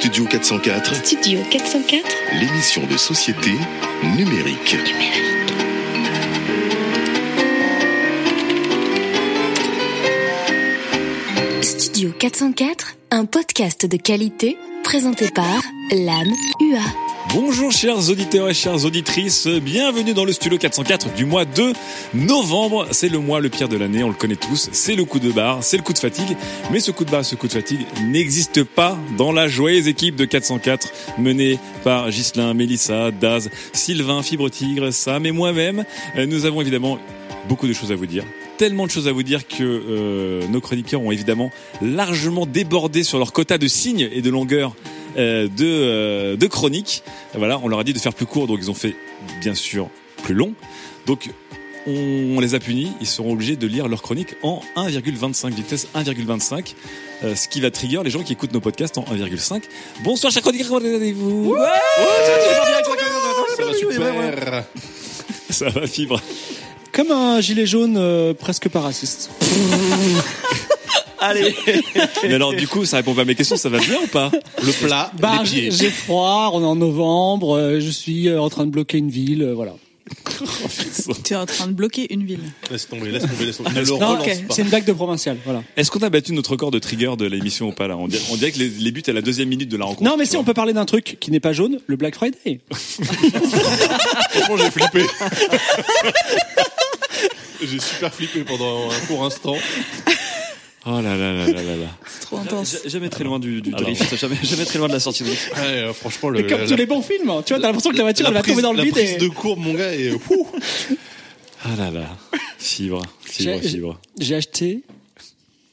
Studio 404, Studio 404 l'émission de société numérique. Studio 404, un podcast de qualité présenté par l'âme UA. Bonjour chers auditeurs et chères auditrices, bienvenue dans le studio 404 du mois de novembre. C'est le mois le pire de l'année, on le connaît tous, c'est le coup de barre, c'est le coup de fatigue. Mais ce coup de barre, ce coup de fatigue n'existe pas dans la joyeuse équipe de 404 menée par Ghislain, Mélissa, Daz, Sylvain, Fibre Tigre, Sam et moi-même. Euh, Nous avons évidemment beaucoup de choses à vous dire. Tellement de choses à vous dire que euh, nos chroniqueurs ont évidemment largement débordé sur leur quota de signes et de longueur euh, de, euh, de chroniques. Voilà, on leur a dit de faire plus court, donc ils ont fait bien sûr plus long. Donc on, on les a punis, ils seront obligés de lire leur chronique en 1,25 vitesse 1,25, euh, ce qui va trigger les gens qui écoutent nos podcasts en 1,5. Bonsoir chers chroniqueurs, comment allez-vous Ça va super. Ça va fibre. Comme un gilet jaune euh, presque pas raciste. Allez. Mais alors du coup, ça répond pas à mes questions, ça va bien ou pas? Le plat, bah, j'ai j'ai froid, on est en novembre, euh, je suis euh, en train de bloquer une ville, euh, voilà. Tu es en train de bloquer une ville. Laisse tomber, laisse tomber, laisse tomber. Ne le Non, relance ok. pas. c'est une blague de provincial, voilà. Est-ce qu'on a battu notre record de trigger de l'émission ou pas là? On dirait, on dirait que les, les buts à la deuxième minute de la rencontre. Non, mais si on peut parler d'un truc qui n'est pas jaune, le Black Friday. Franchement, j'ai flippé. j'ai super flippé pendant un court instant. Oh là là là là là là. C'est trop intense. Ja- Jamais très loin du, du Alors. drift, jamais, jamais très loin de la sortie de drift. Ouais, euh, franchement, le, Et comme la, tous les bons films, hein, tu vois, t'as l'impression que la voiture elle va prise, tomber dans le la vide. prise et- de courbe, mon gars, et ouh, Ah là là. Fibre, fibre, fibre. J'ai acheté,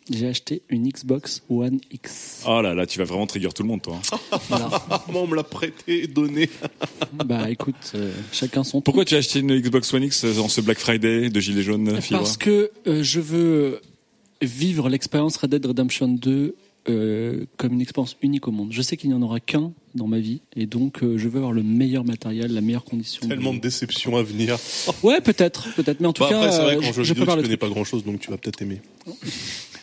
j'ai acheté une Xbox One X. Oh là là, tu vas vraiment trigger tout le monde toi. hein. Voilà. moi, on me l'a prêté, donné. bah écoute, euh, chacun son. Pourquoi tu as acheté une Xbox One X en ce Black Friday de gilet jaune fibre Parce que euh, je veux vivre l'expérience Red Dead Redemption 2 euh, comme une expérience unique au monde. Je sais qu'il n'y en aura qu'un dans ma vie et donc euh, je veux avoir le meilleur matériel, la meilleure condition. Tellement de déceptions à venir. Ouais, peut-être, peut-être. Mais en tout Bah, cas, après, vrai qu'en je, je vidéo, prépare tu connais pas grand chose, donc tu vas peut-être aimer.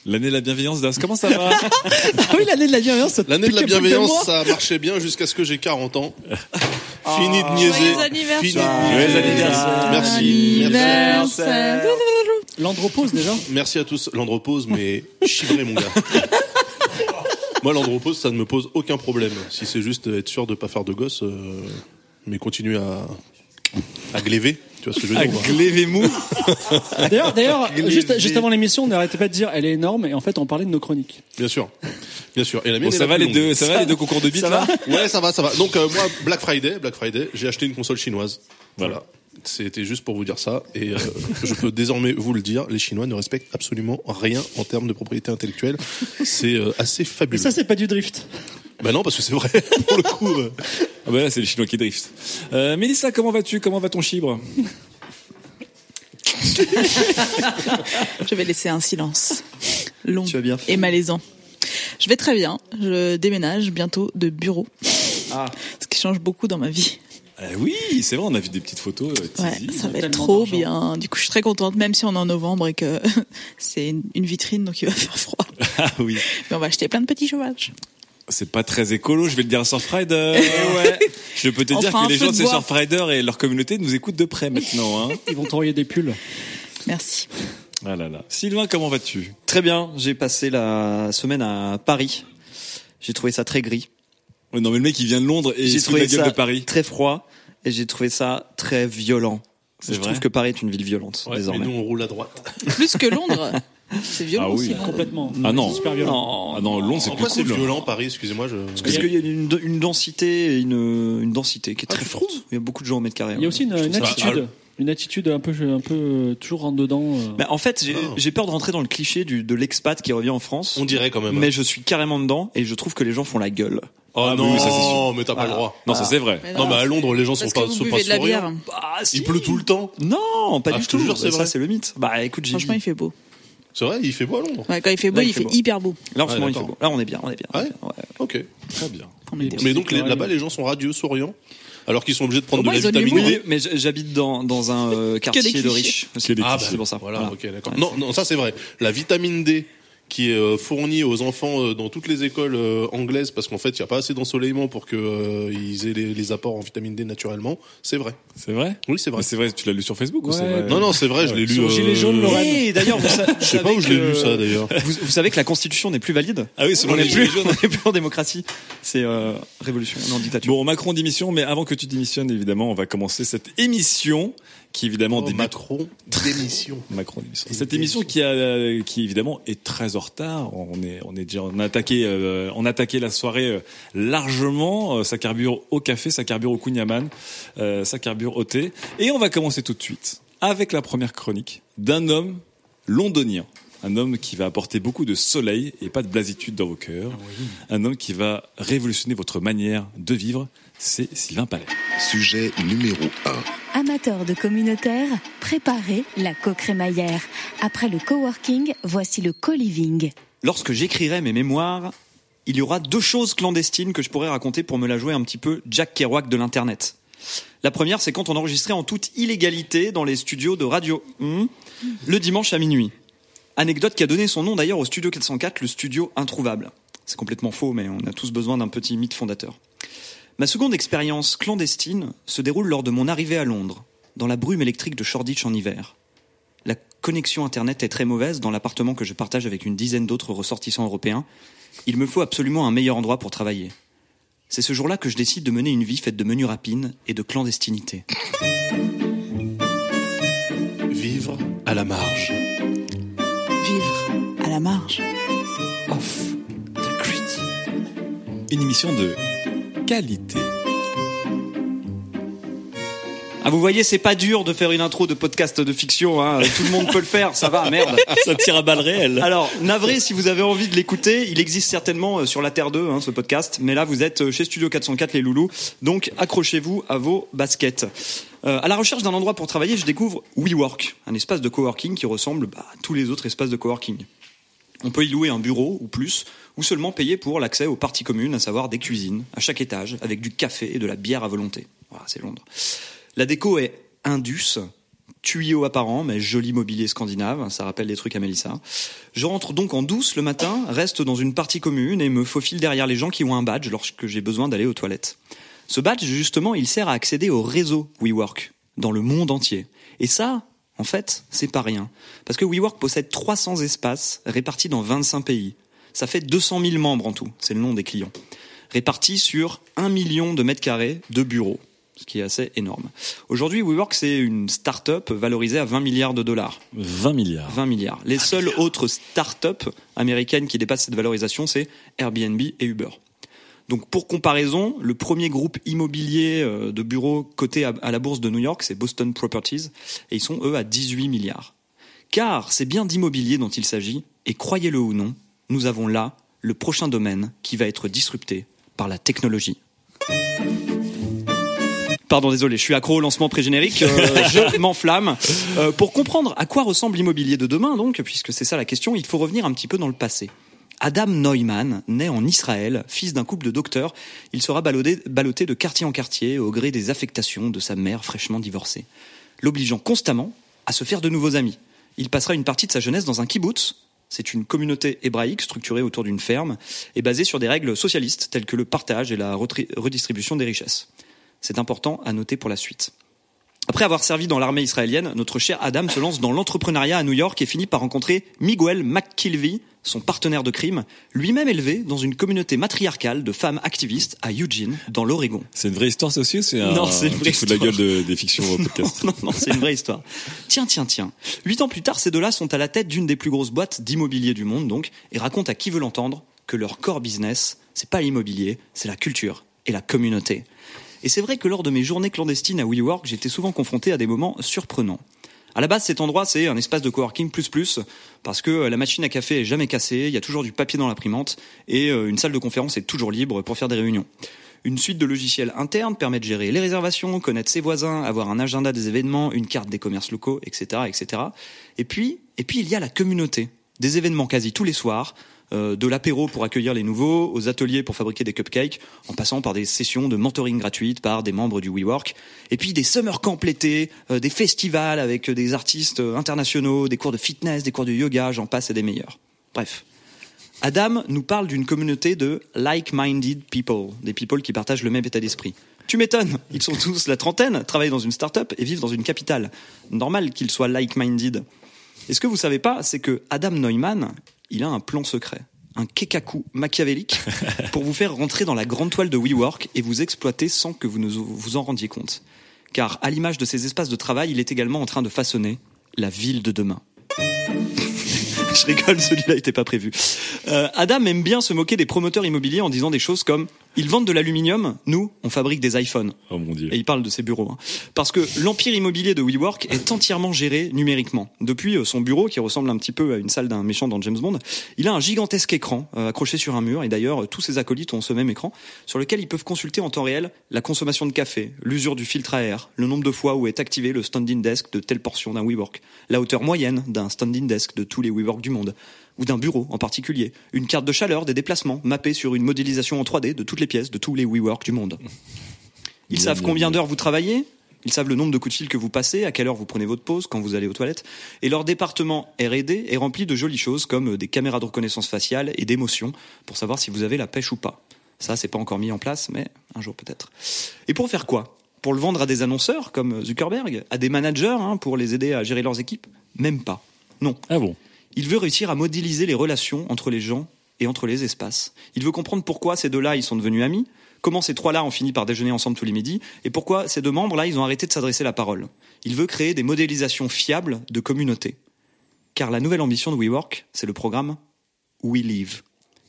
L'année de la bienveillance d'As, comment ça va Ah oui, l'année de la bienveillance. ça te L'année de la pique un peu bienveillance, moi. ça marchait bien jusqu'à ce que j'ai 40 ans. Fini de niaiser. Joyeux anniversaire. Fini de Joyeux niaiser. anniversaire. Merci. Merci. Anniversaire. L'andropause déjà. Merci à tous. L'andropause, mais chivré, mon gars. Moi, l'andropause, ça ne me pose aucun problème. Si c'est juste être sûr de pas faire de gosse, euh, mais continuer à, à gléver. Tu vois ce que je veux dire Glévé mou. D'ailleurs, d'ailleurs, Glévé. juste, juste avant l'émission, on n'arrêtait pas de dire elle est énorme et en fait on parlait de nos chroniques. Bien sûr. Bien sûr. Et la mienne Bon, est ça la va plus les longue. deux, ça va les deux concours de bits là Ouais, ça va, ça va. Donc, euh, moi, Black Friday, Black Friday, j'ai acheté une console chinoise. Voilà. C'était juste pour vous dire ça. Et euh, je peux désormais vous le dire, les Chinois ne respectent absolument rien en termes de propriété intellectuelle. C'est euh, assez Et fabuleux. ça, c'est pas du drift. Bah non, parce que c'est vrai, pour le coup. euh, Ah bah là, c'est les Chinois qui driftent. Euh, Mélissa, comment vas-tu? Comment va ton chibre? Je vais laisser un silence long Tu vas bien et malaisant. Je vais très bien. Je déménage bientôt de bureau. Ah. Ce qui change beaucoup dans ma vie. Euh, Oui, c'est vrai, on a vu des petites photos. euh, Ouais, ça va être tellement trop d'argent. bien. Du coup, je suis très contente, même si on est en novembre et que c'est une, une vitrine, donc il va faire froid. Ah oui. Mais on va acheter plein de petits chauvages. C'est pas très écolo, je vais le dire à Surfrider. ouais. Je peux te dire que les gens de de ces. Surfrider et leur communauté nous écoutent de près maintenant. Hein. Ils vont t'envoyer des pulls. Merci. Ah là là. Sylvain, comment vas-tu? Très bien, j'ai passé la semaine à Paris. J'ai trouvé ça très gris. Ouais, Non mais le mec il vient de Londres et J'ai trouvé la gueule ça de Paris. très froid et j'ai trouvé ça très violent. C'est Je vrai? trouve que Paris est une ville violente ouais, mais désormais. nous, on roule à droite. Plus que Londres. C'est violent Ah oui. aussi. Complètement. Ah non. C'est super violent. Ah non, Londres c'est plus Pourquoi c'est cool. violent Paris Excusez-moi, je. Parce qu'il y a une, une densité, une, une densité qui est Ah, très tu forte. Il y a beaucoup de gens au mètre carré. Il y a aussi une, une ça- attitude, une attitude un peu, un peu euh, toujours rentre dedans. euh. Mais en fait, j'ai Ah. j'ai peur de rentrer dans le cliché du, de l'expat qui revient en France. On dirait quand même. hein. Mais je suis carrément dedans et je trouve que les gens font la gueule. Oh Ah, non, oui, ça, c'est sûr. mais t'as pas le droit. Non, ça c'est vrai. Mais Non, mais à Londres, les gens sont Parce pas, sont pas buvez de la souriants. bière. Ah, si. Il pleut tout le temps. Non, pas Ah, du je tout. jure, c'est ça, vrai. c'est le mythe. Bah écoute, Franchement, il fait beau. C'est vrai, il fait beau à Londres. Ouais, quand il fait beau, Là, il il fait fait beau. hyper beau. Là, en ce Ouais, moment, il fait beau. Là, on est bien, on est bien. Ouais. Ouais. Ok. Très bien. Bien. Mais donc là-bas, les gens sont radieux, souriants, alors qu'ils sont obligés de prendre de la vitamine. D. Oui, mais j'habite dans, dans un euh, quartier de riches. Ah, bah, pour ça. Voilà, Voilà. ok, d'accord. Ouais, non, c'est- non, ça c'est vrai. La vitamine D qui est euh, fournie aux enfants euh, dans toutes les écoles euh, anglaises parce qu'en fait, il n'y a pas assez d'ensoleillement pour que euh, ils aient les, les apports en vitamine D naturellement. C'est vrai. C'est vrai? Oui, c'est vrai. C'est vrai, tu l'as lu sur Facebook ou Ouais. c'est vrai? Non, non, c'est vrai, je l'ai lu. Sur Gilets jaunes, Lorraine. Et d'ailleurs, vous, sa- Je sais pas savez où je l'ai que- lu ça d'ailleurs. Vous, vous savez que la Constitution n'est plus valide? Ah oui, selon On les n'est plus, jaunes. on n'est plus en démocratie. C'est euh, révolution, on est en dictature. Bon, Macron démission, mais avant que tu démissionnes, évidemment, on va commencer cette émission qui évidemment Oh, débute Macron démission. Macron démission. Cette émission qui a, qui évidemment est très en retard. On est, on est déjà, on a attaqué, euh, on a attaqué la soirée euh, largement. Euh, ça carbure au café, ça carbure au kouign-amann, euh, ça carbure au thé. Et on va commencer tout de suite avec la première chronique d'un homme londonien. Un homme qui va apporter beaucoup de soleil et pas de blasitude dans vos cœurs. Un homme qui va révolutionner votre manière de vivre. C'est Sylvain Palais. Sujet numéro 1. Amateur de communautaire, préparez la co-crémaillère. Après le coworking, voici le co-living. Lorsque j'écrirai mes mémoires, il y aura deux choses clandestines que je pourrais raconter pour me la jouer un petit peu Jack Kerouac de l'internet. La première, c'est quand on enregistrait en toute illégalité dans les studios de radio le dimanche à minuit. Anecdote qui a donné son nom d'ailleurs au studio 404, le studio introuvable. C'est complètement faux, mais on a tous besoin d'un petit mythe fondateur. Ma seconde expérience clandestine se déroule lors de mon arrivée à Londres, dans la brume électrique de Shoreditch en hiver. La connexion Internet est très mauvaise dans l'appartement que je partage avec une dizaine d'autres ressortissants européens. Il me faut absolument un meilleur endroit pour travailler. C'est ce jour-là que je décide de mener une vie faite de menus rapines et de clandestinité. Vivre à la marge. Vivre à la marge. Off the grid. Une émission de qualité. Ah, vous voyez, c'est pas dur de faire une intro de podcast de fiction, hein. Tout le monde peut le faire, ça va, merde. Ça tire à balles réelles. Alors, navré, si vous avez envie de l'écouter, il existe certainement euh, sur la Terre 2, hein, ce podcast. Mais là, vous êtes euh, chez Studio 404, les loulous. Donc, accrochez-vous à vos baskets. Euh, à la recherche d'un endroit pour travailler, je découvre WeWork, un espace de coworking qui ressemble bah, à tous les autres espaces de coworking. On peut y louer un bureau ou plus, ou seulement payer pour l'accès aux parties communes, à savoir des cuisines, à chaque étage, avec du café et de la bière à volonté. Voilà, c'est Londres. La déco est indus, tuyau apparent, mais joli mobilier scandinave, ça rappelle des trucs à Mélissa. Je rentre donc en douce le matin, reste dans une partie commune et me faufile derrière les gens qui ont un badge lorsque j'ai besoin d'aller aux toilettes. Ce badge, justement, il sert à accéder au réseau WeWork, dans le monde entier. Et ça, en fait, c'est pas rien. Parce que WeWork possède 300 espaces répartis dans 25 pays. Ça fait 200 000 membres en tout, c'est le nom des clients. Répartis sur 1 million de mètres carrés de bureaux, ce qui est assez énorme. Aujourd'hui, WeWork, c'est une start-up valorisée à 20 milliards de dollars. 20 milliards. 20 milliards. Les seules autres start-up américaines qui dépassent cette valorisation, c'est Airbnb et Uber. Donc pour comparaison, le premier groupe immobilier euh, de bureaux coté à, à la bourse de New York, c'est Boston Properties, et ils sont eux à 18 milliards. Car c'est bien d'immobilier dont il s'agit, et croyez-le ou non, nous avons là le prochain domaine qui va être disrupté par la technologie. Pardon, désolé, je suis accro au lancement pré-générique, euh, je m'enflamme. Euh, pour comprendre à quoi ressemble l'immobilier de demain, donc, puisque c'est ça la question, il faut revenir un petit peu dans le passé. Adam Neumann, né en Israël, fils d'un couple de docteurs, il sera ballotté, ballotté de quartier en quartier au gré des affectations de sa mère fraîchement divorcée, l'obligeant constamment à se faire de nouveaux amis. Il passera une partie de sa jeunesse dans un kibbutz, c'est une communauté hébraïque structurée autour d'une ferme et basée sur des règles socialistes telles que le partage et la redistribution des richesses. C'est important à noter pour la suite. Après avoir servi dans l'armée israélienne, notre cher Adam se lance dans l'entrepreneuriat à New York et finit par rencontrer Miguel McKilvey, son partenaire de crime, lui-même élevé dans une communauté matriarcale de femmes activistes à Eugene, dans l'Oregon. C'est une vraie histoire, ça aussi c'est un, Non, c'est une un vraie truc sous la histoire. gueule de- des fictions au podcast Non, non, c'est une vraie histoire. Tiens, tiens, tiens. Huit ans plus tard, ces deux-là sont à la tête d'une des plus grosses boîtes d'immobilier du monde, donc, et racontent à qui veut l'entendre que leur core business, c'est pas l'immobilier, c'est la culture et la communauté. Et c'est vrai que lors de mes journées clandestines à WeWork, j'étais souvent confronté à des moments surprenants. À la base, cet endroit, c'est un espace de coworking plus plus, parce que la machine à café est jamais cassée, il y a toujours du papier dans l'imprimante, et euh, une salle de conférence est toujours libre pour faire des réunions. Une suite de logiciels internes permet de gérer les réservations, connaître ses voisins, avoir un agenda des événements, une carte des commerces locaux, etc., etc. Et puis, et puis il y a la communauté. Des événements quasi tous les soirs, euh, de l'apéro pour accueillir les nouveaux, aux ateliers pour fabriquer des cupcakes, en passant par des sessions de mentoring gratuites par des membres du WeWork, et puis des summer camps l'été, euh, des festivals avec des artistes euh, internationaux, des cours de fitness, des cours de yoga, j'en passe et des meilleurs. Bref. Adam nous parle d'une communauté de like-minded people, des people qui partagent le même état d'esprit. Tu m'étonnes, ils sont tous la trentaine, travaillent dans une start-up et vivent dans une capitale. Normal qu'ils soient like-minded. Et ce que vous savez pas, c'est que Adam Neumann, il a un plan secret, un kekaku machiavélique pour vous faire rentrer dans la grande toile de WeWork et vous exploiter sans que vous ne vous en rendiez compte. Car à l'image de ces espaces de travail, il est également en train de façonner la ville de demain. Je rigole, celui-là n'était pas prévu. Euh, Adam aime bien se moquer des promoteurs immobiliers en disant des choses comme ils vendent de l'aluminium, nous on fabrique des iPhones. Oh mon dieu. Et il parle de ses bureaux. hein. Parce que l'empire immobilier de WeWork est entièrement géré numériquement. Depuis euh, son bureau, qui ressemble un petit peu à une salle d'un méchant dans James Bond, il a un gigantesque écran euh, accroché sur un mur. Et d'ailleurs, tous ses acolytes ont ce même écran, sur lequel ils peuvent consulter en temps réel la consommation de café, l'usure du filtre à air, le nombre de fois où est activé le standing desk de telle portion d'un WeWork, la hauteur moyenne d'un standing desk de tous les WeWork du monde ou d'un bureau en particulier, une carte de chaleur des déplacements mappée sur une modélisation en 3D de toutes les pièces de tous les WeWork du monde. Ils savent combien d'heures vous travaillez, ils savent le nombre de coups de fil que vous passez, à quelle heure vous prenez votre pause, quand vous allez aux toilettes. Et leur département R&D est rempli de jolies choses comme des caméras de reconnaissance faciale et d'émotion pour savoir si vous avez la pêche ou pas. Ça, c'est pas encore mis en place, mais un jour peut-être. Et pour faire quoi? Pour le vendre à des annonceurs comme Zuckerberg, à des managers hein, pour les aider à gérer leurs équipes? Même pas. Non. Ah bon? Il veut réussir à modéliser les relations entre les gens et entre les espaces. Il veut comprendre pourquoi ces deux-là, ils sont devenus amis, comment ces trois-là ont fini par déjeuner ensemble tous les midis, et pourquoi ces deux membres-là, ils ont arrêté de s'adresser la parole. Il veut créer des modélisations fiables de communauté. Car la nouvelle ambition de WeWork, c'est le programme We Live.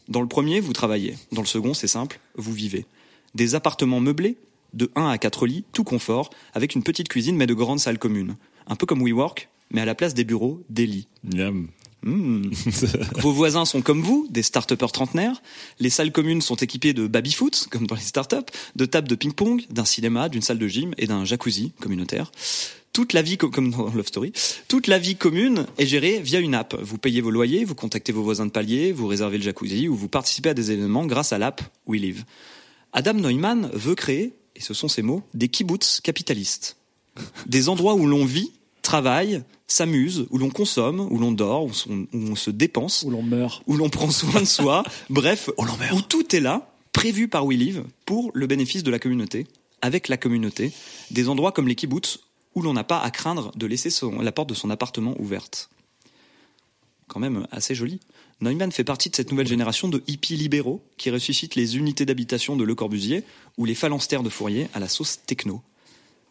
Dans le premier, vous travaillez. Dans le second, c'est simple, vous vivez. Des appartements meublés, de 1 à 4 lits, tout confort, avec une petite cuisine mais de grandes salles communes. Un peu comme WeWork, mais à la place des bureaux, des lits. Mmh. Vos voisins sont comme vous, des start-upers trentenaires. Les salles communes sont équipées de baby-foot, comme dans les start-up, de tables de ping-pong, d'un cinéma, d'une salle de gym et d'un jacuzzi communautaire. Toute la vie, co- comme dans Love Story, toute la vie commune est gérée via une app. Vous payez vos loyers, vous contactez vos voisins de palier, vous réservez le jacuzzi ou vous participez à des événements grâce à l'app We Live. Adam Neumann veut créer, et ce sont ses mots, des kibbutz capitalistes. Des endroits où l'on vit, travaille, s'amuse, où l'on consomme, où l'on dort, où, on se dépense, Où l'on meurt. où l'on prend soin de soi, bref, où tout est là, prévu par We Live, pour le bénéfice de la communauté, avec la communauté, des endroits comme les kibbutz, où l'on n'a pas à craindre de laisser son- la porte de son appartement ouverte. Quand même assez joli. Neumann fait partie de cette nouvelle génération de hippies libéraux qui ressuscitent les unités d'habitation de Le Corbusier ou les phalanstères de Fourier à la sauce techno.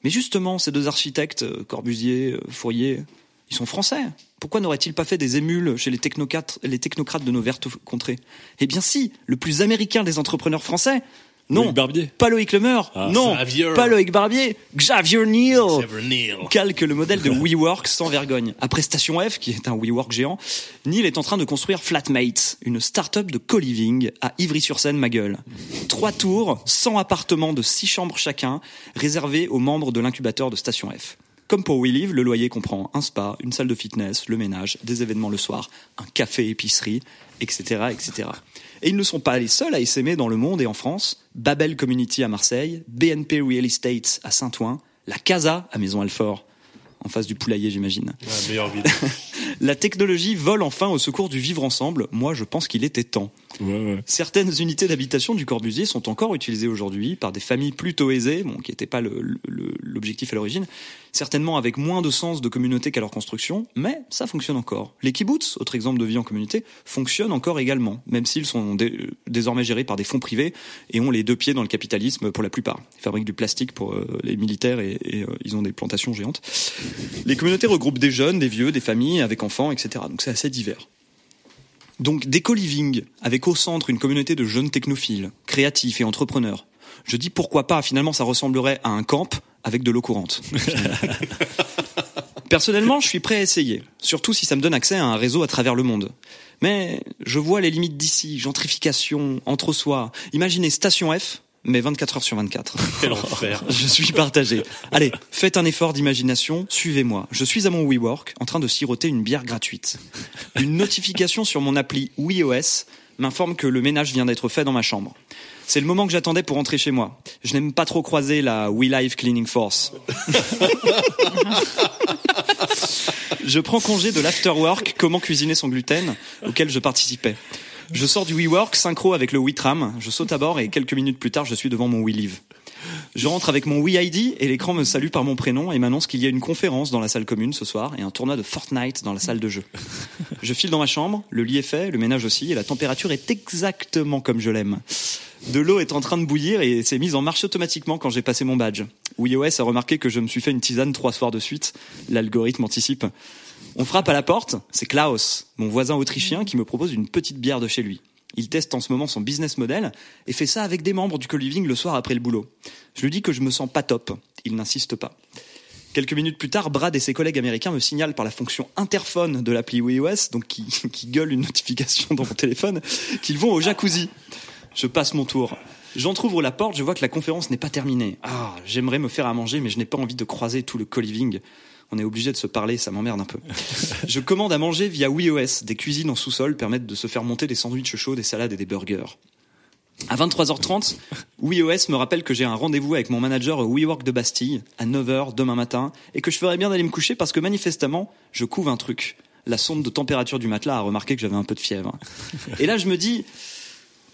Mais justement, ces deux architectes, euh, Corbusier, euh, Fourier, ils sont français. Pourquoi n'auraient-ils pas fait des émules chez les technocrates, les technocrates de nos vertes contrées? Eh bien si, le plus américain des entrepreneurs français. Non, Loïc Barbier. pas Loïc Lemeur. Ah, non, Xavier. pas Loïc Barbier. Xavier Neal Xavier Neal. calque le modèle de WeWork sans vergogne. Après Station F, qui est un WeWork géant, Neil est en train de construire Flatmates, une start-up de co-living à Ivry-sur-Seine, ma gueule. Trois tours, 100 appartements de 6 chambres chacun, réservés aux membres de l'incubateur de Station F. Comme pour WeLive, le loyer comprend un spa, une salle de fitness, le ménage, des événements le soir, un café épicerie, etc., etc. Et ils ne sont pas les seuls à essaimer dans le monde et en France. Babel Community à Marseille, BNP Real Estate à Saint-Ouen, la Casa à Maison-Alfort, en face du poulailler, j'imagine. La meilleure ville. La technologie vole enfin au secours du vivre ensemble. Moi, je pense qu'il était temps. Certaines unités d'habitation du Corbusier sont encore utilisées aujourd'hui par des familles plutôt aisées, bon, qui n'étaient pas l'objectif à l'origine, certainement avec moins de sens de communauté qu'à leur construction, mais ça fonctionne encore. Les kibbutz, autre exemple de vie en communauté, fonctionnent encore également, même s'ils sont désormais gérés par des fonds privés et ont les deux pieds dans le capitalisme pour la plupart. Ils fabriquent du plastique pour euh, les militaires et, euh, ils ont des plantations géantes. Les communautés regroupent des jeunes, des vieux, des familles avec enfants, etc. Donc c'est assez divers. Donc d'éco-living, avec au centre une communauté de jeunes technophiles, créatifs et entrepreneurs. Je dis pourquoi pas, finalement ça ressemblerait à un camp avec de l'eau courante. Personnellement, je suis prêt à essayer, surtout si ça me donne accès à un réseau à travers le monde. Mais je vois les limites d'ici, gentrification, entre-soi. Imaginez Station F, mais 24 heures sur 24. Quel enfer. Je suis partagé. Allez, faites un effort d'imagination, suivez-moi. Je suis à mon WeWork en train de siroter une bière gratuite. Une notification sur mon appli WeOS m'informe que le ménage vient d'être fait dans ma chambre. C'est le moment que j'attendais pour rentrer chez moi. Je n'aime pas trop croiser la WeLive Cleaning Force. je prends congé de l'afterwork Comment cuisiner son gluten auquel je participais. Je sors du WeWork, synchro avec le WeTram, je saute à bord et quelques minutes plus tard, je suis devant mon WeLive. Je rentre avec mon WeID et l'écran me salue par mon prénom et m'annonce qu'il y a une conférence dans la salle commune ce soir et un tournoi de Fortnite dans la salle de jeu. Je file dans ma chambre, le lit est fait, le ménage aussi et la température est exactement comme je l'aime. De l'eau est en train de bouillir et s'est mise en marche automatiquement quand j'ai passé mon badge. WeOS a remarqué que je me suis fait une tisane trois soirs de suite. L'algorithme anticipe. On frappe à la porte, c'est Klaus, mon voisin autrichien, qui me propose une petite bière de chez lui. Il teste en ce moment son business model et fait ça avec des membres du co-living le soir après le boulot. Je lui dis que je me sens pas top. Il n'insiste pas. Quelques minutes plus tard, Brad et ses collègues américains me signalent par la fonction interphone de l'appli WeOS, donc qui, gueule une notification dans mon téléphone, qu'ils vont au jacuzzi. Je passe mon tour. J'entrouvre la porte, je vois que la conférence n'est pas terminée. Ah, j'aimerais me faire à manger, mais je n'ai pas envie de croiser tout le co-living on est obligé de se parler, ça m'emmerde un peu. Je commande à manger via WeOS. Des cuisines en sous-sol permettent de se faire monter des sandwichs chauds, des salades et des burgers. À 23h30, WeOS me rappelle que j'ai un rendez-vous avec mon manager au WeWork de Bastille à 9h demain matin et que je ferais bien d'aller me coucher parce que manifestement, je couvre un truc. La sonde de température du matelas a remarqué que j'avais un peu de fièvre. Et là, je me dis,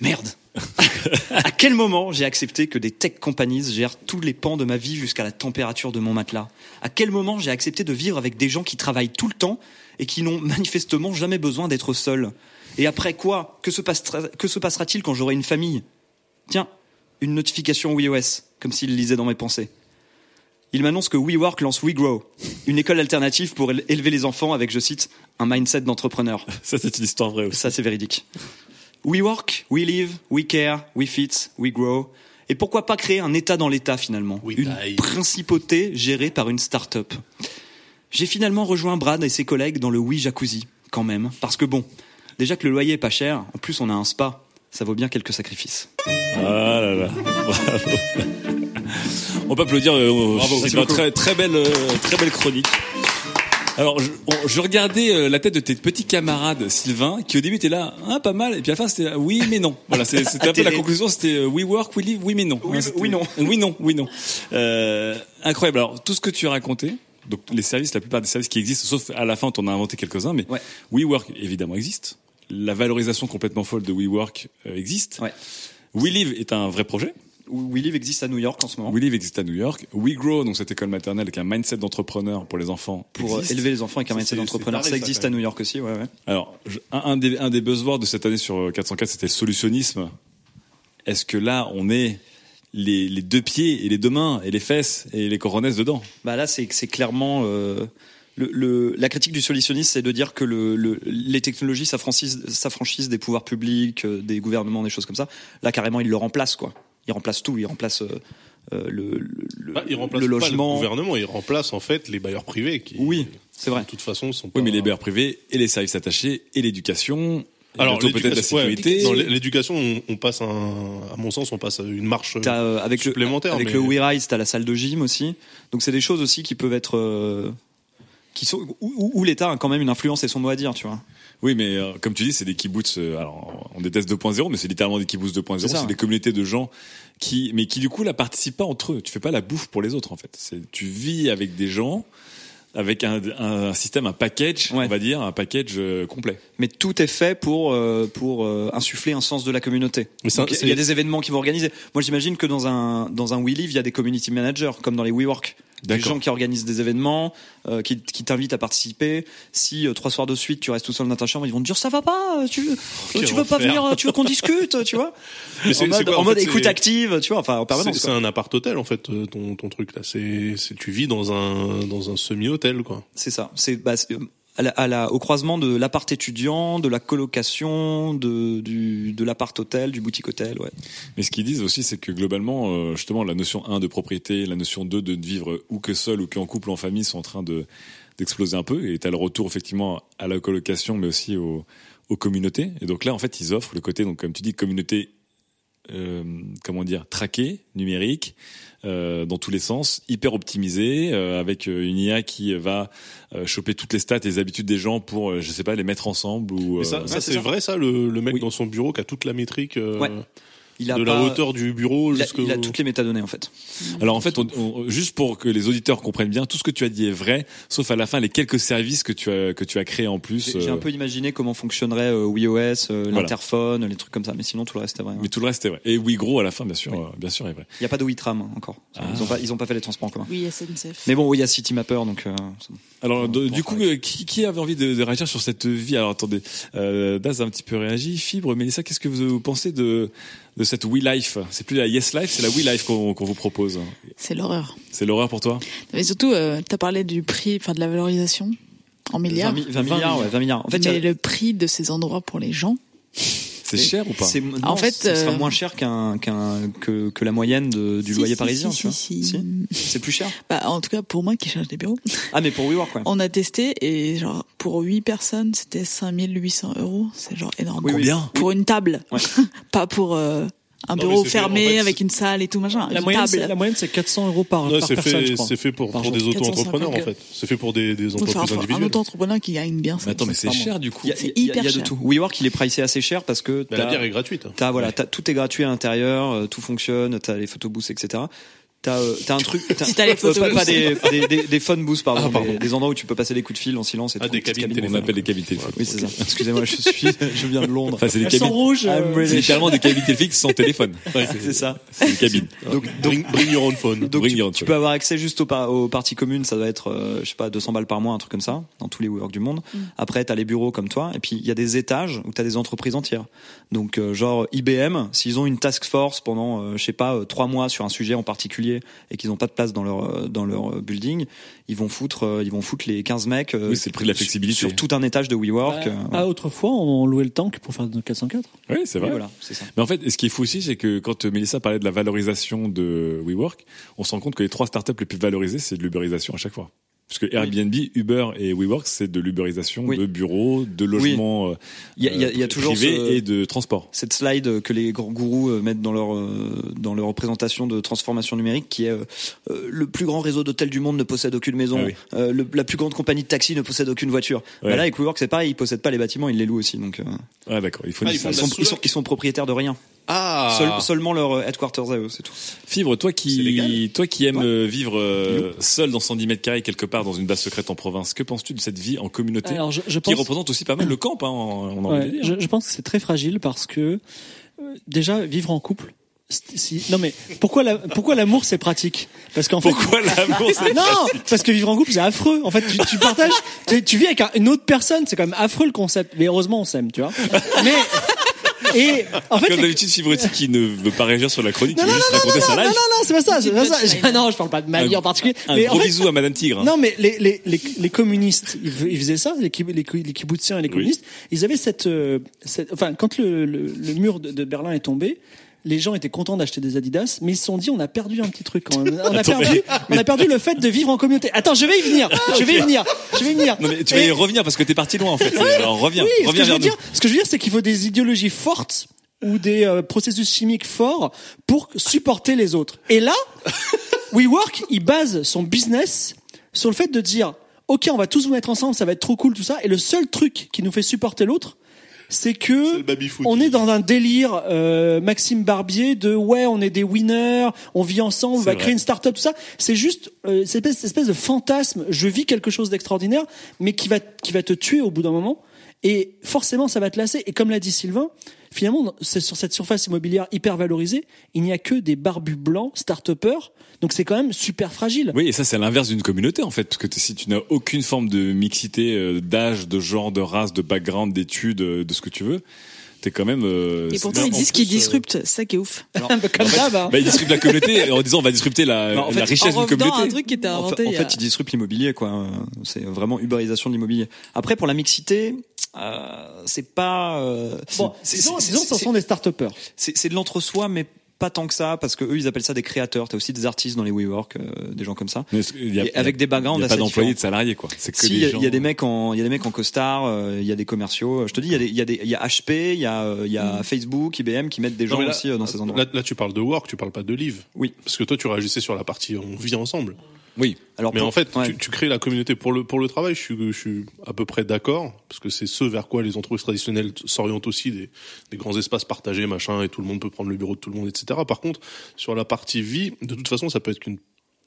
merde, à quel moment j'ai accepté que des tech companies gèrent tous les pans de ma vie jusqu'à la température de mon matelas? À quel moment j'ai accepté de vivre avec des gens qui travaillent tout le temps et qui n'ont manifestement jamais besoin d'être seuls? Et après quoi Que se, passera-t-il quand j'aurai une famille? Tiens, une notification WeOS, comme s'il lisait dans mes pensées. Il m'annonce que WeWork lance WeGrow, une école alternative pour élever les enfants avec, je cite, un mindset d'entrepreneur. Ça, c'est une histoire vraie aussi. Ça, c'est véridique. We work, we live, we care, we fit, we grow. Et pourquoi pas créer un État dans l'État finalement Une principauté gérée par une start-up. J'ai finalement rejoint Brad et ses collègues dans le Oui Jacuzzi, quand même. Parce que bon, déjà que le loyer est pas cher, en plus on a un spa, ça vaut bien quelques sacrifices. Ah là là, bravo. On peut applaudir. Euh, c'est une très, très belle, euh, très belle chronique. Alors, je, regardais euh, la tête de tes petits camarades, Sylvain, qui au début étaient là, hein, pas mal, et puis à la fin c'était euh, oui mais non. Voilà, c'était un peu la conclusion, c'était euh, we work, we live, oui mais non. Oui, oui non. Oui non, oui non. Euh, incroyable. Alors, tout ce que tu as raconté, donc les services, la plupart des services qui existent, sauf à la fin, on a inventé quelques-uns, mais ouais. WeWork évidemment existe. La valorisation complètement folle de WeWork existe. Ouais. WeLive est un vrai projet. WeLive existe à New York en ce moment. WeLive existe à New York. WeGrow, donc cette école maternelle avec un mindset d'entrepreneur pour les enfants. Pour élever les enfants avec un mindset d'entrepreneur, ça existe à New York aussi, ouais, ouais. Alors, un, des, un des buzzwords de cette année sur 404, c'était le solutionnisme. Est-ce que là, on est les, les, deux pieds et les deux mains et les fesses et les coronesses dedans? Bah là, c'est clairement... Euh, le, le, la critique du solutionnisme, c'est de dire que le, les technologies s'affranchissent des pouvoirs publics, euh, des gouvernements, des choses comme ça. Là, carrément, ils le remplacent, quoi il remplace tout, il remplace euh, euh, le, le, bah, il remplace logement. Pas le gouvernement, il remplace en fait les bailleurs privés qui. Oui, c'est vrai. De toute façon, sont pas. Oui, mais les bailleurs privés et les services attachés et l'éducation. Alors peut-être la sécurité. Ouais, l'éducation, on, on, passe un, à mon sens, on passe une marche euh, avec supplémentaire. Le, avec mais... le WeRise, t'as la salle de gym aussi. Donc c'est des choses aussi qui peuvent être, euh, qui sont où, où l'État a quand même une influence et son mot à dire, tu vois. Oui, mais euh, comme tu dis, c'est des kibbutz. Euh, alors, on déteste 2.0, mais c'est littéralement des kibbutz 2.0. C'est des communautés de gens qui, mais qui du coup, la participent pas entre eux. Tu fais pas la bouffe pour les autres, en fait. C'est, tu vis avec des gens avec un, un système, un package, on va dire, un package euh, complet. Mais tout est fait pour euh, pour euh, insuffler un sens de la communauté. Il y a des événements qui vont organiser. Moi, j'imagine que dans un dans un WeLive, il y a des community managers comme dans les WeWork. Des gens qui organisent des événements, euh, qui, qui t'invitent à participer. Si euh, trois soirs de suite tu restes tout seul dans ta chambre, ils vont te dire ça va pas, tu euh, tu veux pas venir, euh, tu veux qu'on discute, tu vois Mais En mode, quoi, en en mode écoute active, tu vois, enfin en permanence. c'est un appart hôtel en fait euh, ton ton truc là. C'est c'est tu vis dans un dans un semi hôtel quoi. C'est ça. C'est bah, euh, à la, au croisement de l'appart étudiant, de la colocation, de du l'appart hôtel, du boutique hôtel, ouais. Mais ce qu'ils disent aussi, c'est que globalement, euh, justement, la notion 1 de propriété, la notion 2 de vivre ou que seul ou qu'en couple ou en famille sont en train de d'exploser un peu. Et t'as le retour effectivement à la colocation, mais aussi aux, aux communautés. Et donc là, en fait, ils offrent le côté, donc comme tu dis, communauté, euh, comment dire, traquée, numérique, euh, dans tous les sens, hyper optimisée, euh, avec euh, une IA qui va euh, choper toutes les stats et les habitudes des gens pour, euh, je sais pas, les mettre ensemble ou. Mais ça, euh, ça c'est vrai ça le, le mec Oui. dans son bureau qui a toute la métrique euh, Ouais. Il a de pas- la hauteur du bureau il a, jusqu'au il a toutes les métadonnées en fait. Alors en fait, on- on- juste pour que les auditeurs comprennent bien, tout ce que tu as dit est vrai, sauf à la fin les quelques services que tu as que tu as créés en plus. J'ai j'ai euh, un peu imaginé comment fonctionnerait euh, WeOS, euh, Voilà. l'interphone, les trucs comme ça, mais sinon tout le reste est vrai. ouais. Mais tout le reste est vrai. Et oui, gros à la fin, bien sûr, euh, bien sûr est vrai. Il n'y a pas de WeTram hein, encore. Ah. Ils ont pas ils ont pas fait les transports en commun. Oui, SNCF. Mais bon, oui, il y a CityMapper donc euh, c'est bon. Alors de- du coup, qui, qui avait envie de, de réagir sur cette vie? Alors attendez, euh, Daz a un petit peu réagi. Fibre, Mélissa, qu'est-ce que vous pensez de de cette We Life C'est plus la Yes Life, c'est la We Life qu'on vous propose. C'est l'horreur. C'est l'horreur pour toi? Mais surtout, euh, t'as parlé du prix, enfin de la valorisation en milliards. 20, mi- 20 milliards, ouais, 20 milliards. En fait, il y a- mais le prix de ces endroits pour les gens, C'est cher ou pas c'est- En non, fait, ce sera euh, moins cher qu'un qu'un que que la moyenne de- du Si, loyer si, parisien, si, tu vois. si, si. C'est plus cher. bah, en tout cas pour moi qui cherche des bureaux, Ah, mais pour WeWork, ouais. on a testé et genre pour 8 personnes c'était 5800 euros, c'est genre énorme. Oui, oui. Combien Pour une table, Ouais. pas pour euh, un Non, bureau fait, fermé en fait, avec une salle et tout machin. La une moyenne, table. c'est, la moyenne, c'est 400 euros par, Ouais, par c'est personne, fait crois. c'est fait pour Par pour jour. des auto-entrepreneurs en 450. fait. C'est fait pour des des Donc, enfin, entreprises un individuelles. auto-entrepreneur qui gagne bien ça. Mais attends, mais c'est cher du coup. Il y a, C'est il y a- hyper il y a de cher. tout. WeWork, il est pricé assez cher parce que la bière est gratuite. T'as voilà, t'as, tout est gratuit à l'intérieur, euh, tout fonctionne, t'as les photobooths, etc. T'as, euh, t'as un truc. T'as, Si t'as les euh, pas, des, des, des, des phone booths, pardon, Ah, pardon. Des, des endroits où tu peux passer des coups de fil en silence et Ah, tout. des petite cabines On appelle les cabines téléphoniques. Oui, c'est ça. Excusez-moi, je suis, je viens de Londres. Enfin, c'est des cabines. rouges. euh, I'm C'est littéralement des cabines téléphoniques sans téléphone. C'est ça. C'est une cabine. Donc, Bring, bring your own phone. donc Bring tu, your own tu phone. peux avoir accès juste aux, par- aux parties communes, ça doit être, euh, je sais pas, 200 balles par mois, un truc comme ça, dans tous les WeWork du monde. Après, t'as les bureaux comme toi, et puis il y a des étages où t'as des entreprises entières. Donc, euh, genre IBM, s'ils ont une task force pendant, euh, je sais pas, trois mois sur un sujet en particulier et qu'ils n'ont pas de place dans leur euh, dans leur euh, building, ils vont foutre, euh, ils vont foutre les 15 mecs. Oui, c'est le prix de la sur- flexibilité. sur tout un étage de WeWork. bah, autrefois, on louait le tank pour faire de 404. Oui, c'est vrai. voilà, c'est ça. Mais en fait, ce qui est fou aussi, c'est que quand Mélissa parlait de la valorisation de WeWork, on se rend compte que les trois startups les plus valorisées, c'est de l'uberisation à chaque fois. Parce que Airbnb, Uber et WeWork, c'est de l'uberisation Oui. de bureaux, de logements euh, Il y a, il y a- il y a toujours privés ce- et de transport. cette slide que les grands gourous euh, mettent dans leur euh, dans leur présentation de transformation numérique qui est euh, le plus grand réseau d'hôtels du monde ne possède aucune maison. Ah euh, le- la plus grande compagnie de taxi ne possède aucune voiture. Ouais. bah là avec WeWork c'est pareil ils possèdent pas les bâtiments ils les louent aussi donc Ah d'accord, il faut Ah, ils sont, ils, sont, ils sont propriétaires de rien Ah. Seul- seulement leur euh, headquarters à eux c'est tout Fibre, toi qui, toi qui aimes euh, vivre euh, seul dans 110 mètres carrés quelque part dans une base secrète en province, que penses-tu de cette vie en communauté Alors, je, je qui représente aussi pas mal le camp, hein, on a envie ouais, je, je pense que c'est très fragile parce que euh, déjà vivre en couple. Si, non mais pourquoi la, pourquoi l'amour c'est pratique? Parce qu'en fait Pourquoi l'amour c'est- non, parce que vivre en couple c'est affreux. En fait, tu, tu partages, tu, tu vis avec un- une autre personne, c'est quand même affreux le concept. Mais heureusement on s'aime, tu vois. Mais et en fait, Comme d'habitude, Fibretti qui ne veut pas réagir sur la chronique, non non veut non juste non raconter non sa non life. non c'est pas ça, c'est pas ça. non, je parle pas de ma vie en particulier. Un mais gros en fait, bisou à Madame Tigre. hein. non, mais les, les, les, les communistes, ils, fais- ils faisaient ça, les, les, les kibboutziens et les communistes, ils avaient cette, euh, cette enfin, quand le, le, le mur de, de Berlin est tombé, les gens étaient contents d'acheter des Adidas, mais ils se sont dit, on a perdu un petit truc quand même. On a Attends, perdu, on a perdu le fait de vivre en communauté. Attends, je vais y venir, je vais y venir, je vais y venir. Non mais tu vas y revenir parce que t'es parti loin en fait. Alors reviens, oui, ce que reviens je vers nous. dire, ce que je veux dire, c'est qu'il faut des idéologies fortes ou des euh, processus chimiques forts pour supporter les autres. Et là, WeWork, il base son business sur le fait de dire, ok, on va tous vous mettre ensemble, ça va être trop cool, tout ça, et le seul truc qui nous fait supporter l'autre, c'est que on est dans un délire euh, Maxime Barbier de ouais, on est des winners, on vit ensemble, on va créer une start-up tout ça. C'est juste euh, cette espèce, cette espèce de fantasme, je vis quelque chose d'extraordinaire mais qui va qui va te tuer au bout d'un moment. Et forcément ça va te lasser. Et comme l'a dit Sylvain, finalement, c'est sur cette surface immobilière hyper valorisée, il n'y a que des barbus blancs, start-upers. Donc c'est quand même super fragile. Oui, et ça c'est l'inverse d'une communauté en fait, parce que si tu n'as aucune forme de mixité euh, d'âge, de genre, de race, de background, d'études, euh, de ce que tu veux, t'es quand même. Euh, et pourtant ils disent qu'ils disruptent, c'est ça qui est ouf. Alors, Comme ça, bah. bah, ils disruptent la communauté en disant on va disrupter la, bah, en fait, la richesse d'une communauté. un truc qui était inventé. En fait, en fait ils disruptent l'immobilier, quoi. C'est vraiment uberisation de l'immobilier. Après, pour la mixité, euh, c'est pas. Euh, bon, disons, disons, ce sont des start-upers. C'est de l'entre-soi, mais pas tant que ça parce que eux ils appellent ça des créateurs t'as aussi des artistes dans les WeWork euh, des gens comme ça y a, avec des backgrounds il y a pas d'employés de salariés quoi c'est que si, il y, y, a des mecs en il y a des mecs en costard euh, il y a des commerciaux je te dis il y a des il y a des il y a HP il y a il y a mm. Facebook IBM qui mettent des gens aussi euh, dans ces endroits là, là, tu parles de work tu parles pas de live oui parce que toi tu réagissais sur la partie on vit ensemble oui. Alors, mais en fait, tu, tu, crées la communauté pour le pour le travail. Je suis je suis à peu près d'accord parce que c'est ce vers quoi les entreprises traditionnelles s'orientent aussi des des grands espaces partagés, machin, et tout le monde peut prendre le bureau de tout le monde, etc. Par contre, sur la partie vie, de toute façon, ça peut être qu'une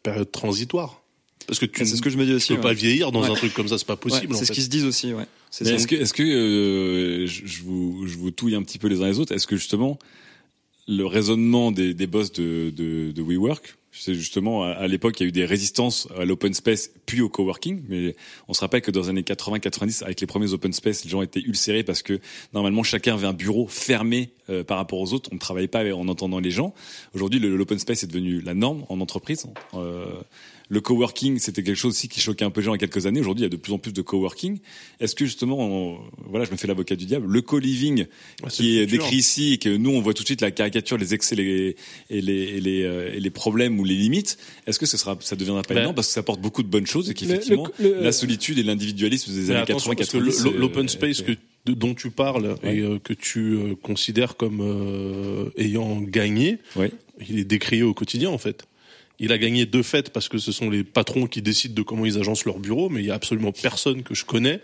période transitoire. Parce que tu c'est ce que je me dis aussi, peux pas vieillir dans un truc comme ça, c'est pas possible. c'est ce qu'ils se disent aussi, ouais. Est-ce que, est-ce que euh, je, vous, je vous touille un petit peu les uns les autres Est-ce que justement le raisonnement des, des boss de, de, de WeWork, justement à, l'époque il y a eu des résistances à l'open space puis au coworking, mais on se rappelle que dans les années 80-90 avec les premiers open space, les gens étaient ulcérés parce que normalement chacun avait un bureau fermé euh, par rapport aux autres, on ne travaillait pas en entendant les gens. Aujourd'hui l'open space est devenu la norme en entreprise. Euh, le coworking, c'était quelque chose aussi qui choquait un peu les gens il y a quelques années. Aujourd'hui, il y a de plus en plus de coworking. Est-ce que justement, voilà, je me fais l'avocat du diable, le co-living qui est, décrit ici et que nous on voit tout de suite la caricature, les excès les, et, les, et, les, euh, et les problèmes ou les limites, est-ce que ce sera, ça deviendra pas ben, énorme parce que ça apporte beaucoup de bonnes choses et qu'effectivement la solitude et l'individualisme des années 80-90. L'open space que dont tu parles et euh, que tu euh, considères comme ayant gagné, il est décrié au quotidien en fait. Il a gagné deux fêtes parce que ce sont les patrons qui décident de comment ils agencent leur bureau, mais il y a absolument personne que je connais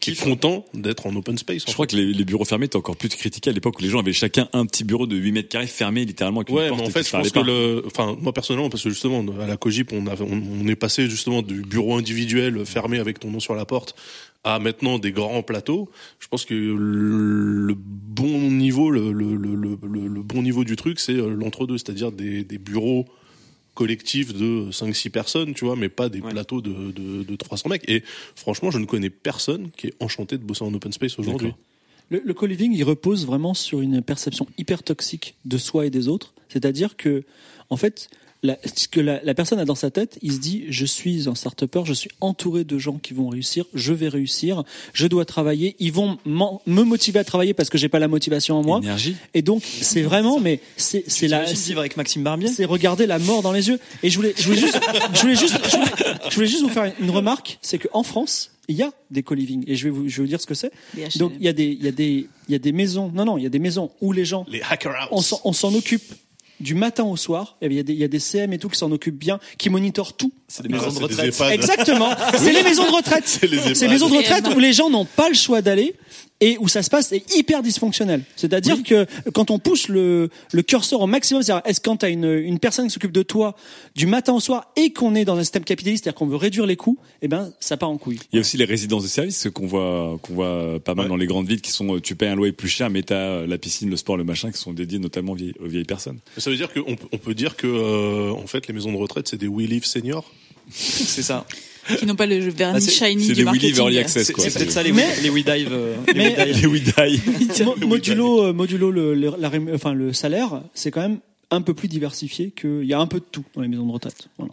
qui est content d'être en open space. Je crois que les, bureaux fermés étaient encore plus critiqués à l'époque où les gens avaient chacun un petit bureau de 8 mètres carrés fermé littéralement avec une ouais, porte mais en fait, je pense que le, enfin, moi personnellement, parce que justement, à la Cogip, on, on, est passé justement du bureau individuel fermé avec ton nom sur la porte à maintenant des grands plateaux. Je pense que le, bon niveau, le, le, le, bon niveau du truc, c'est euh, l'entre-deux, c'est-à-dire des, des bureaux collectif de 5-6 personnes, tu vois, mais pas des plateaux de, de, de 300 mecs. Et franchement, je ne connais personne qui est enchanté de bosser en open space aujourd'hui. Le, le co-living, il repose vraiment sur une perception hyper toxique de soi et des autres. C'est-à-dire que, en fait, la, ce que la, la, personne a dans sa tête, il se dit je suis un start-upper, je suis entouré de gens qui vont réussir, je vais réussir, je dois travailler, ils vont me motiver à travailler parce que j'ai pas la motivation en moi. Énergie. Et donc c'est vraiment mais c'est c'est la vivre avec Maxime Barbier. C'est regarder la mort dans les yeux. Et je voulais je voulais juste je voulais juste je voulais, juste vous faire une remarque, c'est qu'en France il y a des co-living et je vais vous je vais vous dire ce que c'est. Donc il y a des il y a des il y a des maisons non non il y a des maisons où les gens les hacker on s'en occupe du matin au soir. Il y a des, il y a des CM et tout qui s'en occupent bien, qui monitorent tout. C'est des maisons de retraite. Exactement. C'est les maisons de retraite. C'est les maisons de retraite où les gens n'ont pas le choix d'aller et où ça se passe est hyper dysfonctionnel. C'est-à-dire que quand on pousse le, le curseur au maximum, c'est-à-dire est-ce quand tu as une, une personne qui s'occupe de toi du matin au soir et qu'on est dans un système capitaliste, c'est-à-dire qu'on veut réduire les coûts, eh ben ça part en couille. Il y a aussi les résidences de services qu'on voit qu'on voit pas mal dans les grandes villes qui sont tu payes un loyer plus cher mais tu as la piscine, le sport, le machin qui sont dédiés notamment aux vieilles, aux vieilles personnes. Ça veut dire qu'on on peut dire que euh, en fait les maisons de retraite c'est des We Live seniors? c'est ça qui n'ont pas le vernis bah, shiny du marketing. C'est Early Access, quoi. C'est peut-être ça les, mais, les We Dive. Euh, les We Dive. modulo, euh, modulo le, le, la, enfin, le salaire, c'est quand même un peu plus diversifié qu'il y a un peu de tout dans les maisons de retraite. Voilà.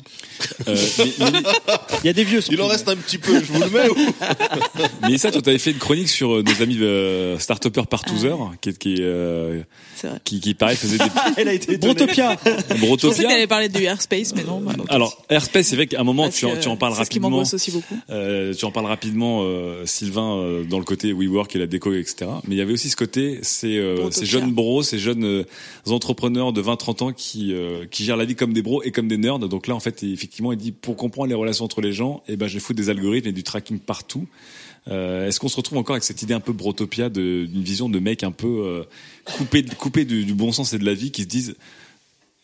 Euh, il y a des vieux. Il en reste un petit peu, je vous le mets. mais ça, toi, t'avais fait une chronique sur euh, nos amis euh, start-upers partouzeurs, ah. qui, qui, euh, qui, qui, pareil, faisait des. Elle a été Brotopia. Brotopia. Je pensais qu'elle allait parler du airspace, mais non. Bah, Alors, airspace, c'est vrai qu'à un moment, tu, tu, en parles rapidement. Ce qui aussi beaucoup. Euh, tu en parles rapidement, Sylvain, dans le côté WeWork et la déco, etc. Mais il y avait aussi ce côté, ces, ces jeunes bros, ces jeunes entrepreneurs de 20 30 ans qui euh, qui gèrent la vie comme des bros et comme des nerds. Donc là, en fait, effectivement, il dit pour comprendre les relations entre les gens, eh ben, je foutre des algorithmes et du tracking partout. Euh, Est-ce qu'on se retrouve encore avec cette idée un peu brotopia d'une vision de mecs un peu euh, coupés coupés du, du bon sens et de la vie qui se disent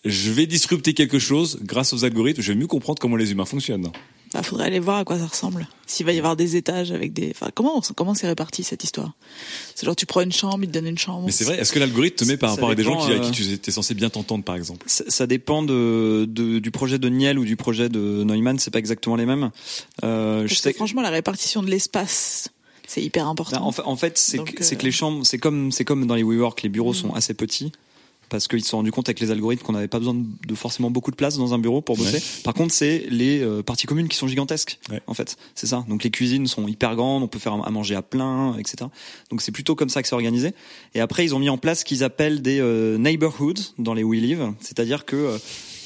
je vais disrupter quelque chose grâce aux algorithmes, je vais mieux comprendre comment les humains fonctionnent. Bah, faudrait aller voir à quoi ça ressemble. S'il va y avoir des étages avec des, enfin, comment, comment c'est réparti cette histoire? C'est genre, tu prends une chambre, il te donne une chambre. Mais c'est vrai, est-ce que l'algorithme te met par Ça rapport à des gens qui, avec euh, qui tu étais censé bien t'entendre, par exemple? Ça, ça dépend de, de- du projet de Niel ou du projet de Neumann, c'est pas exactement les mêmes. Euh, je sais franchement, la répartition de l'espace, c'est hyper important. Bah, en fait, en fait, c'est que, euh, que les chambres, c'est comme c'est comme dans les WeWork, les bureaux Mm. sont assez petits parce qu'ils se sont rendus compte avec les algorithmes qu'on n'avait pas besoin de, de forcément beaucoup de place dans un bureau pour bosser. Ouais. Par contre, c'est les euh, parties communes qui sont gigantesques. Ouais. En fait, c'est ça. Donc les cuisines sont hyper grandes, on peut faire à manger à plein, etc. Donc c'est plutôt comme ça que c'est organisé. Et après, ils ont mis en place ce qu'ils appellent des euh, neighborhoods dans les We Live, c'est-à-dire que euh,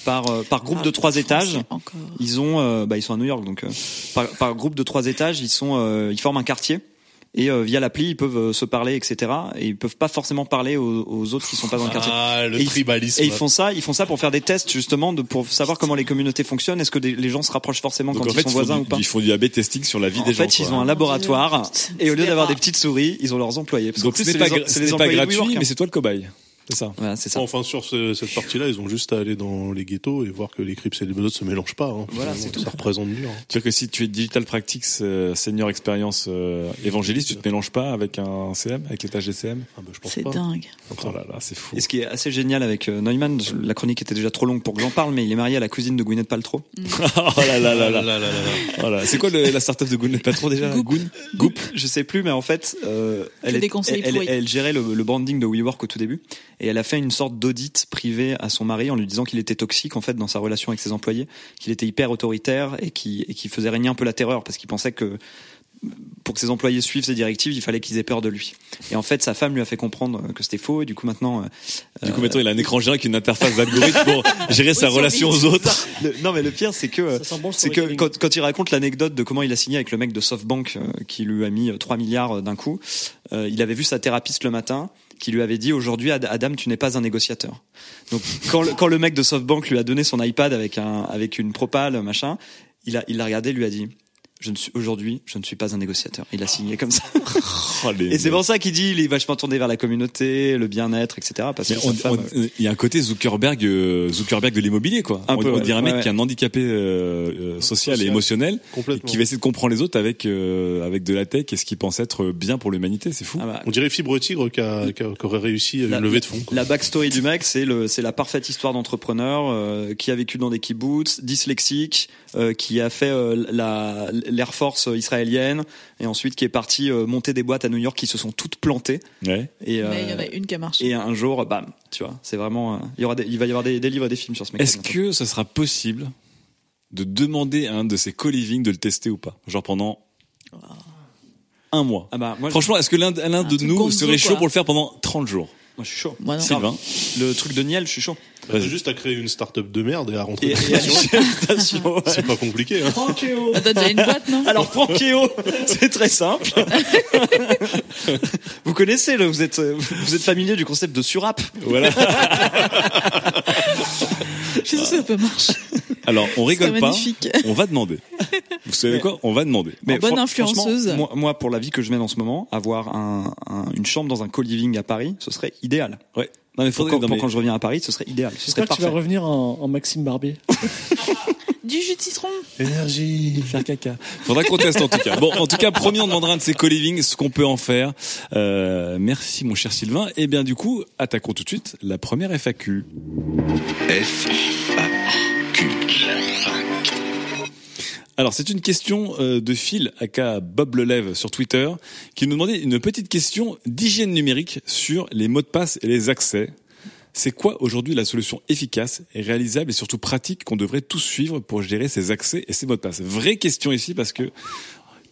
par par groupe Ah, de trois étages, Encore. ils ont, euh, bah, ils sont à New York, donc euh, par, par groupe de trois étages, ils sont, euh, ils forment un quartier. Et euh, via l'appli, ils peuvent euh, se parler, etc. Et ils peuvent pas forcément parler aux, aux autres qui sont pas dans le quartier. Ah, le Et ils- tribalisme. Et ils font ça, ils font ça pour faire des tests justement, de, pour savoir comment les communautés fonctionnent. Est-ce que des- les gens se rapprochent forcément Donc quand en ils fait, sont ils voisins du, ou pas ils font du A/B testing sur la vie En des gens. fait, ils ont un laboratoire et au lieu d'avoir des petites souris, ils ont leurs employés. Parce Donc c'est pas, pas gratuit, WeWork, hein. mais c'est toi le cobaye. C'est ça. Voilà, c'est ça. Enfin, sur ce- cette partie-là, ils ont juste à aller dans les ghettos et voir que les Crips et les Bezots se mélangent pas. hein. Voilà, c'est tout. Ça représente mieux. hein. C'est-à-dire que si tu es digital practice euh, senior expérience euh, évangéliste, tu te mélanges pas avec un CM, avec l'étage des CM. Ah, je pense C'est dingue. Oh là là, c'est fou. Et ce qui est assez génial avec euh, Neumann, je- la chronique était déjà trop longue pour que j'en parle, mais il est marié à la cousine de Gwyneth Paltrow. oh là là là là. là là là là. Voilà. C'est quoi le- la startup de Gwyneth Paltrow déjà? Goon? Goop, je sais plus, mais en fait, euh, elle, est- elle, elle gérait le, le branding de WeWork au tout début, et elle a fait une sorte d'audit privé à son mari en lui disant qu'il était toxique en fait dans sa relation avec ses employés, qu'il était hyper autoritaire et qui et qui faisait régner un peu la terreur parce qu'il pensait que pour que ses employés suivent ses directives, il fallait qu'ils aient peur de lui. Et en fait, sa femme lui a fait comprendre que c'était faux, et du coup maintenant, euh, Du coup, maintenant, il a un écran géant avec une interface d'algorithme pour gérer sa relation aux autres. le- non mais le pire c'est que euh, bon c'est que quand, quand il raconte l'anecdote de comment il a signé avec le mec de SoftBank euh, qui lui a mis euh, 3 milliards euh, d'un coup, euh, il avait vu sa thérapeute le matin qui lui avait dit aujourd'hui Ad- Adam tu n'es pas un négociateur. Donc quand le, quand le mec de SoftBank lui a donné son iPad avec un avec une propale machin, il a il l'a regardé lui a dit je ne suis aujourd'hui, je ne suis pas un négociateur. Il a signé comme ça. Oh, Et c'est pour ça qu'il dit il est vachement tourné vers la communauté, le bien-être, etc. Parce que on- sa femme, on- il y a un côté Zuckerberg, euh, Zuckerberg de l'immobilier, quoi. Un on, peu, on ouais. dirait un mec Ouais, qui est un handicapé euh, euh, social, et émotionnel, et qui va essayer de comprendre les autres avec euh, avec de la tech et ce qu'il pense être bien pour l'humanité. C'est fou. Ah bah, On dirait Fibre Tigre qui, a, qui, a- qui aurait réussi à La- une levée de fonds. quoi. La backstory du mec, c'est le, c'est la parfaite histoire d'entrepreneur euh, qui a vécu dans des kibbutz, dyslexique, euh, qui a fait euh, la l'air force israélienne et ensuite qui est parti euh, monter des boîtes à New York qui se sont toutes plantées Ouais. et euh, Mais il y en a une qui a marché. et un jour, bam, tu vois, c'est vraiment, euh, il y aura, des- il va y avoir des, des livres et des films sur ce mec. Est-ce que ce sera possible de demander à un de ces co-living de le tester ou pas? Genre pendant un mois. ah bah moi, Franchement, est-ce que l'un l'un de nous serait chaud quoi. pour le faire pendant 30 jours? Moi je suis chaud. Moi, non. Sylvain Le truc de Niel, je suis chaud. Bah, t'as juste à créer une start-up de merde et à rentrer dans la ouais. C'est pas compliqué. Hein. Ah, T'as déjà une boîte, non? Alors Frankéo, c'est très simple. vous connaissez, là, vous êtes vous êtes familier du concept de surapp. Voilà. Je sais que ça peut marcher. Alors, on rigole pas. magnifique. On va demander. Vous savez quoi? On va demander. En bonne influenceuse. franchement, Moi, moi, pour la vie que je mène en ce moment, avoir un, un- une chambre dans un co-living à Paris, ce serait idéal. Ouais. Non mais Pour, faudrait quand, non, pour mais- quand je reviens à Paris, ce serait idéal. Ce serait que tu vas parfait. revenir en, en Maxime Barbier. Du jus de citron. Énergie. faire caca. Faudra qu'on teste en tout cas. Bon, en tout cas, promis, on demandera un de ces co-living ce qu'on peut en faire. Euh, merci mon cher Sylvain. Et bien du coup, attaquons tout de suite la première FAQ. F, Alors, c'est une question euh, de Phil, aka Bob Lelève sur Twitter, qui nous demandait une petite question d'hygiène numérique sur les mots de passe et les accès. C'est quoi aujourd'hui la solution efficace, et réalisable et surtout pratique qu'on devrait tous suivre pour gérer ces accès et ces mots de passe? Vraie question ici parce que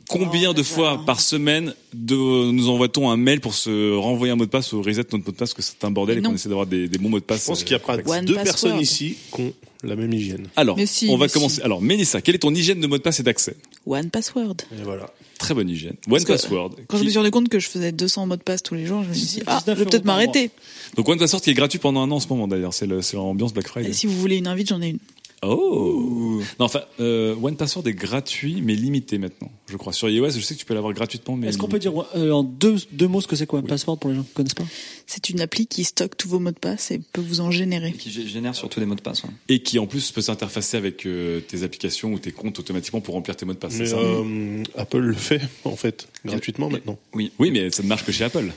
combien Oh, de fois par semaine de, nous envoie-t-on un mail pour se renvoyer un mot de passe ou reset notre mot de passe? Parce que c'est un bordel et qu'on essaie d'avoir des, des bons mots de passe Je pense qu'il y a pas complexes. One deux password. personnes ici qui ont la même hygiène. Alors, si, on va commencer. Alors, Mélissa, quelle est ton hygiène de mot de passe et d'accès? One Password. Et voilà. Très bonne hygiène. Parce One que Password. Quand je me suis rendu compte que je faisais 200 mots de passe tous les jours, je me suis dit, ah, je 19 vais peut-être m'arrêter. Donc One Password qui est gratuit pendant un an en ce moment d'ailleurs. C'est le- c'est l'ambiance Black Friday. Et si vous voulez une invite, j'en ai une. Oh Non, enfin, euh, One Password est gratuit, mais limité maintenant, je crois. Sur iOS, je sais que tu peux l'avoir gratuitement, mais. Est-ce qu'on peut dire euh, en deux, deux mots ce que c'est quoi un password pour les gens qui connaissent pas? C'est une appli qui stocke tous vos mots de passe et peut vous en générer. Qui gé- génère surtout des mots de passe. ouais. Et qui en plus peut s'interfacer avec euh, tes applications ou tes comptes automatiquement pour remplir tes mots de passe. Mais c'est ça? euh, Apple le fait, en fait, gratuitement maintenant. Oui, mais ça ne marche que chez Apple.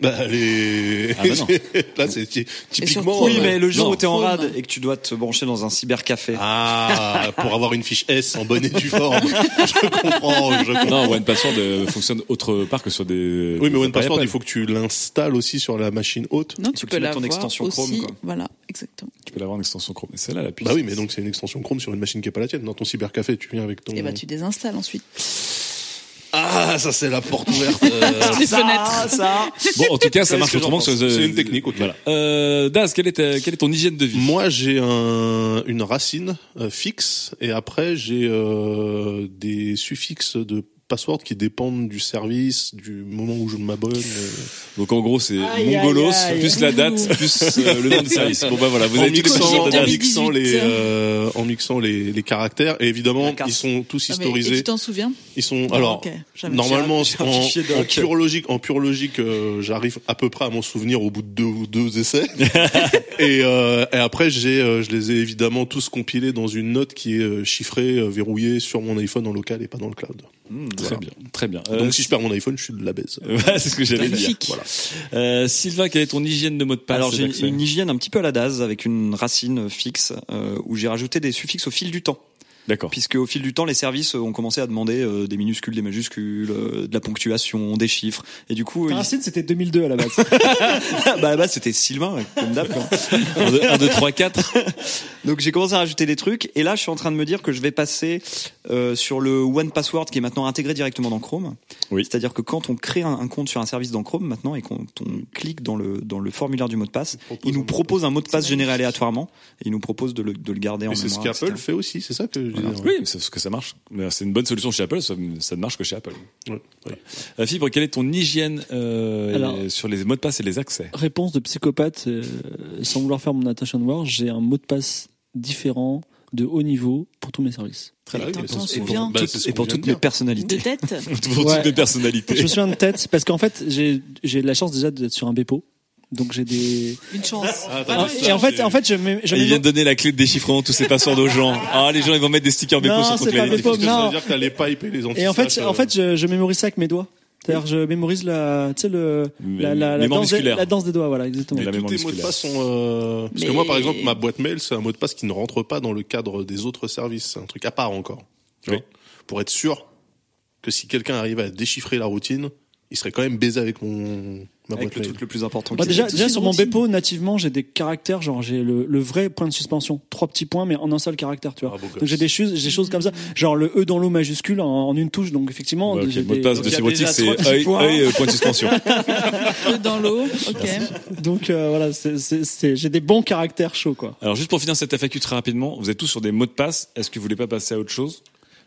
Bah, les... Ah bah non. Là, c'est typiquement... Oui, euh, mais le jour non. où t'es en rade et que tu dois te brancher dans un cybercafé. Ah, pour avoir une fiche S en bonne et due forme. Je comprends, je comprends. Non, One Password euh, fonctionne autre part que sur des. Oui, mais des One appareils Password, Apple. il faut que tu l'installes aussi sur la machine haute. Non, tu peux l'avoir ton extension aussi. Chrome, quoi. Voilà, exactement. Tu peux l'avoir en extension Chrome. Mais celle-là, la puce. Bah oui, mais donc c'est une extension Chrome sur une machine qui est pas la tienne. Dans ton cybercafé, tu viens avec ton. Et bah, tu désinstalles ensuite. Ah, ça c'est la porte ouverte. euh, Les fenêtres. ça. Bon, en tout cas, ça C'est marche ce que j'en autrement pense. sur. euh, C'est une technique, ok. Voilà. Euh, Daz, quelle est, ta- quelle est ton hygiène de vie? Moi, j'ai un, une racine euh, fixe et après j'ai euh, des suffixes de password qui dépendent du service, du moment où je m'abonne. euh. Donc en gros, c'est Aïe, Mongolos aïe, aïe. plus la date plus euh, le nom du service. Bon bah voilà, vous en avez mixant, en mixant les, euh, en mixant les, les caractères et évidemment ils sont tous Ah, mais- et historisés. tu t'en souviens? Ils sont Non, alors normalement en, en pure logique, en pure logique, euh, j'arrive à peu près à m'en souvenir au bout de deux ou deux essais. et, euh, et après j'ai, euh, je les ai évidemment tous compilés dans une note qui est chiffrée, euh, verrouillée sur mon iPhone en local et pas dans le cloud. Très bien, très bien. Euh, Donc si je perds mon iPhone, je suis de la baise. Ouais, c'est ce que j'allais dire. Magnifique. Voilà. Euh, Sylvain, quelle est ton hygiène de mot de passe Alors j'ai une hygiène un petit peu à la DAS avec une racine fixe euh, où j'ai rajouté des suffixes au fil du temps. D'accord. Puisque au fil du temps, les services ont commencé à demander euh, des minuscules, des majuscules, euh, de la ponctuation, des chiffres. Et du coup, ils- Racine, c'était 2002 à la base. bah là c'était Sylvain, comme d'hab. quoi. 1, 2, 3, 4. Donc j'ai commencé à rajouter des trucs. Et là, je suis en train de me dire que je vais passer euh, sur le One Password qui est maintenant intégré directement dans Chrome. Oui. C'est-à-dire que quand on crée un, un compte sur un service dans Chrome maintenant et qu'on on clique dans le dans le formulaire du mot de passe, il nous propose un mot de passe généré aléatoirement et il nous propose de le, de le garder en Et c'est ce mémoire. qu'Apple fait aussi, c'est ça que Oui, c'est ce que ça marche. Mais C'est une bonne solution chez Apple, ça, ça ne marche que chez Apple. Ouais, ouais. Euh, Fibre, quelle est ton hygiène euh, Alors- sur les mots de passe et les accès Réponse de psychopathe, euh, sans vouloir faire mon attention war, j'ai un mot de passe différent de haut niveau pour tous mes services. Très bien. Et pour- souviens bah, Et pour de toutes mes personnalités. De tête Pour toutes les personnalités. Je me souviens de tête parce qu'en fait j'ai j'ai de la chance déjà d'être sur un Bepo, donc j'ai des. Une chance. Ah, Ah, et ça, en fait, en fait, je mets, je Et il mets- vient de donner la clé de déchiffrement tous ces passwords aux gens. Ah, les gens, ils vont mettre des stickers Bepo Non, sur ton c'est pas clavier. Bepo. Parce que ça Non. veut dire que t'as les pipes et les anti Et en fait, en fait, je, je mémorise ça avec mes doigts. C'est-à-dire, je mémorise la, tu sais, le, la, la, la, danse des, la danse des doigts, voilà, exactement. Mais la tous tes mots de passe sont euh, parce que moi par exemple ma boîte mail c'est un mot de passe qui ne rentre pas dans le cadre des autres services c'est un truc à part encore tu Oui. vois, pour être sûr que si quelqu'un arrive à déchiffrer la routine il serait quand même baisé avec mon ma Avec boîte le mail truc le plus important. Bah, déjà, sur mon. Bepo, nativement, j'ai des caractères, genre j'ai le, le vrai point de suspension, trois petits points, mais en un seul caractère, tu vois. Ah, donc j'ai des choses, j'ai des choses comme ça, genre le E dans l'eau majuscule en, en une touche, donc effectivement. Le mot de passe de déjà c'est œil, point de suspension. Eux dans l'eau. Ok. Donc euh, voilà, c'est- c'est- c'est- j'ai des bons caractères chauds, quoi. Alors, juste pour finir cette FAQ très rapidement, vous êtes tous sur des mots de passe. Est-ce que vous voulez pas passer à autre chose?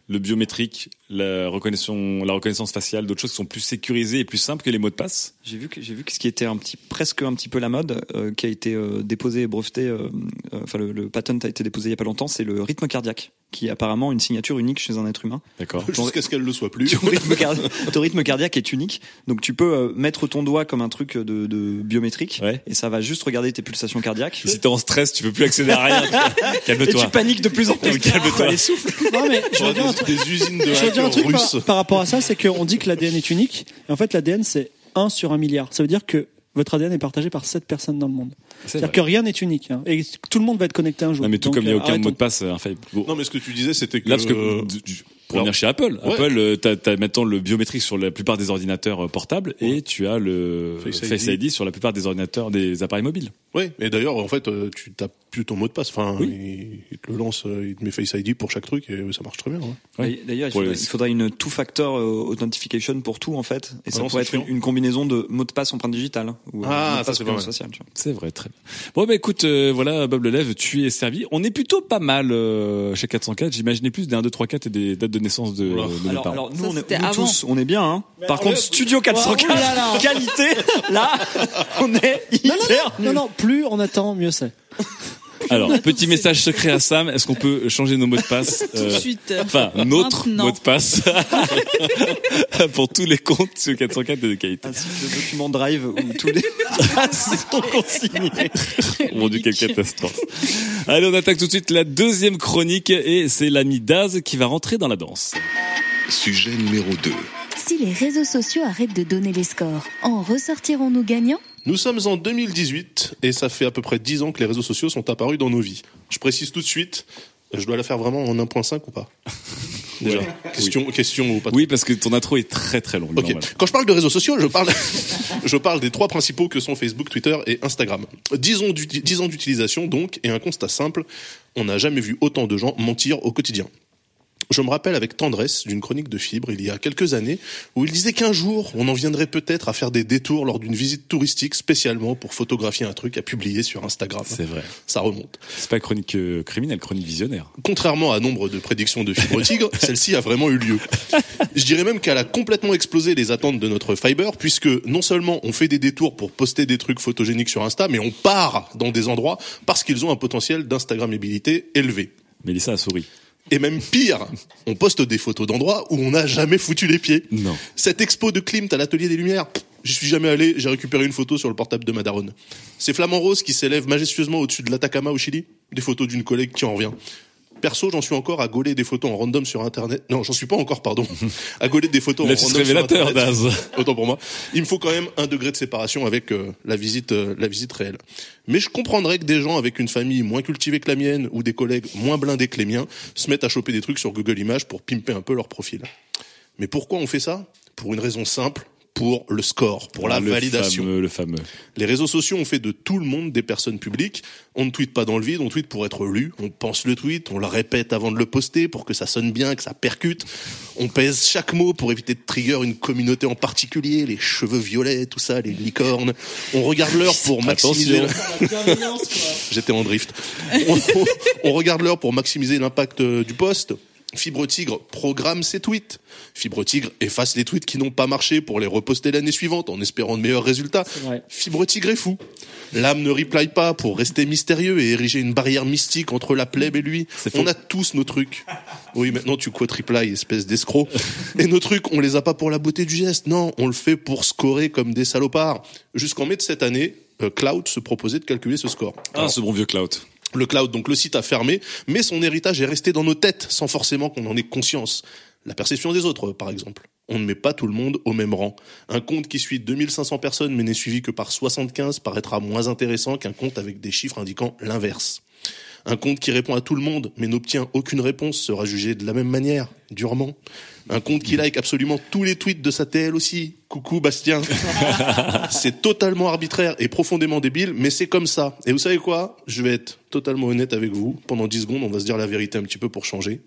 Le biométrique, la reconnaissance, faciale, d'autres choses qui sont plus sécurisées et plus simples que les mots de passe? J'ai vu que j'ai vu que ce qui était un petit presque un petit peu la mode, euh, qui a été euh, déposé et breveté, euh, enfin le, le patent a été déposé il y a pas longtemps, c'est le rythme cardiaque, qui est apparemment une signature unique chez un être humain. D'accord. jusqu'à ce qu'elle le soit plus Ton rythme, car- ton rythme cardiaque est unique, donc tu peux euh, mettre ton doigt comme un truc de, de biométrique, Ouais. et ça va juste regarder tes pulsations cardiaques. Si t'es en stress, tu peux plus accéder à rien. Et Calme-toi. tu paniques de plus en plus. Calme-toi. Les souffles. Non mais je veux dire un truc, des usines de je dire un truc par, par rapport à ça, c'est qu'on dit que l'ADN est unique, et en fait l'ADN c'est 1 sur un milliard. Ça veut dire que votre ADN est partagé par 7 personnes dans le monde. C'est C'est-à-dire que rien n'est unique, hein, et tout le monde va être connecté un jour. Non, mais tout Donc, comme il n'y a euh, aucun arrêtons. mot de passe euh, infaillible. Bon. non mais ce que tu disais c'était que Là, parce que euh, du- du- pour alors- venir chez Apple, Ouais. Apple, euh, t'as, t'as maintenant le biométrique sur la plupart des ordinateurs euh, portables et tu as le Face Face, ID. ID. sur la plupart des ordinateurs, des appareils mobiles. Oui, et d'ailleurs, en fait, euh, tu tapes plus ton mot de passe. Enfin, il, il te le lance, euh, il te met Face ID pour chaque truc et ça marche très bien. ouais. Et D'ailleurs, il, il faudrait une two-factor euh, authentification pour tout, en fait. Et ça non, pourrait être une, combinaison de mot de passe empreinte digitale. hein, Ou euh, Ah, mot de ça, passe social. C'est vrai, très bien. Bon, bah écoute, euh, voilà, Bob le Lève, tu es servi. On est plutôt pas mal euh, chez 404. J'imaginais plus des 1, 2, 3, 4 et des dates de naissance de, Oula. de Alors, parents. alors nous, Ça, on est, nous tous, on est bien. Hein. Par contre, Studio 404, Oh là là. qualité, là, on est Non, non, hyper non, non, non, plus on attend, mieux c'est. Alors, petit message secret à Sam. Est-ce qu'on peut changer nos mots de passe Tout de euh, suite. Enfin, notre Maintenant. mot de passe pour tous les comptes sur 404 et de qualité. ainsi que le document Drive où tous les traces sont consignés. Mon Dieu, quelle catastrophe. Allez, on attaque tout de suite la deuxième chronique et c'est l'ami Daz qui va rentrer dans la danse. Sujet numéro 2. Si les réseaux sociaux arrêtent de donner les scores, en ressortirons-nous gagnants? Nous sommes en 2018 et ça fait à peu près 10 ans que les réseaux sociaux sont apparus dans nos vies. Je précise tout de suite, je dois la faire vraiment en 1.5 ou pas? Déjà, Ouais. question, question au patron. Oui, parce que ton intro est très très longue. Ok. normal. Quand je parle de réseaux sociaux, je parle, je parle des trois principaux que sont Facebook, Twitter et Instagram. 10 ans d'uti- 10 ans d'utilisation donc, et un constat simple, on n'a jamais vu autant de gens mentir au quotidien. Je me rappelle avec tendresse d'une chronique de Fibre il y a quelques années où il disait qu'un jour on en viendrait peut-être à faire des détours lors d'une visite touristique spécialement pour photographier un truc à publier sur Instagram. C'est vrai. Ça remonte. C'est pas chronique euh, criminelle, chronique visionnaire. Contrairement à nombre de prédictions de Fibre Tigre, celle-ci a vraiment eu lieu. Je dirais même qu'elle a complètement explosé les attentes de notre Fiber, puisque non seulement on fait des détours pour poster des trucs photogéniques sur Insta, mais on part dans des endroits parce qu'ils ont un potentiel d'Instagrammabilité élevé. Mélissa a souri. Et même pire, on poste des photos d'endroits où on n'a jamais foutu les pieds. Non. Cette expo de Klimt à l'Atelier des Lumières, j'y suis jamais allé, j'ai récupéré une photo sur le portable de Madaron. Ces flamants roses qui s'élèvent majestueusement au-dessus de l'Atacama au Chili, des photos d'une collègue qui en revient. Perso, j'en suis encore à gauler des photos en random sur Internet. Non, j'en suis pas encore, pardon. À gauler des photos en random sur révélateur, Internet. Daz. Autant pour moi. Il me faut quand même un degré de séparation avec euh, la visite, euh, la visite réelle. Mais je comprendrais que des gens avec une famille moins cultivée que la mienne ou des collègues moins blindés que les miens se mettent à choper des trucs sur Google Images pour pimper un peu leur profil. Mais pourquoi on fait ça? Pour une raison simple, pour le score, pour la Ah, le validation. fameux, le fameux. Les réseaux sociaux ont fait de tout le monde des personnes publiques. On ne tweete pas dans le vide, on tweete pour être lu. On pense le tweet, on le répète avant de le poster pour que ça sonne bien, que ça percute. On pèse chaque mot pour éviter de trigger une communauté en particulier, les cheveux violets, tout ça, les licornes. On regarde l'heure pour maximiser. J'étais en drift. On, on- on regarde l'heure pour maximiser l'impact euh, du post. Fibre Tigre programme ses tweets. Fibre Tigre efface les tweets qui n'ont pas marché pour les reposter l'année suivante en espérant de meilleurs résultats. Fibre Tigre est fou. L'âme ne reply pas pour rester mystérieux et ériger une barrière mystique entre la plèbe et lui. On a tous nos trucs. Oui, maintenant tu quote reply, espèce d'escroc. Et nos trucs, on les a pas pour la beauté du geste. Non, on le fait pour scorer comme des salopards. Jusqu'en mai de cette année, euh, Cloud se proposait de calculer ce score. Ah, ce bon vieux cloud. Le cloud, donc le site a fermé, mais son héritage est resté dans nos têtes sans forcément qu'on en ait conscience. La perception des autres, par exemple. On ne met pas tout le monde au même rang. Un compte qui suit 2500 personnes mais n'est suivi que par 75 paraîtra moins intéressant qu'un compte avec des chiffres indiquant l'inverse. Un compte qui répond à tout le monde mais n'obtient aucune réponse sera jugé de la même manière, durement. Un compte qui like absolument tous les tweets de sa TL aussi. Coucou Bastien. c'est totalement arbitraire et profondément débile, mais c'est comme ça. Et vous savez quoi? Je vais être totalement honnête avec vous. Pendant 10 secondes, on va se dire la vérité un petit peu pour changer.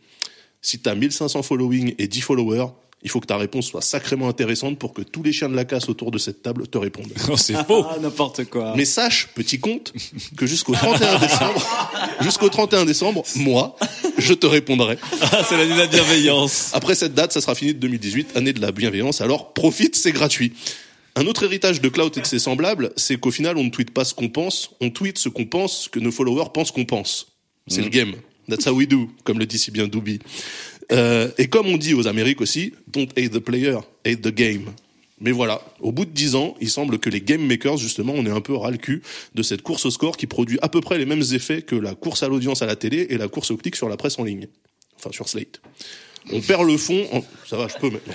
Si t'as 1500 following et 10 followers, il faut que ta réponse soit sacrément intéressante pour que tous les chiens de la casse autour de cette table te répondent. Oh, c'est faux. Ah, n'importe quoi. Mais sache, petit compte, que jusqu'au 31 décembre, jusqu'au 31 décembre, moi, je te répondrai. Ah, c'est l'année de la bienveillance. Après cette date, ça sera fini de 2018, année de la bienveillance. Alors profite, c'est gratuit. Un autre héritage de Cloud et de ses semblables, c'est qu'au final, on ne tweete pas ce qu'on pense, on tweete ce qu'on pense, que nos followers pensent qu'on pense. C'est le game. That's how we do, comme le dit si bien Doobie. Euh, et comme on dit aux Amériques aussi, don't hate the player, hate the game. Mais voilà, au bout de dix ans, il semble que les game makers, justement, on est un peu ras le cul de cette course au score qui produit à peu près les mêmes effets que la course à l'audience à la télé et la course au clic sur la presse en ligne. Enfin, sur Slate. On perd le fond. Ça va, je peux maintenant.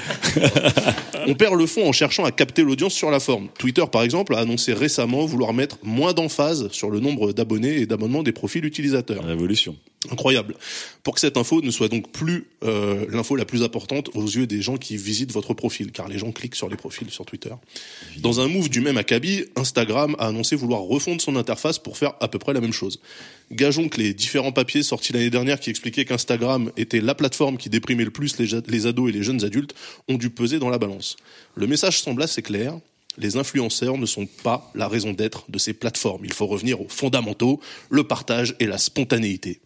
On perd le fond en cherchant à capter l'audience sur la forme. Twitter, par exemple, a annoncé récemment vouloir mettre moins d'emphase sur le nombre d'abonnés et d'abonnements des profils utilisateurs. Révolution. Incroyable. Pour que cette info ne soit donc plus euh, l'info la plus importante aux yeux des gens qui visitent votre profil, car les gens cliquent sur les profils sur Twitter. Dans un move du même acabit, Instagram a annoncé vouloir refondre son interface pour faire à peu près la même chose. Gageons que les différents papiers sortis l'année dernière qui expliquaient qu'Instagram était la plateforme qui déprimait le plus les, les ados et les jeunes adultes ont dû peser dans la balance. Le message semble assez clair. Les influenceurs ne sont pas la raison d'être de ces plateformes. Il faut revenir aux fondamentaux, le partage et la spontanéité.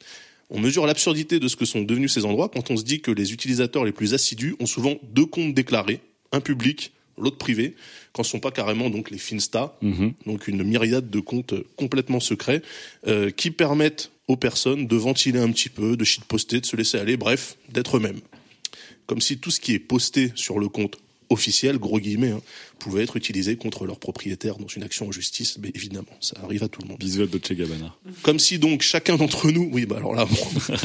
On mesure l'absurdité de ce que sont devenus ces endroits quand on se dit que les utilisateurs les plus assidus ont souvent deux comptes déclarés, un public, l'autre privé, quand ce sont pas carrément donc les Finsta, donc une myriade de comptes complètement secrets euh, qui permettent aux personnes de ventiler un petit peu, de shitposter, de se laisser aller, bref, d'être eux-mêmes. Comme si tout ce qui est posté sur le compte officiel, gros guillemets, hein, pouvait être utilisé contre leur propriétaire dans une action en justice, mais évidemment, ça arrive à tout le monde. Bisous à Dolce Gabbana. Comme si donc chacun d'entre nous, oui, bah alors là, bon,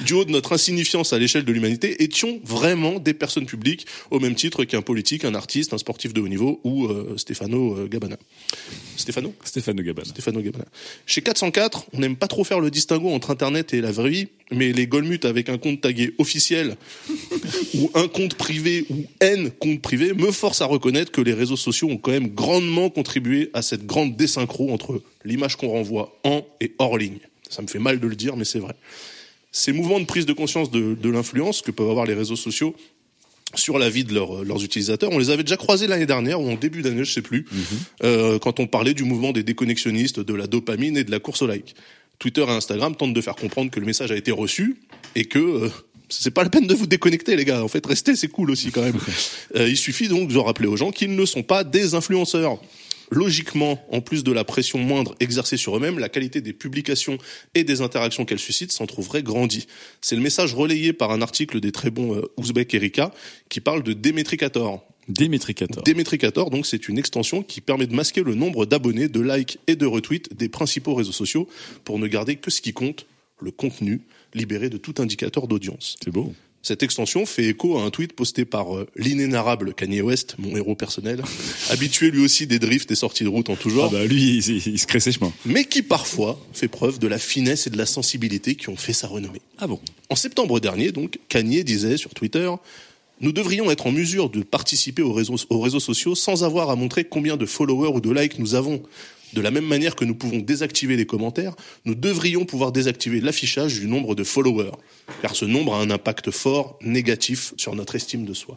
du haut de notre insignifiance à l'échelle de l'humanité, étions vraiment des personnes publiques au même titre qu'un politique, un artiste, un sportif de haut niveau ou euh, Stefano euh, Gabbana. Stefano? Stéphane Gabbana. Stefano Gabbana. Chez 404, on n'aime pas trop faire le distinguo entre Internet et la vraie vie, mais les Golmutes avec un compte tagué officiel ou un compte privé ou N compte me forcent à reconnaître que les réseaux sociaux ont quand même grandement contribué à cette grande désynchro entre l'image qu'on renvoie en et hors ligne. Ça me fait mal de le dire, mais c'est vrai. Ces mouvements de prise de conscience de, de l'influence que peuvent avoir les réseaux sociaux sur la vie de leurs- leurs utilisateurs. On les avait déjà croisés l'année dernière ou en début d'année, je sais plus, euh, quand on parlait du mouvement des déconnexionnistes, de la dopamine et de la course au like. Twitter et Instagram tentent de faire comprendre que le message a été reçu et que euh, c'est pas la peine de vous déconnecter, les gars. En fait, rester, c'est cool aussi quand même. Euh, il suffit donc de rappeler aux gens qu'ils ne sont pas des influenceurs. Logiquement, en plus de la pression moindre exercée sur eux-mêmes, la qualité des publications et des interactions qu'elles suscitent s'en trouverait grandie. C'est le message relayé par un article des très bons euh, Ouzbek Erika qui parle de Démétricator. Démétricator. Démétricator, donc, c'est une extension qui permet de masquer le nombre d'abonnés, de likes et de retweets des principaux réseaux sociaux pour ne garder que ce qui compte, le contenu, libéré de tout indicateur d'audience. C'est beau. Cette extension fait écho à un tweet posté par euh, l'inénarrable Kanye West, mon héros personnel, habitué lui aussi des drifts et sorties de route en tout genre, Ah bah lui, il, il- il se crée ses chemins. mais qui parfois fait preuve de la finesse et de la sensibilité qui ont fait sa renommée. Ah bon? En septembre dernier, donc, Kanye disait sur Twitter Nous devrions être en mesure de participer aux réseaux, aux réseaux sociaux sans avoir à montrer combien de followers ou de likes nous avons. De la même manière que nous pouvons désactiver les commentaires, nous devrions pouvoir désactiver l'affichage du nombre de followers, car ce nombre a un impact fort négatif sur notre estime de soi.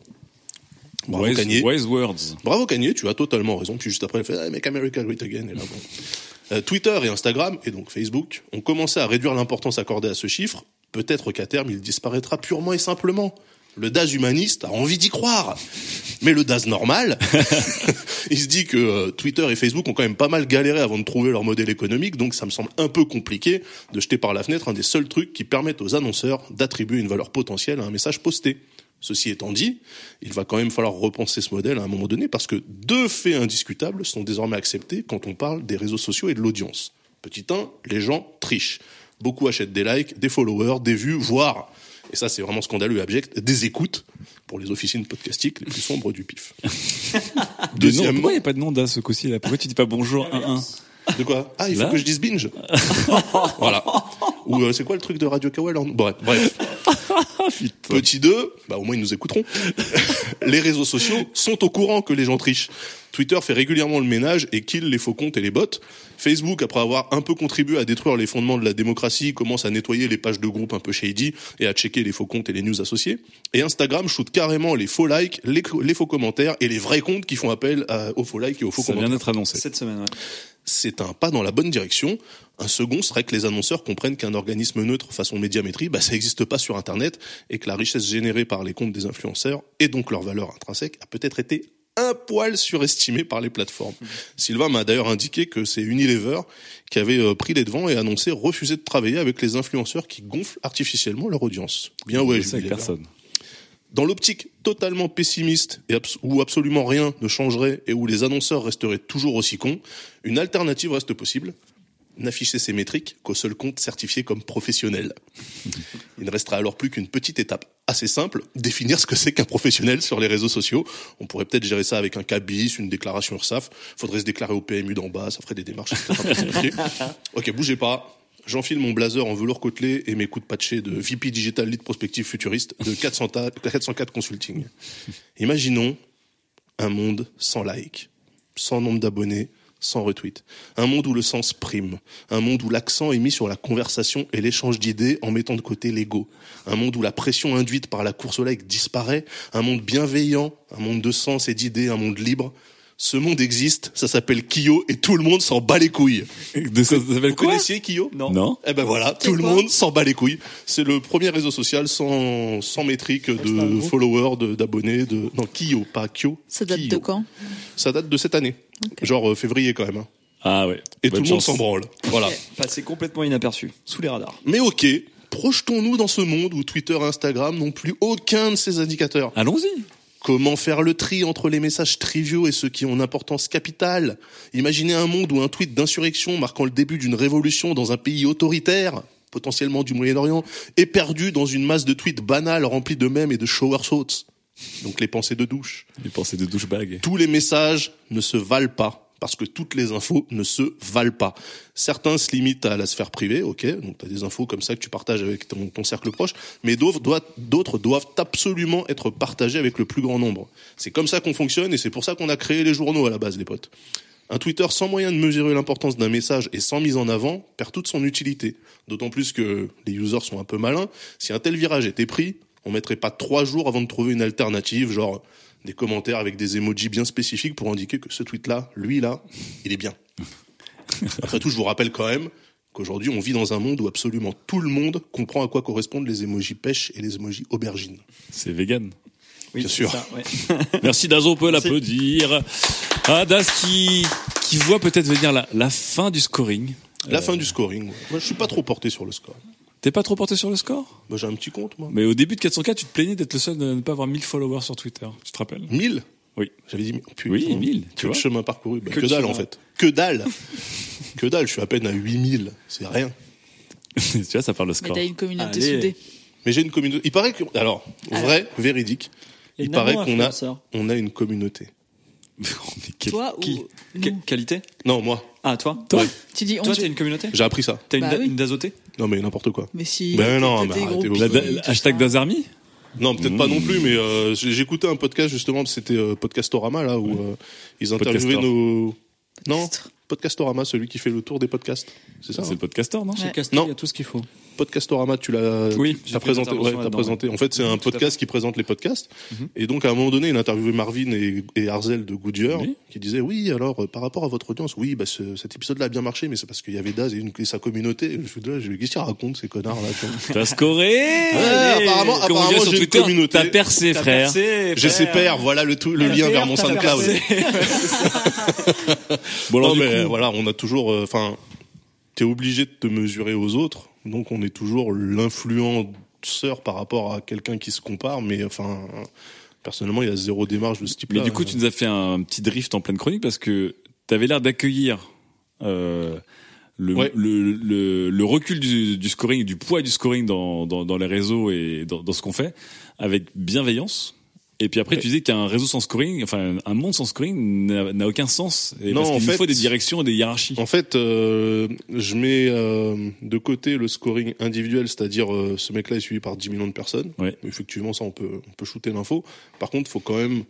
Bravo wise, Kanye. wise words. Bravo Kanye, tu as totalement raison. Puis juste après, elle fait ah, Make America Great Again. Et là, bon. Euh, Twitter et Instagram, et donc Facebook, ont commencé à réduire l'importance accordée à ce chiffre. Peut-être qu'à terme, il disparaîtra purement et simplement. Le DAS humaniste a envie d'y croire. Mais le DAS normal, il se dit que euh, Twitter et Facebook ont quand même pas mal galéré avant de trouver leur modèle économique, donc ça me semble un peu compliqué de jeter par la fenêtre un des seuls trucs qui permettent aux annonceurs d'attribuer une valeur potentielle à un message posté. Ceci étant dit, il va quand même falloir repenser ce modèle à un moment donné parce que deux faits indiscutables sont désormais acceptés quand on parle des réseaux sociaux et de l'audience. Petit 1, les gens trichent. Beaucoup achètent des likes, des followers, des vues, voire, et ça c'est vraiment scandaleux et abject, des écoutes pour les officines podcastiques les plus sombres du pif. Deuxièmement, pourquoi il n'y a pas de nom d'A ce coup-ci là? Pourquoi tu dis pas bonjour 1-1 de quoi? Ah, il faut Là que je dise binge. voilà. Ou euh, c'est quoi le truc de Radio Kawel en- Bref, bref. Petit 2, bah au moins ils nous écouteront. les réseaux sociaux sont au courant que les gens trichent. Twitter fait régulièrement le ménage et kill les faux comptes et les bots. Facebook, après avoir un peu contribué à détruire les fondements de la démocratie, commence à nettoyer les pages de groupe un peu shady et à checker les faux comptes et les news associés. Et Instagram shoot carrément les faux likes, les, les faux commentaires et les vrais comptes qui font appel à- aux faux likes et aux faux Ça vient commentaires d'être annoncé. Cette semaine, ouais. C'est un pas dans la bonne direction. Un second serait que les annonceurs comprennent qu'un organisme neutre façon médiamétrie, bah, ça n'existe pas sur Internet et que la richesse générée par les comptes des influenceurs et donc leur valeur intrinsèque a peut-être été un poil surestimée par les plateformes. Sylvain m'a d'ailleurs indiqué que c'est Unilever qui avait euh, pris les devants et annoncé refuser de travailler avec les influenceurs qui gonflent artificiellement leur audience. Bien ouais, Unilever. personne. Dans l'optique totalement pessimiste et où absolument rien ne changerait et où les annonceurs resteraient toujours aussi cons, une alternative reste possible. N'afficher ces métriques qu'au seul compte certifié comme professionnel. Il ne restera alors plus qu'une petite étape assez simple, définir ce que c'est qu'un professionnel sur les réseaux sociaux. On pourrait peut-être gérer ça avec un cabis, une déclaration URSAF. Faudrait se déclarer au PMU d'en bas, ça ferait des démarches. Ok, bougez pas. J'enfile mon blazer en velours côtelé et mes coups de patché de VP Digital Lead Prospective Futuriste de 400 ta- 404 Consulting. Imaginons un monde sans like, sans nombre d'abonnés, sans retweet. Un monde où le sens prime. Un monde où l'accent est mis sur la conversation et l'échange d'idées en mettant de côté l'ego. Un monde où la pression induite par la course au like disparaît. Un monde bienveillant, un monde de sens et d'idées, un monde libre. Ce monde existe, ça s'appelle Kyo et tout le monde s'en bat les couilles. De ça, ça s'appelle Vous quoi connaissiez Kyo? Non. Non. Eh ben voilà, tout le monde s'en bat les couilles. C'est le premier réseau social sans, sans métrique de followers, de- d'abonnés, de, non, Kyo, pas Kyo. Ça date Kyo. de quand? Ça date de cette année. Genre euh, février quand même. hein. Ah ouais. Et Bonne tout le monde chance. s'en branle. Voilà. Passé complètement inaperçu, sous les radars. Mais ok, projetons-nous dans ce monde où Twitter et Instagram n'ont plus aucun de ces indicateurs. Allons-y. Comment faire le tri entre les messages triviaux et ceux qui ont une importance capitale? Imaginez un monde où un tweet d'insurrection marquant le début d'une révolution dans un pays autoritaire, potentiellement du Moyen-Orient, est perdu dans une masse de tweets banals remplis de mèmes et de shower thoughts. Donc les pensées de douche. Les pensées de douchebag. Tous les messages ne se valent pas parce que toutes les infos ne se valent pas. Certains se limitent à la sphère privée, ok, donc tu des infos comme ça que tu partages avec ton, cercle proche, mais d'autres doivent, doivent absolument être partagés avec le plus grand nombre. C'est comme ça qu'on fonctionne et c'est pour ça qu'on a créé les journaux à la base, les potes. Un Twitter sans moyen de mesurer l'importance d'un message et sans mise en avant perd toute son utilité. D'autant plus que les users sont un peu malins. Si un tel virage était pris, on mettrait pas trois jours avant de trouver une alternative, genre des commentaires avec des emojis bien spécifiques pour indiquer que ce tweet-là, lui là, il est bien. Après tout, je vous rappelle quand même qu'aujourd'hui, on vit dans un monde où absolument tout le monde comprend à quoi correspondent les emojis pêche et les emojis aubergine. C'est vegan. Oui, Bien sûr. ça, ouais. Merci Dazo, on peut l'applaudir. Ah, Daz qui, qui voit peut-être venir la, la fin du scoring. La fin du scoring. ouais. Moi, je suis pas trop porté sur le score. T'es pas trop porté sur le score? Moi, j'ai un petit compte, moi. Mais au début de 404, tu te plaignais d'être le seul de ne pas avoir 1000 followers sur Twitter. Tu te rappelles? 1000 Oui. J'avais dit, oh, putain, Oui, 1000, tu Que de vois. chemin parcouru. Bah, Que dalle, en fait. Que dalle. que dalle. Je suis à peine à 8000. C'est rien. Tu vois, ça parle le Mais score. t'as une communauté Allez. soudée. Mais j'ai une communauté. Il paraît que, alors, vrai, véridique. Les Il paraît qu'on a, on a une communauté. Quel- Toi Qui ou Que- nous Qualité Non, moi. Ah, toi Toi Tu dis on Toi, t'as une communauté J'ai appris ça. T'as une, Bah da- oui. une dazoté Non, mais n'importe quoi. Mais si. Ben non, mais arrêtez, qui- hashtag ça. Dazarmy Non, peut-être pas Mmh. non plus, mais euh, j'écoutais un podcast justement, c'était euh, Podcastorama là où euh, ils interviewaient Podcastor. nos. Non, Podcastorama, celui qui fait le tour des podcasts. C'est ça. C'est hein le podcastor, non Ouais. Chez Castor, Non. il y a tout ce qu'il faut. Podcastorama, tu l'as. Oui, présenté. Ouais, là-dedans, présenté. En fait, c'est un podcast qui présente les podcasts. Mhm. Et donc, à un moment donné, il a interviewé Marvin et, et Arzel de Goodyear, Oui. qui disaient oui, alors euh, par rapport à votre audience, oui, bah, ce- cet épisode-là a bien marché, mais c'est parce qu'il y avait Daz et, une- et sa communauté. Et je me dis, je- qu'est-ce qu'ils racontent ces connards là tu vois? T'as scoré Ouais, apparemment, apparemment, j'ai une Twitter, communauté. T'as percé, frère. J'ai ses pères, voilà le, tout, le lien vers mon SoundCloud. Bon, alors, mais voilà, on a toujours, euh, enfin, t'es obligé de te mesurer aux autres, donc on est toujours l'influenceur par rapport à quelqu'un qui se compare, mais enfin, personnellement, il y a zéro démarche de ce type-là. Mais du coup, tu nous as fait un petit drift en pleine chronique parce que t'avais l'air d'accueillir euh, le, Ouais. le, le, le recul du, du scoring, du poids du scoring dans, dans, dans les réseaux et dans, dans ce qu'on fait avec bienveillance. Et puis après, Ouais. tu disais qu'un réseau sans scoring, enfin un monde sans scoring n'a aucun sens. Et Non, parce en qu'il faut des directions et des hiérarchies. En fait, euh, je mets euh, de côté le scoring individuel, c'est-à-dire euh, ce mec-là est suivi par 10 millions de personnes. Ouais. Effectivement, ça, on peut, on peut shooter l'info. Par contre, il faut quand même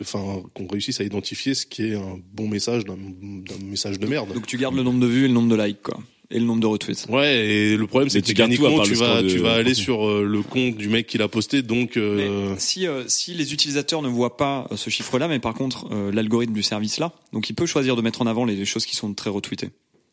enfin, qu'on réussisse à identifier ce qui est un bon message d'un d'un message de merde. Donc tu gardes le nombre de vues et le nombre de likes, quoi. Et le nombre de retweets. Ouais, et le problème c'est que techniquement tu vas tu vas aller sur euh, le compte du mec qui l'a posté, donc euh, si, euh, si les utilisateurs ne voient pas euh, ce chiffre-là, mais par contre euh, l'algorithme du service-là, donc il peut choisir de mettre en avant les, les choses qui sont très retweetées.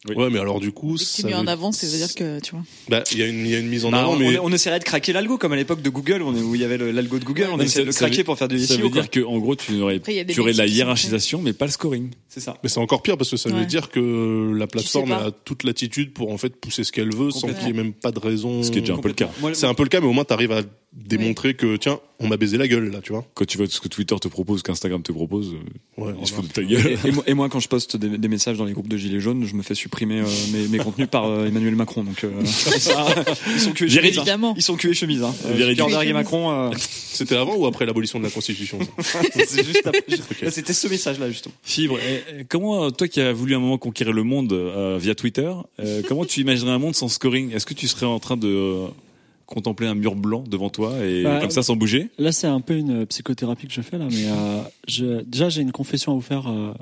Ouais, mais alors du coup, tu mis en veut- avant, ça veut dire que tu vois. bah il y a une il y a une mise en Bah, avant, on, mais on essaierait de craquer l'algo comme à l'époque de Google, on est- où il y avait l'algo de Google, on Mais essayait de le craquer veut- pour faire du Ça SEO. veut quoi. dire qu'en gros, tu aurais, Après, tu aurais de la hiérarchisation, mais pas le scoring. C'est ça. mais c'est encore pire parce que ça veut dire que la plateforme a toute l'attitude pour en fait pousser ce qu'elle veut sans qu'il y ait même pas de raison. Ce qui est déjà un peu le cas. C'est un peu le cas, mais au moins t'arrives à démontrer que tiens, on m'a baisé la gueule là, tu vois. Quand tu vois ce que Twitter te propose, qu'Instagram te propose, euh, Ouais, il se voilà. fout de ta gueule. et moi, et moi, quand je poste des, des messages dans les groupes de gilets jaunes, je me fais supprimer euh, mes, mes contenus par euh, Emmanuel Macron. Donc euh, ça, ils sont cuits et Véridique. chemise. hein. Évidemment. Ils sont cuits et chemise. Hein. Euh, et Macron, euh, C'était avant ou après l'abolition de la Constitution ça c'est juste après- C'était ce message-là justement. Fibre, comment, toi qui as voulu un moment conquérir le monde euh, via Twitter, euh, comment tu imaginerais un monde sans scoring? Est-ce que tu serais en train de euh, contempler un mur blanc devant toi et Bah, comme ça sans bouger Là, c'est un peu une psychothérapie que je fais là, mais euh, je, déjà j'ai une confession à vous faire. euh,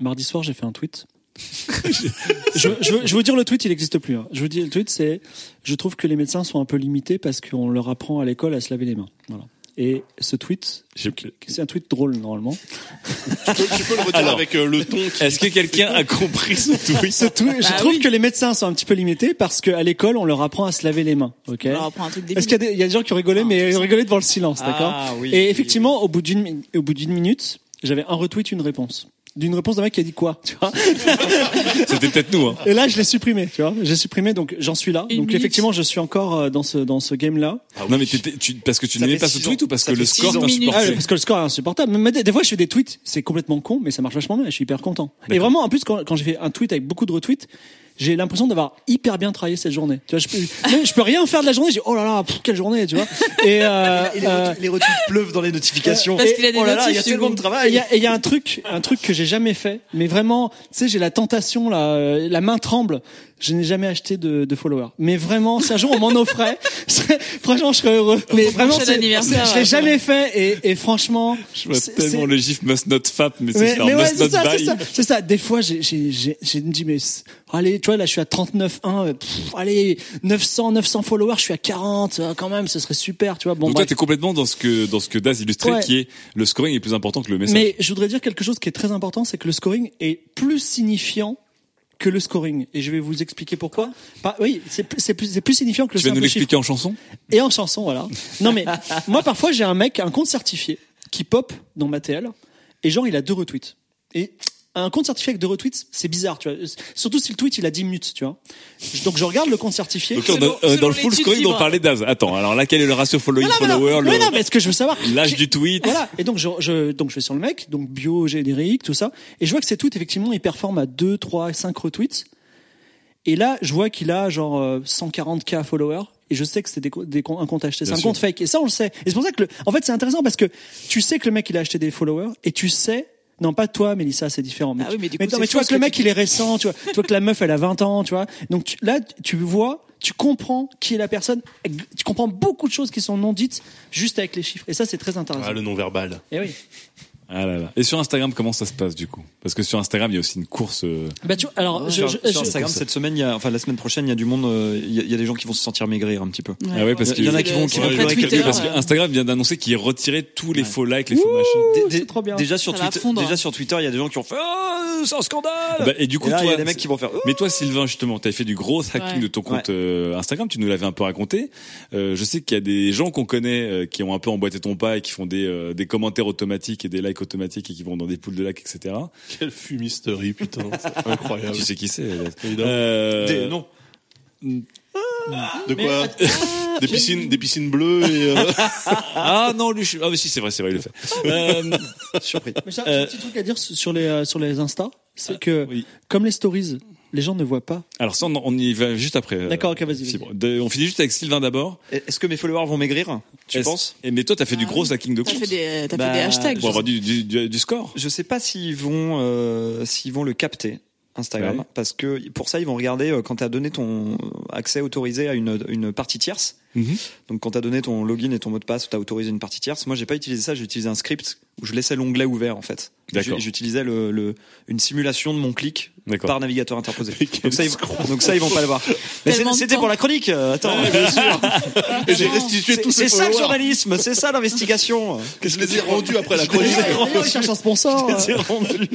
mardi soir, j'ai fait un tweet. je, je, je veux vous dire le tweet, il n'existe plus. hein. Je vous dis le tweet, c'est je trouve que les médecins sont un peu limités parce qu'on leur apprend à l'école à se laver les mains. Voilà. Et ce tweet, c'est un tweet drôle normalement. Tu peux, tu peux le redire Alors, avec euh, le ton qui... Est-ce que quelqu'un a compris ce tweet Ce tweet- je Bah trouve oui. que les médecins sont un petit peu limités parce qu'à l'école, on leur apprend à se laver les mains. Ok. On leur apprend un truc Est-ce qu'il y, a des- il y a des gens qui ont rigolé, Non, mais ils rigolé devant le silence, Ah, d'accord oui, Et oui, effectivement, au bout d'une au bout d'une minute, j'avais un retweet, une réponse. D'une réponse d'un mec qui a dit quoi, tu vois C'était peut-être nous. Hein. Et là, je l'ai supprimé, tu vois J'ai supprimé, donc j'en suis là. Une donc minute. effectivement, je suis encore euh, dans ce dans ce game-là. non mais tu, parce que tu n'aimais pas ce tweet ans. ou parce Ça que le score. Ah, t'insupportait parce que le score est insupportable. Mais des, des fois, je fais des tweets, c'est complètement con, mais ça marche vachement bien. Je suis hyper content. Et vraiment, en plus, quand, quand j'ai fait un tweet avec beaucoup de retweets, j'ai l'impression d'avoir hyper bien travaillé cette journée. Tu vois, je peux, je peux rien faire de la journée. Je dis oh là là, pff, quelle journée, tu vois. Et, euh, Et les, euh, retweets- les retweets pleuvent dans les notifications. Parce qu'il a des oh là là, il y a tellement de Hugo. Et il travail. y a, et il y a un truc, un truc que j'ai jamais fait, mais vraiment, tu sais, j'ai la tentation là, euh, la main tremble. Je n'ai jamais acheté de, de followers. Mais vraiment, si un jour on m'en offrait, franchement, je serais heureux. Mais vraiment, prochain c'est- anniversaire, je l'ai jamais fait et, et franchement, Je vois c'est- tellement c'est- le gif must not fap, mais c'est mais, ça, mais ouais, must c'est not ça, c'est buy. ça, c'est ça. Des fois, j'ai, j'ai, j'ai, j'ai dit, mais, allez, tu vois, là, je suis à 39,1, euh, allez, 900, 900 followers, je suis à 40, euh, quand même, ce serait super, tu vois. Bon, Donc toi, t'es complètement dans ce que dans ce que Daz illustrait, Ouais. qui est le scoring est plus important que le message. Mais je voudrais dire quelque chose qui est très important, c'est que le scoring est plus signifiant que le scoring. Et je vais vous expliquer pourquoi. Oui, c'est plus, c'est plus, c'est plus signifiant que le tu vas nous l'expliquer en chanson? Et en chanson, voilà. Non mais, moi, parfois, j'ai un mec, un compte certifié, qui pop dans ma TL, et genre, il a deux retweets. Et un compte certifié avec deux retweets, c'est bizarre, tu vois. Surtout si le tweet, il a 10 minutes, tu vois. Donc, je regarde le compte certifié. Donc on Selon- euh, dans le full scoring fibre. parlait Daz. Attends, alors là, quel est le ratio following non, mais non, follower, mais le- non, mais ce que je veux savoir. l'âge du tweet Voilà. Et donc, je, je, donc, je vais sur le mec, donc bio, générique, tout ça. Et je vois que ces tweets, effectivement, ils performent à 2, 3, 5 retweets. Et là, je vois qu'il a genre euh, 140k followers. Et je sais que c'est des, des, un compte acheté. C'est un sûr. compte fake. Et ça, on le sait. Et c'est pour ça que, le, en fait, c'est intéressant parce que tu sais que le mec, il a acheté des followers. Et tu sais, non, pas toi, Mélissa, c'est différent. Mais, Ah oui, mais du mais, coup, non, c'est mais tu vois que le mec, tu il est récent. Tu vois, tu vois que la meuf, elle a 20 ans, tu vois. Donc tu- là, tu vois, tu comprends qui est la personne. Tu comprends beaucoup de choses qui sont non dites juste avec les chiffres. Et ça, c'est très intéressant. Ah, le non-verbal. Et oui. Ah là là. Et sur Instagram, comment ça se passe du coup? Parce que sur Instagram, il y a aussi une course. euh, Bah, tu vois, alors, je, sur, je- sur je- Instagram cette semaine, il y a, enfin la semaine prochaine, il y a du monde, euh, il y, a- il y a des gens qui vont se sentir maigrir un petit peu. Ah ouais, parce Il y en a qui vont- qui vont c'est quelques- Twitter, parce que Instagram vient d'annoncer qu'il retirait tous les faux likes, les faux machins. Dé- c'est trop bien. Déjà sur Ça va Twitter, fondre. déjà sur Twitter, il y a des gens qui ont fait oh, c'est un scandale. Bah, et du coup, là, il y toi, a des mecs qui vont faire oh. Mais toi, Sylvain, justement, tu as fait du gros hacking Ouais. de ton compte Ouais. euh, Instagram. Tu nous l'avais un peu raconté. Euh, je sais qu'il y a des gens qu'on connaît euh, qui ont un peu emboîté ton pas et qui font des, euh, des commentaires automatiques et des likes automatiques et qui vont dans des poules de likes, etc. Quelle fumisterie, putain. C'est incroyable. tu sais qui c'est. Euh, Des- non. De quoi Des piscines, des piscines bleues et. euh, Ah non, lui, je... ah mais si, c'est vrai, c'est vrai, il le fait. Euh, Surpris. Mais j'ai un petit truc à dire sur les, euh, sur les Insta, c'est que, oui. comme les stories, les gens ne voient pas. Alors ça, on, y va juste après. euh, D'accord, ok, vas-y, on finit juste avec Sylvain d'abord. Est-ce que mes followers vont maigrir Tu penses? Et mais toi, t'as fait du Ah gros hacking de T'as compte fait des, t'as Bah, fait des hashtags. pour avoir du, du, du, du score. Je sais pas s'ils vont euh, s'ils vont le capter Instagram Ouais. parce que pour ça ils vont regarder euh, quand tu as donné ton accès autorisé à une une partie tierce. Mhm. Donc quand tu as donné ton login et ton mot de passe, tu as autorisé une partie tierce. Moi, j'ai pas utilisé ça, j'ai utilisé un script où je laissais l'onglet ouvert en fait. J'utilisais le, le une simulation de mon clic D'accord. par navigateur interposé. Donc ça, ils, donc ça ils vont pas le voir. Mais c'était pour la chronique. euh, Attends, Et j'ai restitué ces c'est ça le journalisme, c'est ça l'investigation. Que je les ai rendus après la chronique. D'ailleurs, ils cherchent un sponsor. euh. C'est rendu.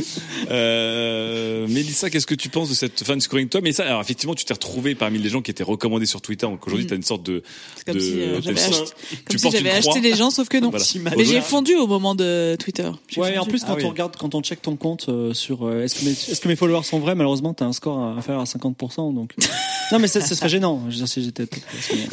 Euh, Mélissa, qu'est-ce que tu penses de cette fan scoring toi Mais ça, alors effectivement, tu t'es retrouvé parmi les gens qui étaient recommandés sur Twitter. Donc aujourd'hui, Mm. tu as une sorte de. C'est comme de- si euh, j'avais acheté, comme si portes j'avais une croix. acheté les gens, sauf que non. Voilà. Mais j'ai fondu au moment de Twitter. J'ai Ouais, et en fondu. plus, quand Ah oui. on regarde, quand on check ton compte euh, sur euh, est-ce que, mes, est-ce que mes followers sont vrais, malheureusement, t'as un score à- inférieur à 50%. Donc... non, mais ce ce serait gênant. Je veux dire, si j'étais.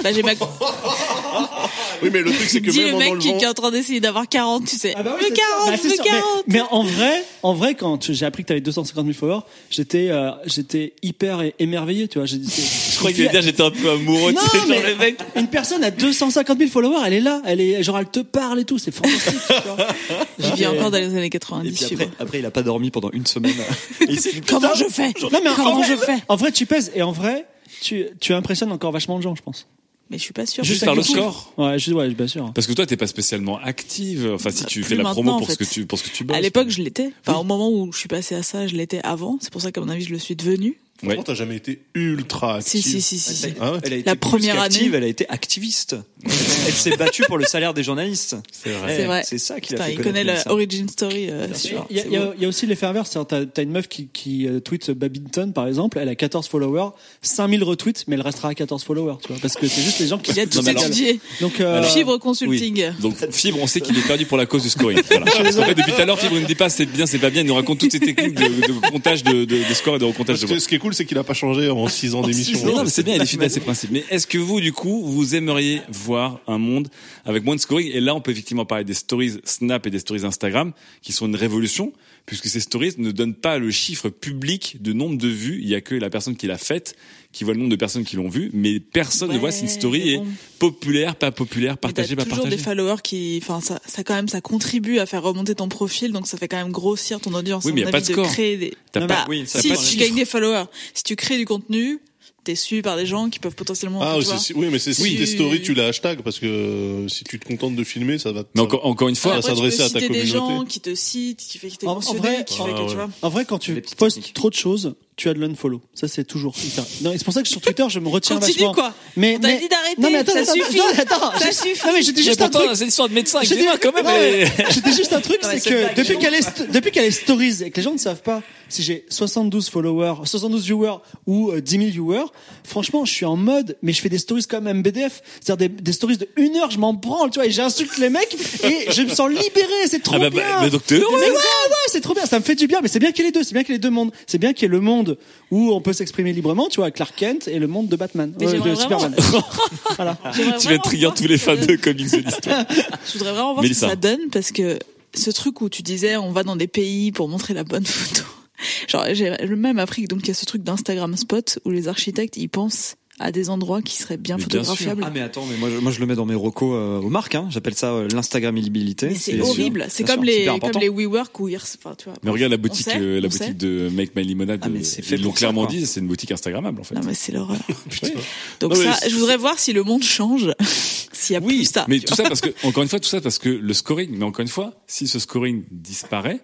Bah, j'ai ma... Oui, mais le truc, c'est que Dis même le en mec qui, enlevant... qui est en train d'essayer d'avoir 40, tu sais. Ah bah oui, le c'est ça. 40, Bah, le sûr. 40. Mais, mais en vrai, en vrai, quand j'ai appris que t'avais 250 000 followers, j'étais, euh, j'étais hyper émerveillé, tu vois. J'ai Je crois allait dire j'étais un peu amoureux. Non, tu sais, genre, mais le mec. une personne à 250 000 followers, elle est là, elle est, genre, elle te parle et tout, c'est fantastique. tu vois. Je vis encore dans les années 90. Et puis je suis après, après, il a pas dormi pendant une semaine. Comment je fais? Non, mais en Comment vrai, je fais? En vrai, tu pèses et en vrai, tu, tu impressionnes encore vachement de gens, je pense. Mais je suis pas sûre. Juste par le score. Ouais, je, ouais, bien sûr. Parce que toi, t'es pas spécialement active. Enfin, si Bah, tu plus fais la promo pour en ce que tu, pour ce que tu bosses. À l'époque, je l'étais. Enfin, au moment où je suis passée à ça, je l'étais avant. C'est pour ça qu'à mon avis, je le suis devenue. Franchement, t'as jamais été ultra active. si, si, si. si. Ah ouais Elle a été La première qu'active, année. elle a été activiste. elle s'est battue pour le salaire des journalistes. C'est vrai. C'est vrai. C'est ça qui l'a Putain, fait il connaître connaît la ça. origin story euh. Il y, a- c'est il y a- beau. il y a aussi l'effet inverse. c'est-à-dire, T'as t'as une meuf qui, qui euh, tweet Babington, par exemple, elle a 14 followers, 5000 retweets, mais elle restera à 14 followers, tu vois, parce que c'est juste les gens qui... Il a tout alors- étudié. Donc, euh, Fibre consulting. Donc Fibre, on sait qu'il est perdu pour la cause du scoring. Voilà. En fait, depuis tout à l'heure, Fibre ne dit pas c'est bien, c'est pas bien. Il nous raconte toutes ces techniques de, de comptage de, de, de score et de recomptage de voix. Cool, c'est qu'il a pas changé en 6 ans d'émission. Mais non, mais c'est bien, il est fidèle à ses principes. Mais est-ce que vous, du coup, vous aimeriez voir un monde avec moins de scoring? Et là, on peut effectivement parler des stories Snap et des stories Instagram, qui sont une révolution, puisque ces stories ne donnent pas le chiffre public de nombre de vues. Il y a que la personne qui l'a faite qui voit le nombre de personnes qui l'ont vu, mais personne ne voit si une story est populaire, pas populaire, partagée, t'as pas toujours partagée. des followers qui, enfin, ça, ça quand même, ça contribue à faire remonter ton profil, donc ça fait quand même grossir ton audience. Oui, mais mon y a pas de score. créer des. Bah, pas- oui, ça a si, pas de si tu gagnes des followers, si tu crées du contenu, t'es suivi par des gens qui peuvent potentiellement. Ah, oui, mais c'est si Oui. tes stories, tu les hashtag, parce que euh, si tu te contentes de filmer, ça va te... Mais encore, encore une fois, va tu peux s'adresser à ta citer des communauté. gens qui te citent, qui fait qui t'es En- en vrai- qui fait Ah, que ouais. tu vois. En vrai, quand tu postes techniques. trop de choses, tu as de l'unfollow. Ça, c'est toujours. Non, et c'est pour ça que sur Twitter, je me retiens Continue, vachement. quoi. Mais, On t'a mais- dit d'arrêter, Non, mais attends, ça attends, suffit. non, attends, Ça je- suffit. Non, mais je dis juste un truc. c'est l'histoire de médecin. Je dis- quand même. Mais dis juste un truc, c'est que depuis qu'elle est, depuis qu'elle est stories et que les gens ne savent pas si j'ai 72 followers, 72 viewers ou euh, 10 000 viewers, franchement, je suis en mode, mais je fais des stories comme MBDF. C'est-à-dire des, des stories de une heure, je m'en branle, tu vois, et j'insulte les mecs et je me sens libéré, c'est trop Ah bah, bien. bah, mais donc t'es heureux. Mais ouais, ouais, c'est trop bien, ça me fait du bien, mais c'est bien qu'il y ait les deux, c'est bien qu'il y ait les deux mondes. C'est bien qu'il y ait le monde où on peut s'exprimer librement, tu vois, Clark Kent et le monde de Batman, Mais euh, de vraiment- Superman. voilà. Tu vas trigger tous les fans de comics de l'histoire. Je voudrais vraiment voir Mélissa. ce que ça donne parce que ce truc où tu disais on va dans des pays pour montrer la bonne photo. Genre j'ai même appris que donc il y a ce truc d'Instagram spot où les architectes ils pensent à des endroits qui seraient bien Mais bien photographiables. Ah mais attends, mais moi je, moi je le mets dans mes recos euh, aux marques. Hein. J'appelle ça euh, l'Instagrammabilité. C'est horrible. C'est comme les comme les WeWork enfin tu vois. Mais regarde la boutique, sait, euh, la sait. boutique de Make My Limonade. Ah, mais euh, c'est fait ils l'ont clairement quoi. dit, c'est une boutique Instagrammable en fait. Non mais c'est l'horreur. Donc Non, ça, je voudrais voir si le monde change, s'il y a plus ça. mais tout ça parce que encore une fois, tout ça parce que le scoring. Mais encore une fois, si ce scoring disparaît,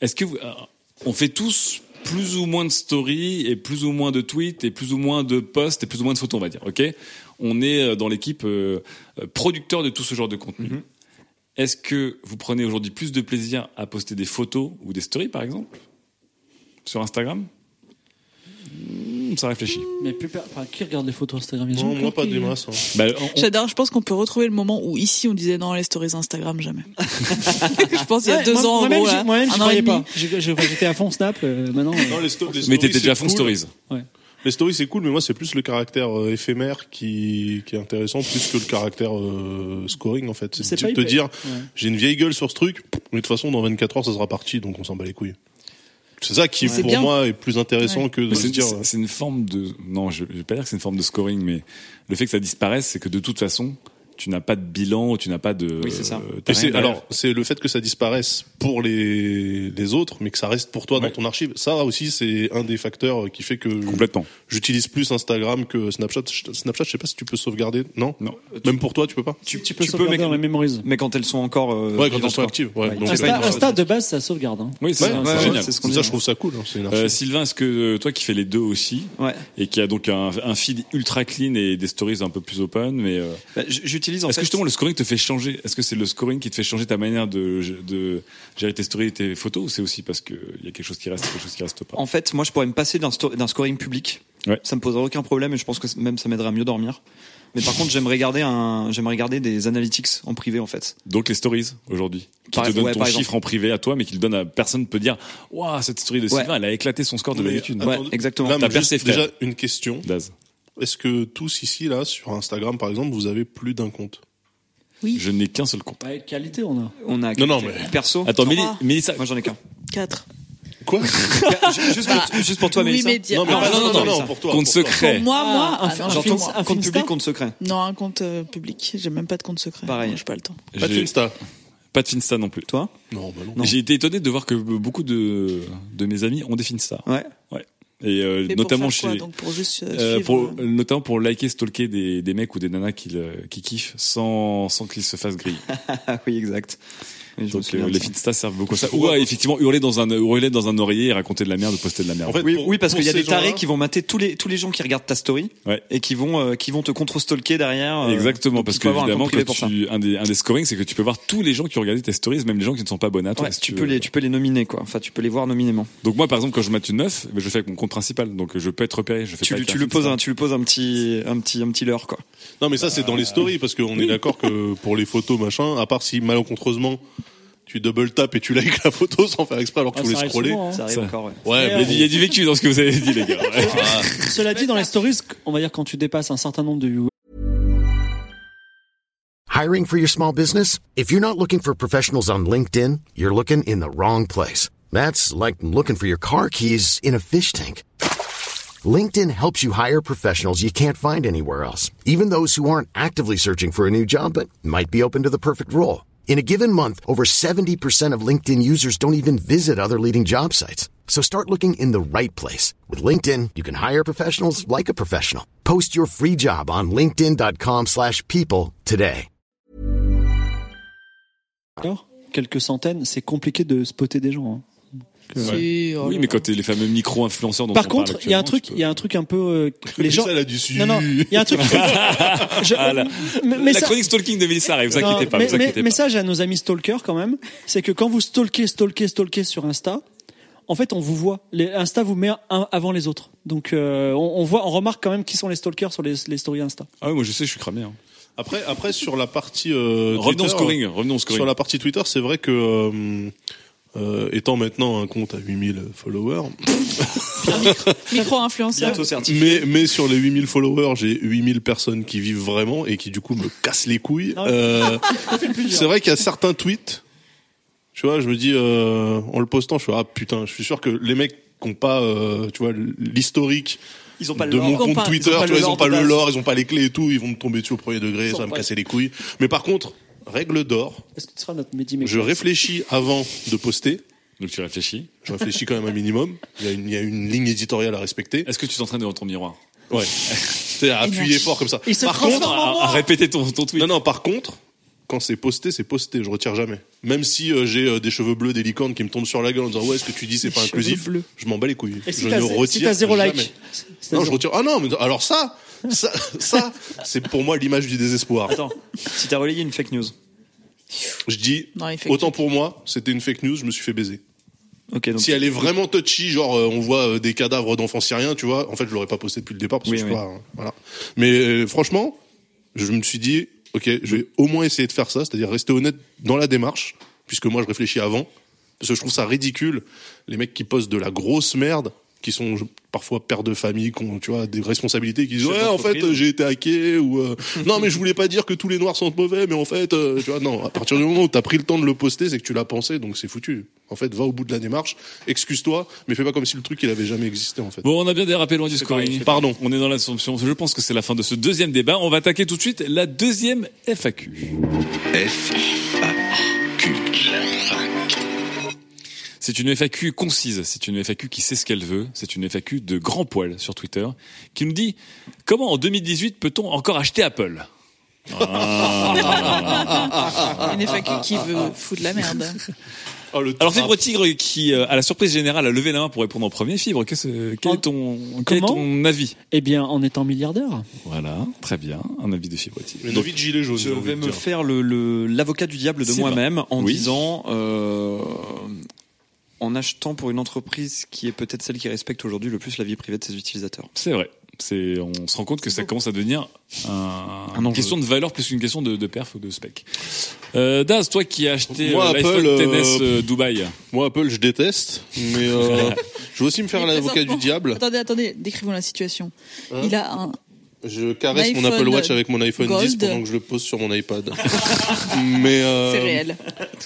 est-ce que vous, euh, on fait tous plus ou moins de stories et plus ou moins de tweets et plus ou moins de posts et plus ou moins de photos, on va dire. Ok, on est euh, dans l'équipe euh, euh, producteur de tout ce genre de contenu. Mhm. Est-ce que vous prenez aujourd'hui plus de plaisir à poster des photos ou des stories, par exemple, sur Instagram? Ça réfléchit. Mais plus, per- enfin, qui regarde les photos Instagram? Non, moi pas des masses. hein. Bah, on- on- J'adore. Je pense qu'on peut retrouver le moment où ici on disait non les stories Instagram jamais. je pense il y a Ouais, deux moi- ans en Moi-même, gros là, moi-même, et croyais pas. J'étais à fond Snap. euh, maintenant. euh, Non, les, sto- les mais stories, t'étais déjà à fond cool. stories. Les stories, c'est cool, mais moi, c'est plus le caractère euh, éphémère qui, qui est intéressant, plus que le caractère euh, scoring, en fait. C'est C'est pas de te dire, Ouais. j'ai une vieille gueule sur ce truc, mais de toute façon, dans 24 heures, ça sera parti, donc on s'en bat les couilles. C'est ça qui, pour moi, est plus intéressant que de se dire... c'est- c'est une forme de non, je, je vais pas dire que c'est une forme de scoring, mais le fait que ça disparaisse, c'est que de toute façon, tu n'as pas de bilan, tu n'as pas de. Oui, c'est ça. euh, alors, c'est le fait que ça disparaisse pour les, les autres, mais que ça reste pour toi Ouais. dans ton archive. Ça aussi, c'est un des facteurs qui fait que complètement. j'utilise plus Instagram que Snapchat. Snapchat, je sais pas si tu peux sauvegarder. Non? Non. Même pour toi, tu peux pas? Tu, tu peux tu peux, mais- dans. Mais quand elles sont encore euh, Ouais, quand elles sont actives. Ouais. Ouais, Donc, Insta, Insta, de base, ça sauvegarde. hein. Oui, c'est Ouais, ça, ouais, c'est ouais, génial. c'est ce qu'on ça, je trouve ça cool. hein, C'est une Euh, archive. Sylvain, est-ce que toi qui fais les deux aussi Ouais. et qui a donc un, un feed ultra clean et des stories un peu plus open, mais euh, En est-ce que justement le scoring te fait changer? Est-ce que c'est le scoring qui te fait changer ta manière de, de gérer tes stories et tes photos, ou c'est aussi parce que il y a quelque chose qui reste, et quelque chose qui reste pas? En fait, moi, je pourrais me passer d'un scoring public. Ouais. Ça me poserait aucun problème et je pense que même ça m'aiderait à mieux dormir. Mais par contre, j'aimerais garder un, j'aimerais garder des analytics en privé en fait. Donc les stories aujourd'hui, qui Par- te donnent ouais, ton chiffre en privé à toi, mais qui le donne à personne peut dire, waouh cette story de Ouais. Sylvain, elle a éclaté son score de Mais, d'habitude. Ouais, exactement. Là, T'as percé, frère. déjà une question. Daz. Est-ce que tous ici, là, sur Instagram, par exemple, vous avez plus d'un compte Oui. Je n'ai qu'un seul compte. Ouais, qualité, on a. On a Non, non, mais- perso. Attends, Méli- Trois. Mélissa, Moi j'en ai qu'un. 4. Quoi juste, pour, juste pour toi, oui, Mélissa. média. Non, mais Non, non, non, non, non, pour toi. compte pour secret. Pour moi, moi, Ah, un- un moi. un compte public, compte secret. Non, un compte euh, public. J'ai même pas de compte secret. Pareil. J'ai pas le temps. Pas de Finsta. Pas de Finsta non plus. Toi? Non, bah non. J'ai été étonné de voir que beaucoup de, de mes amis ont des Finsta. Ouais. Et euh, notamment pour faire quoi, chez. donc pour juste euh, euh, pour, euh, notamment pour liker, stalker des, des mecs ou des nanas qui, le- qui kiffent sans, sans qu'ils se fassent griller. Ah oui, exact. Donc euh, les. Finsta servent beaucoup à ça. Ou à effectivement hurler dans un hurler dans un oreiller et raconter de la merde ou poster de la merde. En fait, Oui, pour- oui, parce qu'il y a des tarés qui vont mater tous les tous les gens qui regardent ta story Ouais. et qui vont euh, qui vont te contre-stalker derrière. euh, Exactement, parce que un évidemment, quand ça. tu, un des, un des scoring, c'est que tu peux voir tous les gens qui ont regardé tes stories, même les gens qui ne sont pas abonnés à toi. Ouais, si tu peux les tu peux les nominer quoi. Enfin, tu peux les voir nominément. Donc moi, par exemple, quand je mate une ben, je fais avec mon compte principal, donc je peux être repéré. Je fais Tu pas tu un lui poses un tu lui poses un petit un petit un petit leurre quoi. Non, mais ça, c'est dans les stories, parce qu'on est d'accord que pour les photos, machin, à part si malencontreusement, tu double tapes et tu likes la photo sans faire exprès alors que Ah, tu voulais ça arrive scroller. souvent, hein. Ça arrive Ça. encore. Ouais. Ouais, Il y a du- il y a du vécu dans ce que vous avez dit, les gars. Ouais. Cela dit, dans les stories, on va dire quand tu dépasses un certain nombre de viewers, Hiring for your small business? If you're not looking for professionals on LinkedIn, you're looking in the wrong place. That's like looking for your car keys in a fish tank. LinkedIn helps you hire professionals you can't find anywhere else, even those who aren't actively searching for a new job but might be open to the perfect role. In a given month, over 70% of LinkedIn users don't even visit other leading job sites. So start looking in the right place. With LinkedIn, you can hire professionals like a professional. Post your free job on linkedin.com/people slash people today. quelques centaines, c'est compliqué de spotter des gens. hein. Si, oh Oui, là mais là. quand t'es les fameux micro-influenceurs dont Par on contre, il y a un truc, peux- il y a un truc un peu euh, les gens. ça, a du. Non, non, il y a un truc. Je- Ah, là. mais, mais la ça- chronique stalking de Mélissa arrive, vous non, inquiétez pas, mais, vous inquiétez mais pas. j'ai à nos amis stalkers quand même. C'est que quand vous stalkez, stalkez, stalkez sur Insta, en fait, on vous voit. Les, Insta vous met un avant les autres. Donc, euh, on, on voit, on remarque quand même qui sont les stalkers sur les, les stories Insta. Ah ouais, moi je sais, je suis cramé. Hein. Après, après, sur la partie, euh, Revenons au Twitter, scoring, revenons au scoring. Sur la partie Twitter, c'est vrai que, euh, euh, étant maintenant un compte à 8000 followers, Micro-influenceur. Mais, mais sur les 8000 followers, j'ai 8000 personnes qui vivent vraiment et qui du coup me cassent les couilles. Ah. Euh, c'est vrai qu'il y a certains tweets, tu vois, je me dis, euh, en le postant, je suis ah putain, je suis sûr que les mecs qui ont pas, euh, tu vois, l'historique Ils ont pas le de mon compte pas- Twitter, ils ont pas tu vois, le ils ont lore pas le lore, ils ont pas les clés et tout, ils vont me tomber dessus au premier degré, Ils ça va me casser les couilles. Mais par contre, règle d'or, Est-ce que tu seras notre Mehdi je réfléchis avant de poster. Donc tu réfléchis. Je réfléchis quand même un minimum. Il y a une, il y a une ligne éditoriale à respecter. Est-ce que tu t'entraînes devant ton miroir? Ouais. C'est à appuyer fort comme ça. Il se Par contre, à, à répéter ton, ton tweet. non, non, par contre, quand c'est posté, c'est posté. Je retire jamais. Même si euh, j'ai euh, des cheveux bleus, des licornes qui me tombent sur la gueule en disant ouais, ce que tu dis c'est pas inclusif? bleus. Je m'en bats les couilles. Et si je ne si retire t'as zéro jamais. like Non, je retire. Ah non, mais alors ça, ça, ça, c'est pour moi l'image du désespoir. Attends, si t'as relayé une fake news. Je dis, Non, autant pour moi, c'était une fake news, je me suis fait baiser. Donc. Si elle est vraiment touchy, genre euh, on voit euh, des cadavres d'enfants syriens, tu vois, en fait je l'aurais pas posté depuis le départ parce que Oui, je sais oui. pas, hein, voilà. Mais euh, franchement, je me suis dit, ok, je vais au moins essayer de faire ça, c'est-à-dire rester honnête dans la démarche, puisque moi je réfléchis avant, parce que je trouve ça ridicule les mecs qui postent de la grosse merde, qui sont je- parfois pères de famille, qui ont tu vois des responsabilités, qui disent ouais en fait j'ai été hacké ou euh, non mais je voulais pas dire que tous les noirs sont mauvais, mais en fait euh, tu vois non, à partir du moment où t'as pris le temps de le poster, c'est que tu l'as pensé, donc c'est foutu. En fait, va au bout de la démarche, excuse-toi, mais fais pas comme si le truc il avait jamais existé en fait. Bon, on a bien dérapé loin du scoring. Pardon. On est dans l'assomption. Je pense que c'est la fin de ce deuxième débat. On va attaquer tout de suite la deuxième FAQ. F, C'est une FAQ concise, c'est une FAQ qui sait ce qu'elle veut, c'est une FAQ de grand poil sur Twitter, qui nous dit comment en 2018 peut-on encore acheter Apple? Ah. Une FAQ qui veut foutre la merde. Oh, Alors. Fibre Tigre qui, euh, à la surprise générale, a levé la main pour répondre en premier. Fibre, quel est ton, quel est Comment ton avis? Eh bien, en étant milliardaire. Voilà, très bien, un avis de Fibre Tigre. Une Donc, envie de gilet jaune. Je vais me dire. faire le le- l'avocat du diable de moi-même en Oui. disant, euh, en achetant pour une entreprise qui est peut-être celle qui respecte aujourd'hui le plus la vie privée de ses utilisateurs. C'est vrai. C'est, on se rend compte que ça commence à devenir un, Un une question de valeur plus qu'une question de, de perf ou de spec. Euh, Daz, toi qui as acheté Moi, euh, l'iPhone Apple, euh, XS euh, Dubaï, Moi Apple je déteste, mais euh, je veux aussi me faire l'avocat du diable. Attendez, attendez, décrivons la situation. Hein il a un Je caresse mon Apple Watch avec mon iPhone 10 Gold. pendant que je le pose sur mon iPad. Mais euh, C'est réel.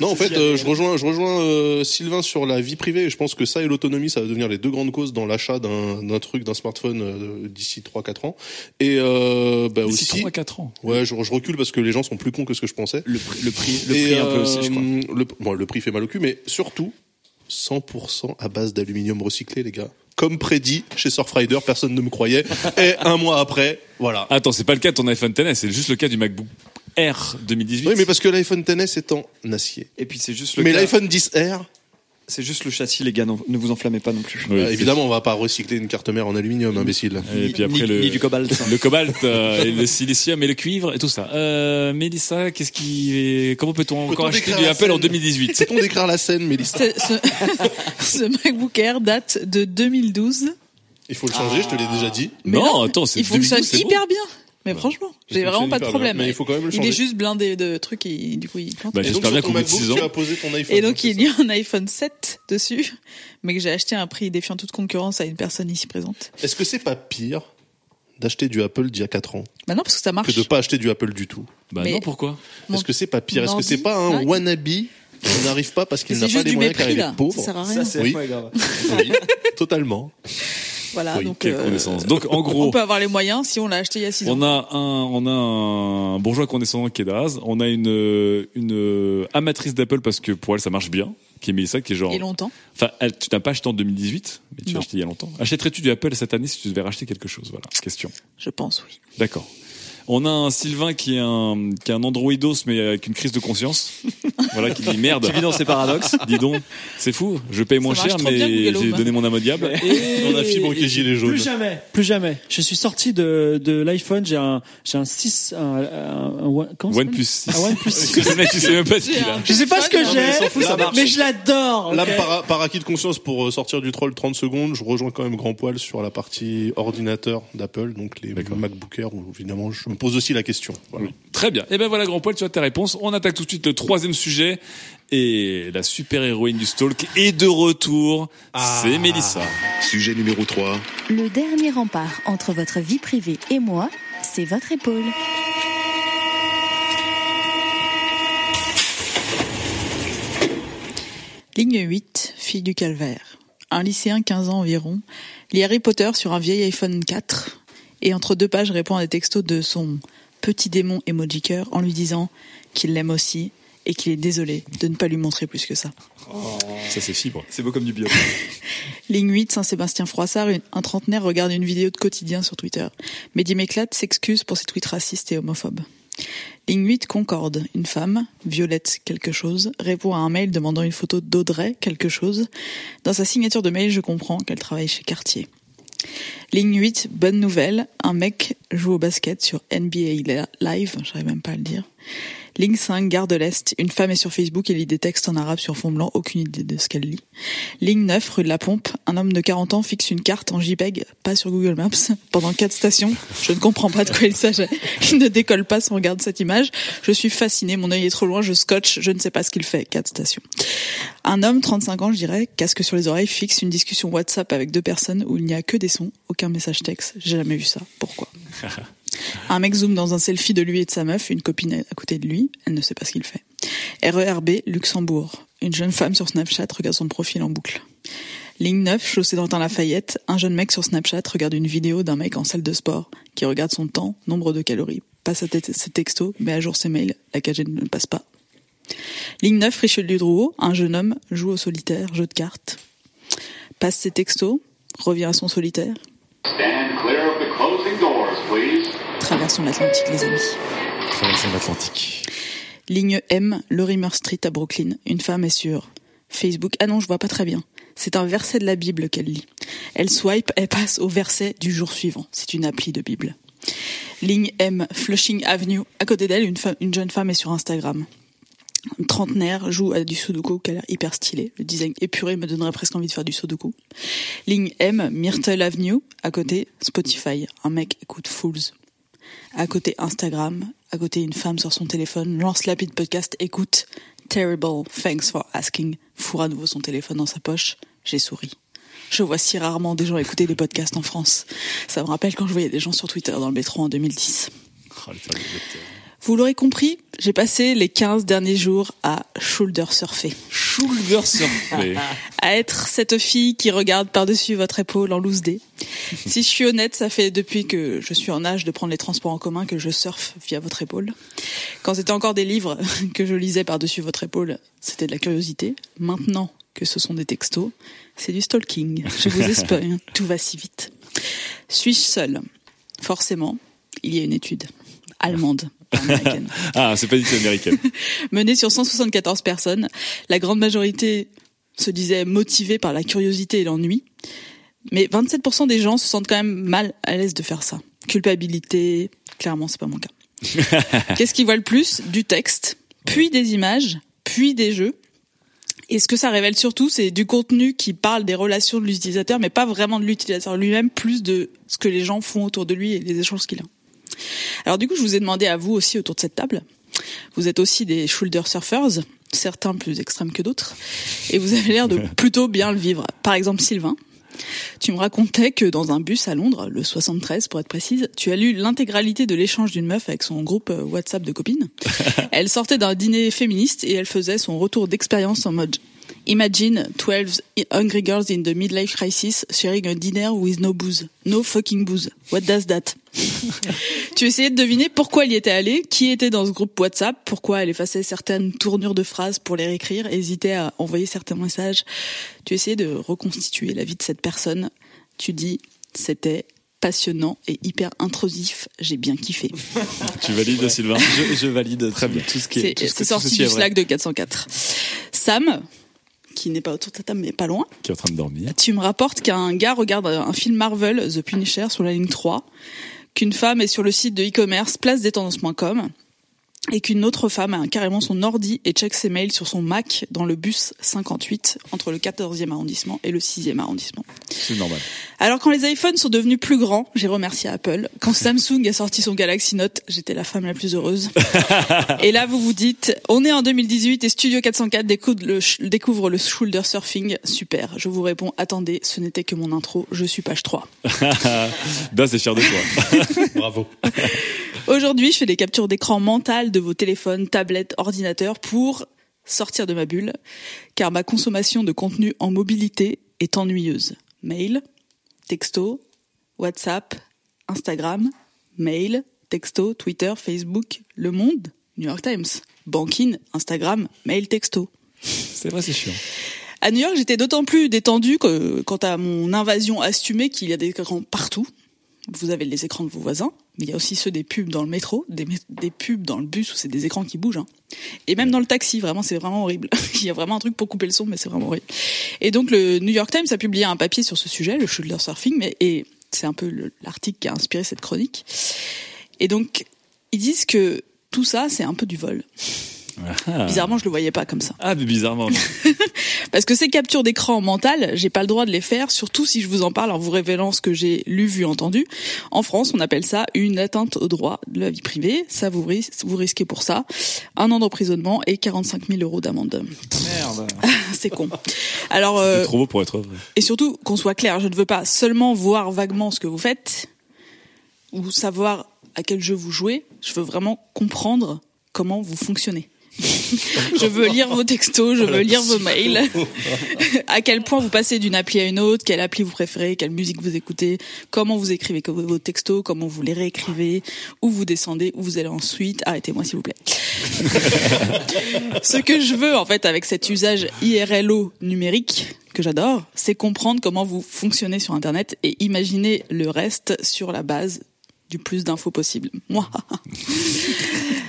Non, en fait, euh, je rejoins, je rejoins euh, Sylvain sur la vie privée. Et je pense que ça et l'autonomie, ça va devenir les deux grandes causes dans l'achat d'un d'un truc, d'un smartphone euh, d'ici 3-4 ans. Et euh, bah D'ici aussi, 3 4 ans. ouais, je, je recule parce que les gens sont plus cons que ce que je pensais. Le prix, le prix, le prix un peu euh, aussi, je crois. Le, bon, le prix fait mal au cul, mais surtout 100% à base d'aluminium recyclé, les gars. Comme prédit chez Surfrider, personne ne me croyait. Et un mois après, voilà. Attends, c'est pas le cas de ton iPhone XS, c'est juste le cas du MacBook Air 2018. Oui, mais parce que l'iPhone XS est en acier. Et puis c'est juste le Mais cas- l'iPhone 10R, c'est juste le châssis, les gars. non- Ne vous enflammez pas non plus. Oui, bah, évidemment, on va pas recycler une carte mère en aluminium, imbécile. Et Ni- puis après ni- le, ni du cobalt. le cobalt, euh, et le silicium et le cuivre et tout ça. Euh, Mélissa, qu'est-ce qui, comment peut-on encore acheter du Apple en scène 2018 C'est qu'on décrire la scène, Mélissa. Ce, ce- ce MacBook Air date de 2012. Il faut le changer, je te l'ai déjà dit. Mais Non, non, attends, c'est il fonctionne 2012, c'est bon. hyper bien. Mais franchement, j'ai vraiment pas de problème. bien, mais il faut quand même le Il est juste blindé de trucs et du coup il plante. Bah, donc, J'espère bien qu'au bout de MacBook, 6 ans. Tu as posé ton iPhone. Et donc c'est il y a un iPhone 7 dessus, mais que j'ai acheté à un prix défiant toute concurrence à une personne ici présente. Est-ce que c'est pas pire d'acheter du Apple d'il y a 4 ans Bah non, parce que ça marche. que de pas acheter du Apple du tout Bah Mais- non, pourquoi Est-ce que c'est pas pire? Est-ce que c'est pas un wannabe qui n'arrive pas parce qu'il n'a pas les moyens car mépris il là. est pauvre? Ça sert à rien. Oui, totalement. Voilà, Oui, donc Quelle euh, connaissance. Donc en on gros, peut avoir les moyens si on l'a acheté il y a 6 ans. on a un, on a un bourgeois condescendant qui est d'Az. On a une, une amatrice d'Apple parce que pour elle ça marche bien, qui est Mélissa, qui est genre. Et longtemps. Enfin, tu n'as pas acheté en 2018, mais tu l'as acheté il y a longtemps. Achèterais-tu du Apple cette année si tu devais racheter quelque chose? Voilà, question. Je pense, oui. D'accord. On a un Sylvain qui est un, qui est un androidos mais avec une crise de conscience. voilà, qui dit merde. Qui vit dans ses paradoxes. Dis donc, c'est fou. Je paye moins cher, mais j'ai donné mon âme au diable. On a fibre qui gilet jaune. Plus jamais, plus jamais. Je suis sorti de, de l'iPhone, j'ai un, j'ai un 6, un, un, un One- comment OnePlus s'appelle 6. Un OnePlus 6. Le mec, il sait même pas ce qu'il a. Je sais pas ce que j'ai, mais je l'adore. Là, par, par acquis de conscience, pour euh, sortir du troll 30 secondes, je rejoins quand même grand poil sur la partie ordinateur d'Apple, donc les D'accord. MacBook Air, où évidemment je me pose aussi la question. Voilà. Très bien. Et ben voilà, grand poil, tu as tes réponses. On attaque tout de suite le troisième sujet. Et la super héroïne du stalk est de retour. C'est Mélissa. Sujet numéro 3. Le dernier rempart entre votre vie privée et moi, c'est votre épaule. Ligne 8, fille du calvaire. Un lycéen 15 ans environ lit Harry Potter sur un vieil iPhone 4 et entre deux pages répond à des textos de son petit démon emoji cœur en lui disant qu'il l'aime aussi et qu'il est désolé de ne pas lui montrer plus que ça. Ça, c'est fibre. C'est beau comme du bio. Ligne 8, Saint-Sébastien Froissart, une- un trentenaire regarde une vidéo de quotidien sur Twitter. Mehdi Méclate s'excuse pour ses tweets racistes et homophobes. Ligne 8, Concorde, une femme, Violette quelque chose, répond à un mail demandant une photo d'Audrey quelque chose. Dans sa signature de mail, je comprends qu'elle travaille chez Cartier. Ligne 8, bonne nouvelle, un mec joue au basket sur NBA Live, j'arrive même pas à le dire. Ligne 5, Gare de l'Est, une femme est sur Facebook et lit des textes en arabe sur fond blanc, aucune idée de ce qu'elle lit. Ligne 9, rue de la Pompe, un homme de 40 ans fixe une carte en JPEG, pas sur Google Maps, pendant quatre stations. Je ne comprends pas de quoi il s'agit. Il ne décolle pas sans regarder cette image. Je suis fasciné, mon œil est trop loin, je scotche, je ne sais pas ce qu'il fait. Quatre stations. Un homme, 35 ans, je dirais, casque sur les oreilles, fixe une discussion WhatsApp avec deux personnes où il n'y a que des sons, aucun message texte. J'ai jamais vu ça. Pourquoi? Un mec zoome dans un selfie de lui et de sa meuf, une copine à côté de lui, elle ne sait pas ce qu'il fait. RERB, Luxembourg. Une jeune femme sur Snapchat regarde son profil en boucle. Ligne 9, chaussée d'Antin Lafayette, un jeune mec sur Snapchat regarde une vidéo d'un mec en salle de sport qui regarde son temps, nombre de calories, passe tête- ses textos, met à jour ses mails, la KG ne passe pas. Ligne 9, Richelieu Drouot, un jeune homme joue au solitaire, jeu de cartes, passe ses textos, revient à son solitaire, Stand clear of the closing doors, please. Traversons l'Atlantique les amis. Traversons l'Atlantique. Ligne M, Lorimer Street à Brooklyn. Une femme est sur Facebook. Ah non, je vois pas très bien. C'est un verset de la Bible qu'elle lit. Elle swipe, elle passe au verset du jour suivant. C'est une appli de Bible. Ligne M, Flushing Avenue. À côté d'elle, une, une jeune femme est sur Instagram. Trentenaire joue à du sudoku qui a l'air hyper stylé. Le design épuré me donnerait presque envie de faire du sudoku. Ligne M, Myrtle Avenue. À côté, Spotify. Un mec écoute Fools. À côté Instagram, à côté une femme sur son téléphone, lance l'appli de podcast, écoute, terrible, thanks for asking, fourre à nouveau son téléphone dans sa poche, j'ai souri. Je vois si rarement des gens écouter des podcasts en France. Ça me rappelle quand je voyais des gens sur Twitter dans le métro en 2010. Oh. Vous l'aurez compris, j'ai passé les 15 derniers jours à shoulder surfer. Shoulder surfer. À être cette fille qui regarde par-dessus votre épaule en loose day. Si je suis honnête, ça fait depuis que je suis en âge de prendre les transports en commun que je surfe via votre épaule. Quand c'était encore des livres que je lisais par-dessus votre épaule, c'était de la curiosité. Maintenant que ce sont des textos, c'est du stalking. Je vous espère, tout va si vite. Suis-je seule? Forcément, il y a une étude allemande, américaine Ah, c'est pas du tout américain. menée sur 174 personnes. La grande majorité se disait motivée par la curiosité et l'ennui. Mais 27% des gens se sentent quand même mal à l'aise de faire ça. Culpabilité, clairement, c'est pas mon cas. Qu'est-ce qu'ils voient le plus? Du texte, puis des images, puis des jeux. Et ce que ça révèle surtout, c'est du contenu qui parle des relations de l'utilisateur, mais pas vraiment de l'utilisateur lui-même, plus de ce que les gens font autour de lui et les échanges qu'il a. Alors du coup, je vous ai demandé à vous aussi autour de cette table. Vous êtes aussi des shoulder surfers, certains plus extrêmes que d'autres, et vous avez l'air de plutôt bien le vivre. Par exemple, Sylvain, tu me racontais que dans un bus à Londres, le 73 pour être précise, tu as lu l'intégralité de l'échange d'une meuf avec son groupe euh, WhatsApp de copines. Elle sortait d'un dîner féministe et elle faisait son retour d'expérience en mode Imagine 12 hungry girls in the midlife crisis sharing a dinner with no booze. No fucking booze. What does that? tu essayais de deviner pourquoi elle y était allée, qui était dans ce groupe WhatsApp, pourquoi elle effaçait certaines tournures de phrases pour les réécrire, hésitait à envoyer certains messages. Tu essayais de reconstituer la vie de cette personne. Tu dis, c'était passionnant et hyper intrusif. J'ai bien kiffé. tu valides, Sylvain Je, je valide très bien tout ce qui est. C'est tout ce que- c'est tout sorti du. Slack de 404. Sam, qui n'est pas autour de ta table mais pas loin, Qui est en train de dormir. tu me rapportes qu'un gars regarde un film Marvel, The Punisher, sur la ligne 3, qu'une femme est sur le site de e-commerce placedétendances.com et qu'une autre femme a carrément son ordi et check ses mails sur son Mac dans le bus 58 entre le 14e arrondissement et le 6e arrondissement. C'est normal. Alors quand les iPhones sont devenus plus grands, j'ai remercié Apple. Quand Samsung a sorti son Galaxy Note, j'étais la femme la plus heureuse. et là, vous vous dites, on est en 2018 et Studio 404 découvre le, sh- découvre le shoulder surfing. Super. Je vous réponds, attendez, ce n'était que mon intro. Je suis page 3. Ben, c'est fier de toi. Bravo. Aujourd'hui, je fais des captures d'écran mentales de vos téléphones, tablettes, ordinateurs pour sortir de ma bulle, car ma consommation de contenu en mobilité est ennuyeuse. Mail, texto, WhatsApp, Instagram, mail, texto, Twitter, Facebook, Le Monde, New York Times, Banking, Instagram, mail, texto. C'est vrai, c'est chiant. À New York, j'étais d'autant plus détendue que, quant à mon invasion assumée qu'il y a des écrans partout. Vous avez les écrans de vos voisins, mais il y a aussi ceux des pubs dans le métro, des, pubs dans le bus où c'est des écrans qui bougent. hein. Et même dans le taxi, vraiment, c'est vraiment horrible. il y a vraiment un truc pour couper le son, mais c'est vraiment horrible. Et donc, le New York Times a publié un papier sur ce sujet, le shoulder surfing, mais, et c'est un peu le- l'article qui a inspiré cette chronique. Et donc, ils disent que tout ça, c'est un peu du vol. Ah. Bizarrement, je le voyais pas comme ça. Ah, mais bizarrement. Parce que ces captures d'écran mentales, j'ai pas le droit de les faire, surtout si je vous en parle en vous révélant ce que j'ai lu, vu, entendu. En France, on appelle ça une atteinte au droit de la vie privée. Ça, vous, ris- vous risquez pour ça un an d'emprisonnement et 45 000 euros d'amende. Merde. C'est con. Alors, euh, C'est trop beau pour être vrai. et surtout, qu'on soit clair, je ne veux pas seulement voir vaguement ce que vous faites, ou savoir à quel jeu vous jouez, je veux vraiment comprendre comment vous fonctionnez. je veux lire vos textos, je veux lire vos mails, à quel point vous passez d'une appli à une autre, quelle appli vous préférez, quelle musique vous écoutez, comment vous écrivez vos textos, comment vous les réécrivez, où vous descendez, où vous allez ensuite. Arrêtez-moi s'il vous plaît. Ce que je veux en fait avec cet usage IRLO numérique que j'adore, c'est comprendre comment vous fonctionnez sur Internet et imaginer le reste sur la base plus d'infos possible.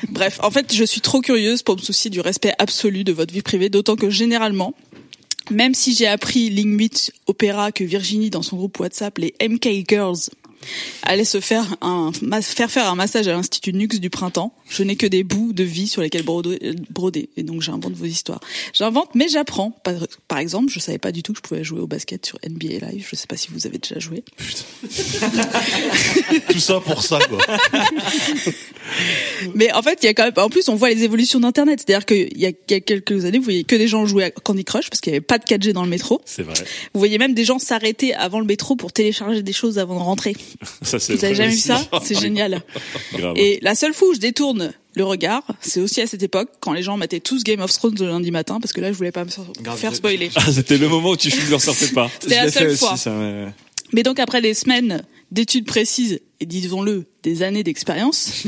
Bref, en fait, je suis trop curieuse pour me soucier du respect absolu de votre vie privée, d'autant que généralement, même si j'ai appris ligne 8 Opéra que Virginie dans son groupe WhatsApp, les MK Girls, Aller se faire un faire faire un massage à l'institut Nux du printemps. Je n'ai que des bouts de vie sur lesquels broder, et donc j'invente vos histoires. J'invente, mais j'apprends. Par, par exemple, je savais pas du tout que je pouvais jouer au basket sur NBA Live. Je sais pas si vous avez déjà joué. Tout ça pour ça, quoi. Mais en fait, il y a quand même, en plus, on voit les évolutions d'Internet. C'est-à-dire qu'il y a y quelques années, vous voyez que des gens jouer à Candy Crush parce qu'il n'y avait pas de 4G dans le métro. C'est vrai. Vous voyez même des gens s'arrêter avant le métro pour télécharger des choses avant de rentrer. Ça, c'est Vous avez jamais vu ça? C'est génial. Grave. Et la seule fois où je détourne le regard, c'est aussi à cette époque, quand les gens mettaient tous Game of Thrones le lundi matin, parce que là, je voulais pas me Grave, faire spoiler. Ah, c'était le moment où tu ne ressortais pas. C'était la seule aussi, fois. ça, ouais. Mais donc après des semaines d'études précises et disons-le des années d'expérience,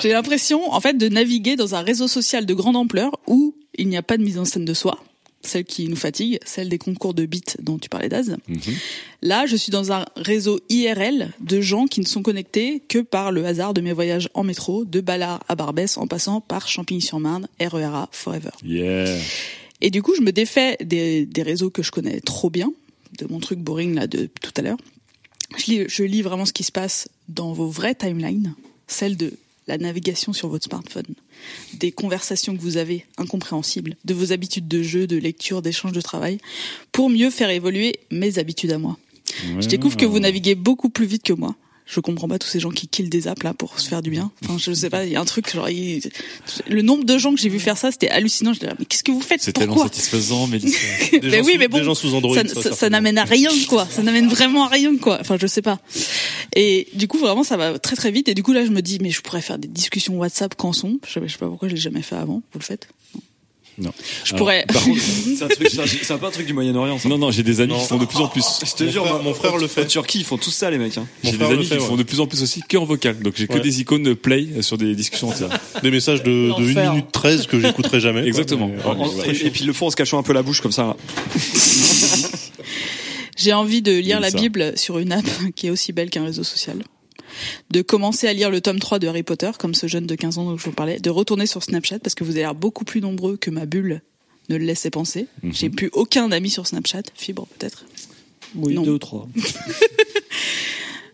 j'ai l'impression en fait de naviguer dans un réseau social de grande ampleur où il n'y a pas de mise en scène de soi, celle qui nous fatigue, celle des concours de beats dont tu parlais Daz. Là, je suis dans un réseau IRL de gens qui ne sont connectés que par le hasard de mes voyages en métro, de Ballard à Barbès en passant par Champigny-sur-Marne, RERA, Forever. Yeah. Et du coup, je me défais des, des réseaux que je connais trop bien, de mon truc boring là de tout à l'heure. Je lis, je lis vraiment ce qui se passe dans vos vraies timelines, celles de la navigation sur votre smartphone, des conversations que vous avez incompréhensibles, de vos habitudes de jeu, de lecture, d'échange de travail, pour mieux faire évoluer mes habitudes à moi. Je découvre que vous naviguez beaucoup plus vite que moi. Je comprends pas tous ces gens qui killent des apps là pour se faire du bien. Enfin, je sais pas, il y a un truc genre il- le nombre de gens que j'ai vu faire ça, c'était hallucinant. Je disais, mais qu'est-ce que vous faites? C'est tellement satisfaisant, Mélissa. Des gens oui, sous- mais bon, des gens sous Android, ça, n'amène à rien, quoi. Ça n'amène vraiment à rien, quoi. Enfin, je sais pas. Et du coup, vraiment, ça va très très vite. Et du coup, là, je me dis, mais je pourrais faire des discussions WhatsApp sais, je sais pas pourquoi je l'ai jamais fait avant. Vous le faites Non. Je Alors, pourrais. Par contre, C'est un truc, c'est un- c'est un peu un truc du Moyen-Orient. ça. non, non, j'ai des amis Non. qui font de plus en plus. Je te Mon jure, frère- mon frère le fait. En Turquie, ils font tous ça, les mecs. hein. J'ai des frère le amis fait, qui ouais. font de plus en plus aussi que en vocal. Donc j'ai que Ouais. des icônes play sur des discussions entières. Des messages de, de 1 L'enfer. minute 13 que j'écouterai jamais. quoi. Exactement. Mais, En- ouais, En- ouais. et, et puis ils le font en se cachant un peu la bouche comme ça. J'ai envie de lire la ça. Bible sur une app qui est aussi belle qu'un réseau social. De commencer à lire le tome 3 de Harry Potter, comme ce jeune de 15 ans dont je vous parlais. De retourner sur Snapchat, parce que vous avez l'air beaucoup plus nombreux que ma bulle ne le laissait penser. J'ai plus aucun ami sur Snapchat. Fibre, peut-être. Oui, Non. deux ou trois.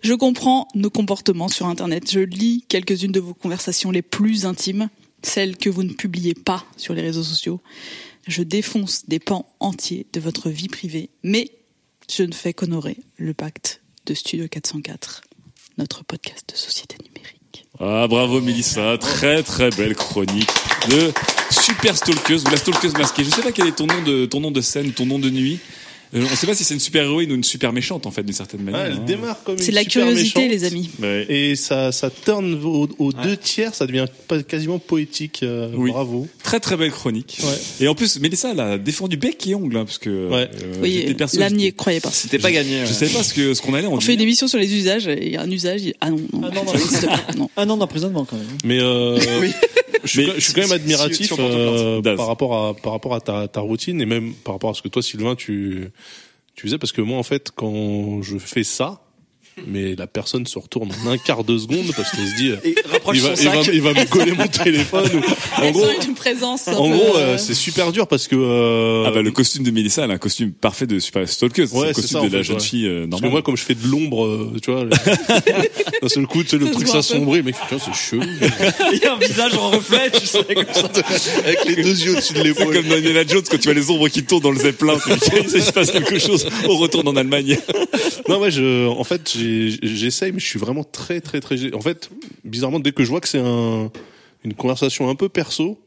Je comprends nos comportements sur Internet. Je lis quelques-unes de vos conversations les plus intimes, celles que vous ne publiez pas sur les réseaux sociaux. Je défonce des pans entiers de votre vie privée, mais je ne fais qu'honorer le pacte de Studio 404, notre podcast de société numérique. Ah, bravo Mélissa, très très belle chronique de super stalkeuse ou la stalkeuse masquée. Je sais pas quel est ton nom de ton nom de scène, ton nom de nuit. Euh, on sait pas si c'est une super héroïne ou une super méchante en fait d'une certaine manière. Ouais, elle hein. démarre comme une C'est la super curiosité, méchante. les amis. Ouais. Et ça, ça turn aux, aux deux tiers, ça devient quasiment poétique. euh, Oui. Bravo. Très très belle chronique. Ouais. Et en plus Mélissa elle a défendu bec et ongle hein, parce que Ouais. euh, Oui, j'étais perso. l'âme n'y j'étais- croyait pas. C'était pas gagné. Je ouais. savais pas ce que ce qu'on allait en On fait une émission sur les usages, et il y a un usage, il- ah non, non, Ah non, non, d'emprisonnement quand même. Mais, euh, je, suis, Mais je suis quand même admiratif euh, par rapport à par rapport à ta, ta routine et même par rapport à ce que toi Sylvain tu tu faisais. Parce que moi en fait quand je fais ça mais la personne se retourne en un quart de seconde parce qu'elle se dit euh, il va, son il, va, sac. il va me coller mon téléphone ou- en gros ont une présence en peu, gros euh, euh, c'est super dur parce que euh, Ah bah le costume de Mélissa elle a un costume parfait de super stalkeuse. c'est Ouais, le c'est costume ça, de la fait, jeune ouais. fille euh, parce normale. que moi comme je fais de l'ombre euh, tu vois d'un seul coup tu sais, le truc s'assombrit mais putain c'est chelou Il y a un visage en reflet, tu sais, comme ça. avec les deux yeux au-dessus de C'est l'épaule comme dans Indiana Jones quand tu vois les ombres qui tournent dans le zeppelin, il se passe quelque chose, on retourne en Allemagne. Non, ouais, je, en fait, j'ai- j'essaye, mais je suis vraiment très, très, très. En fait, bizarrement, dès que je vois que c'est un, une conversation un peu perso,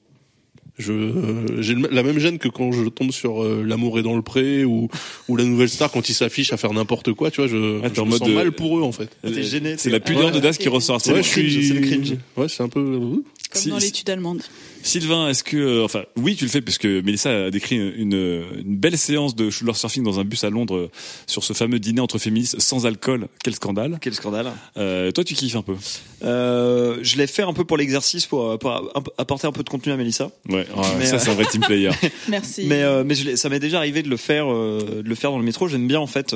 je, euh, j'ai la même gêne que quand je tombe sur euh, l'amour est dans le pré ou, ou la nouvelle star quand ils s'affichent à faire n'importe quoi, tu vois, je, Ah, je en me mode sens de- mal pour eux, en fait. Gêné. C'est la pudeur de Das qui ressort. C'est Ouais, le suis, le cringe. Ouais, c'est un peu, comme Si- dans l'étude allemande. Sylvain, est-ce que, euh, enfin, oui, tu le fais puisque Mélissa a décrit une, une belle séance de shoulder surfing dans un bus à Londres euh, sur ce fameux dîner entre féministes sans alcool. Quel scandale. Quel scandale. Euh, toi, tu kiffes un peu. Euh, je l'ai fait un peu pour l'exercice, pour, apporter un peu de contenu à Mélissa. Ouais, Mais, ça euh, c'est un vrai team player. Merci. Mais, euh, mais je ça m'est déjà arrivé de le faire, euh, de le faire dans le métro. J'aime bien en fait.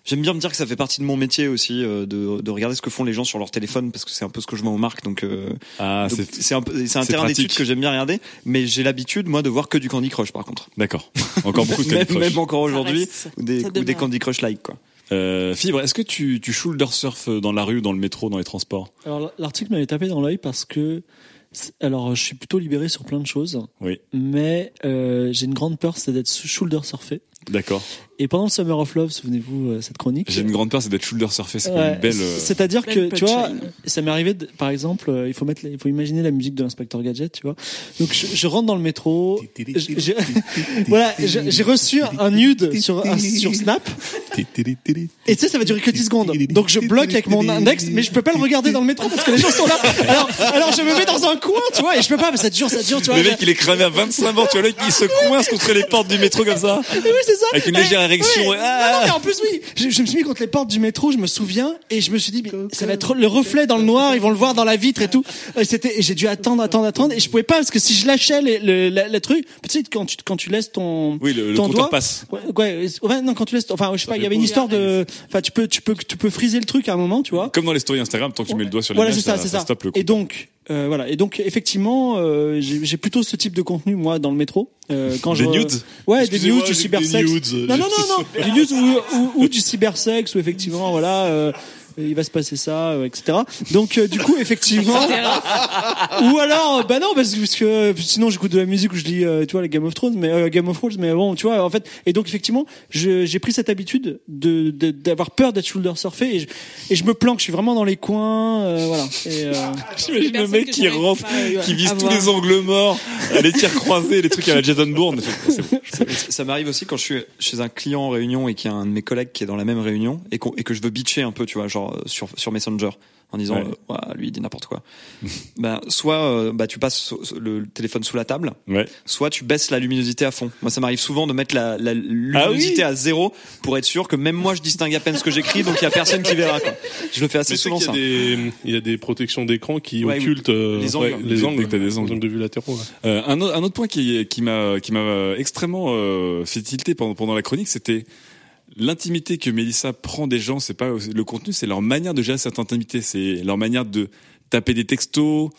Euh, J'aime bien me dire que ça fait partie de mon métier aussi, euh, de, de regarder ce que font les gens sur leur téléphone, parce que c'est un peu ce que je mets aux marques. Donc, euh, Ah, c'est c'est un, peu- c'est un terrain d'étude que j'aime bien regarder. Mais j'ai l'habitude, moi, de voir que du Candy Crush, par contre. d'accord. Encore beaucoup de Même, Candy Crush. même encore aujourd'hui, ou des, ou. Candy Crush like, quoi. Euh, Fibre, est-ce que tu, tu shoulder surf dans la rue, dans le métro, dans les transports? Alors l'article m'avait tapé dans l'œil parce que alors je suis plutôt libéré sur plein de choses, Oui, mais euh, j'ai une grande peur, c'est d'être shoulder surfé. d'accord. Et pendant le Summer of Love, souvenez-vous euh, cette chronique. J'ai une grande peur, c'est d'être shoulder surfé. C'est Ouais, une belle. euh, C'est-à-dire que tu vois, ça m'est arrivé, de- par exemple, euh, il faut mettre, il faut imaginer la musique de l'inspecteur Gadget, tu vois. Donc je, je rentre dans le métro, voilà, j'ai reçu un nude sur un- sur Snap, et tu sais ça va durer que 10 secondes. Donc je bloque avec mon index, mais je peux pas le regarder dans le métro parce que les gens sont là. Alors, alors je me mets dans un coin, tu vois, et je peux pas, mais ça dure, ça dure, tu vois. Le mec, il est cramé à 25 bords, tu vois, le mec, il se coince contre les portes du métro comme ça. Oui, c'est ça. Avec une légère oui. Ah. Non, non, mais en plus, oui. Je, je me suis mis contre les portes du métro, je me souviens, et je me suis dit, mais ça va être le reflet dans le noir, ils vont le voir dans la vitre et tout. Et c'était, et j'ai dû attendre, attendre, attendre, et je pouvais pas parce que si je lâchais les, le, la- le truc, tu sais, quand tu, quand tu laisses ton, Oui, le, le ton compteur doigt, passe. Ouais, ouais, ouais, non, quand tu laisses, enfin, je sais pas, il y avait une histoire de, enfin, tu peux, tu peux, tu peux friser le truc à un moment, tu vois. Comme dans les stories Instagram, tant que tu mets le doigt sur les Voilà, c'est ça, c'est ça. stoppe le Et donc, euh, voilà. Et donc, effectivement, euh, j'ai plutôt ce type de contenu moi dans le métro. Euh, quand Des je, nudes Ouais, des news, du cybersex. nudes, non, non, non, non. Des news ou, ou, ou du cybersex, ou effectivement, voilà. Euh, il va se passer ça, euh, etc. Donc euh, du coup, effectivement, ou alors, euh, bah non, parce que, parce que euh, sinon j'écoute de la musique ou je lis, euh, tu vois, les Game of Thrones, mais euh, Game of Thrones, mais bon, tu vois, en fait, et donc effectivement, je- j'ai pris cette habitude de de- d'avoir peur d'être shoulder surfé et je, et je me planque, je suis vraiment dans les coins, euh, voilà. Et, euh, J'imagine le mec qui j'arrive rentre, pas, euh, qui vise tous les angles morts, les tirs croisés, les trucs à la Jason Bourne. C'est bon. Ça, ça m'arrive aussi quand je suis chez un client en réunion et qu'il y a un de mes collègues qui est dans la même réunion et, qu'on- et que je veux bitcher un peu, tu vois, genre sur, sur Messenger en disant Ouais. euh, lui il dit n'importe quoi. ben soit euh, bah tu passes le téléphone sous la table, Ouais. soit tu baisses la luminosité à fond. Moi ça m'arrive souvent de mettre la, la Ah luminosité à zéro pour être sûr que même moi je distingue à peine ce que j'écris donc il y a personne qui verra quoi. Je le fais assez Mais souvent ça. y a des, il y a des protections d'écran qui occultent euh, Les angles. ouais, les angles, t'as des angles. de vue latéraux. ouais. Euh, un, autre, un autre point qui, qui m'a qui m'a extrêmement euh, fait tilter pendant, pendant la chronique, c'était l'intimité que Mélissa prend des gens. C'est pas le contenu, c'est leur manière de gérer cette intimité. C'est leur manière de taper des textos.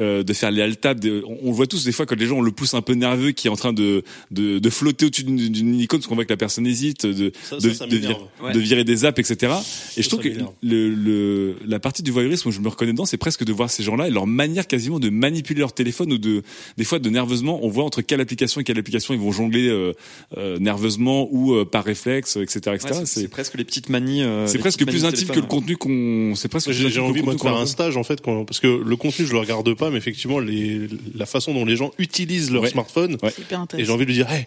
Euh, de faire les de- on, on le voit tous des fois quand les gens on le pousse un peu nerveux qui est en train de de, de flotter au-dessus d'une d'une icône parce qu'on voit que la personne hésite de Ça, de, ça, ça de virer, Ouais. de virer des apps etc et je trouve ça que le, le la partie du voyeurisme où je me reconnais dedans c'est presque de voir ces gens-là et leur manière quasiment de manipuler leur téléphone ou de des fois de nerveusement on voit entre quelle application et quelle application ils vont jongler euh, euh, nerveusement ou euh, par réflexe etc etc Ouais, c'est- presque les petites manies. euh, c'est presque plus intime que le contenu qu'on c'est presque J'ai envie moi de faire un a. stage en fait quand- parce que le contenu je le regarde pas mais effectivement les la façon dont les gens utilisent leur Ouais. smartphone Ouais. Et j'ai envie de lui dire hey,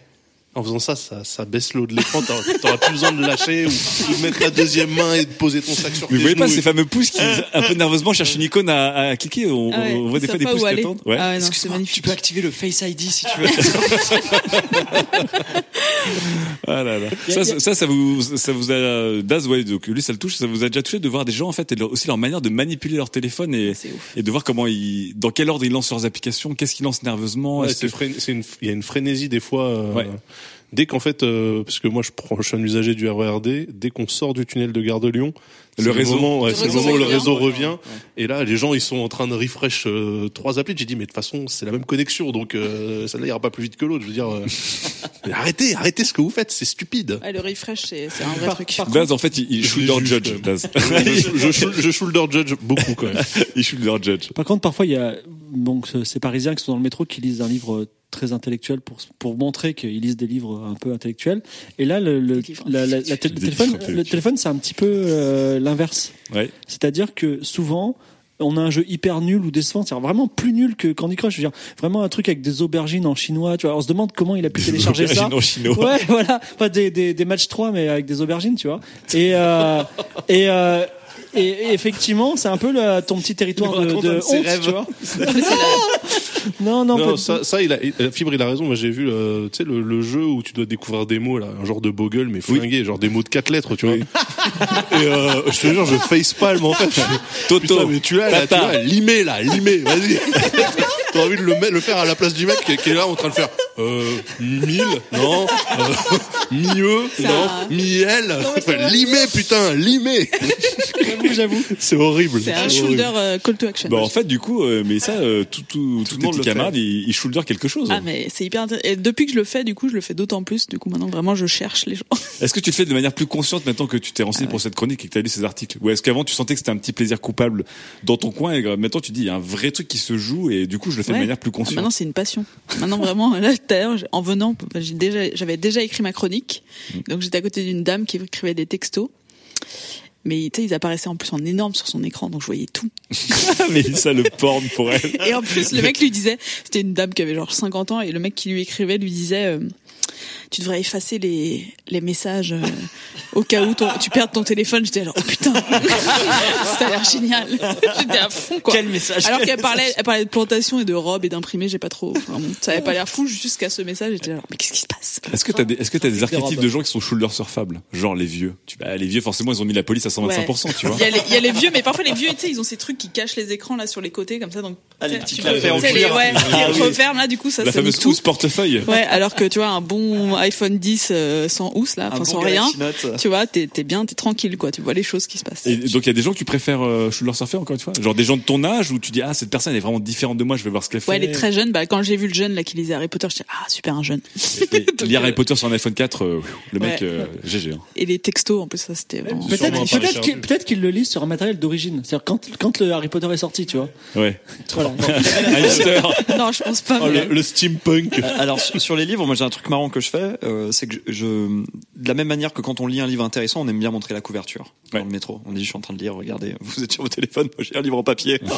en faisant ça, ça, ça baisse l'eau de l'écran, t'auras plus besoin de le lâcher ou, ou de mettre la deuxième main et de poser ton sac sur Mais tes vous voyez pas ces fameux pouces qui un peu nerveusement cherchent une icône à, à cliquer on, Ah ouais, on voit des fois des pouces qui attendent ouais. Ah ouais, non, c'est Excuse-moi, magnifique. tu peux activer le Face ID si tu veux. Ah là là. Ça, ça, vous, ça vous a, Daz, ouais, donc lui, ça le touche. Ça vous a déjà touché de voir des gens, en fait, et leur- aussi leur manière de manipuler leur téléphone et, et de voir comment ils, dans quel ordre ils lancent leurs applications, qu'est-ce qu'ils lancent nerveusement. Ouais, que- une, il y a une frénésie des fois. euh, Ouais. Dès qu'en fait, euh, parce que moi je prends, suis un usager du RERD, dès qu'on sort du tunnel de Gare de Lyon, Le c'est réseau. moment, ouais, c'est le réseau moment où le revient. réseau revient. Et là, les gens ils sont en train de refresh euh, trois applis. J'ai dit mais de toute façon c'est la même connexion, donc euh, celle-là ira pas plus vite que l'autre. Je veux dire, euh, arrêtez, arrêtez ce que vous faites, c'est stupide. Ouais, le refresh, c'est c'est un vrai Par- truc. par Daz, en fait, il, il judge. Daz. je, je, judge beaucoup quand même. il shoulder judge. Par contre, parfois, il y a donc ces Parisiens qui sont dans le métro qui lisent un livre très intellectuel pour pour montrer qu'ils lisent des livres un peu intellectuels. Et là, le, le, Des livres la- la- la- intellectuels. le Des téléphone, le téléphone, c'est un petit peu euh, l'inverse. Ouais. C'est-à-dire que souvent, on a un jeu hyper nul ou décevant, c'est vraiment plus nul que Candy Crush. Je veux dire, vraiment un truc avec des aubergines en chinois. Tu vois, on se demande comment il a pu télécharger ça. Aubergines en chinois. Ouais, voilà, pas des, des, des matchs 3 mais avec des aubergines, tu vois. Et euh, et, euh, et et effectivement, c'est un peu le- ton petit territoire de, de honte, rêves. tu vois. non, non, pas Non, ça, ça, il a, il- Fibre, il a raison. Moi, j'ai vu, euh, tu sais, le, le jeu où tu dois découvrir des mots, là, un genre de bogle, mais flingué, genre des mots de quatre lettres, tu vois. Et euh, je te jure, je facepalm en fait. Toto. Putain, mais tu l'as, là, tu l'as, limé, là, limé, vas-y. T'as envie de le, faire à la place du mec qui, qui est là en train de faire euh, mille, non, euh, mieux, Ça- non, miel. Enfin, limé, putain, limé. J'avoue, j'avoue. C'est horrible. C'est un shoulder euh, call to action. Bah en fait du coup, euh, mais ça, euh, tout, tout, tous le tes monde petits le camarades, ils, ils shoulder quelque chose. Ah mais c'est hyper intéressant. Et depuis que je le fais, du coup, je le fais d'autant plus. Du coup, maintenant, vraiment, je cherche les gens. Est-ce que tu le fais de manière plus consciente maintenant que tu t'es renseigné Ah pour cette chronique et que tu as lu ces articles? Ou est-ce qu'avant tu sentais que c'était un petit plaisir coupable dans ton coin et maintenant tu dis il y a un vrai truc qui se joue et du coup je le fais Ouais. de manière plus Ah, consciente maintenant, c'est une passion. Maintenant, vraiment, là, en venant, j'ai déjà, j'avais déjà écrit ma chronique. Mm. Donc, j'étais à côté d'une dame qui écrivait des textos. Mais tu sais, ils apparaissaient en plus en énorme sur son écran, donc je voyais tout. mais ça le porn pour elle. Et en plus, le mec lui disait, c'était une dame qui avait genre 50 ans, et le mec qui lui écrivait lui disait, euh, tu devrais effacer les, les messages euh, au cas où ton- tu perds ton téléphone. J'étais genre, oh putain, ça a l'air génial. J'étais à fond, quoi. Quel message Alors quel qu'elle parlait, elle parlait de plantation et de robes et d'imprimés, j'ai pas trop, enfin, bon, ça avait pas l'air fou jusqu'à ce message. J'étais genre, mais qu'est-ce qui se passe? Est-ce que t'as des, est-ce que t'as des archétypes de gens qui sont shoulder surfables Genre les vieux. Tu, bah, les vieux forcément ils ont mis la police à 125%, tu vois. Il y, a les, il y a les vieux, mais parfois les vieux, tu sais, ils ont ces trucs qui cachent les écrans là sur les côtés comme ça, donc Ah, les tu sais, les, ouais, Ah oui. referment là, du coup ça La fameuse tout. portefeuille. Ouais, alors que tu vois un bon iPhone 10 euh, sans housse là, bon sans rien, tu vois, t'es bien, t'es tranquille quoi, tu vois les choses qui se passent. Et donc il y a des gens que tu préfères euh, shoulder surfer encore une fois Genre des gens de ton âge où tu dis ah cette personne est vraiment différente de moi, je vais voir ce qu'elle fait. Ouais, elle est très jeune. Bah, quand j'ai vu le jeune là qui lisait Harry Potter, j'étais ah super un jeune. Lire Harry Potter sur un iPhone 4, euh, le mec Ouais. euh, GG. hein. Et les textos en plus ça c'était vraiment. Peut-être qu'il le lit sur un matériel d'origine. C'est-à-dire quand, quand le Harry Potter est sorti, tu vois. Ouais. Voilà. Non, je pense pas. Oh, mais- le, le steampunk. Alors sur, sur les livres, moi j'ai un truc marrant que je fais, euh, c'est que je, je- de la même manière que quand on lit un livre intéressant, on aime bien montrer la couverture dans Ouais. le métro. On dit je suis en train de lire, regardez, vous êtes sur vos téléphones, moi j'ai un livre en papier.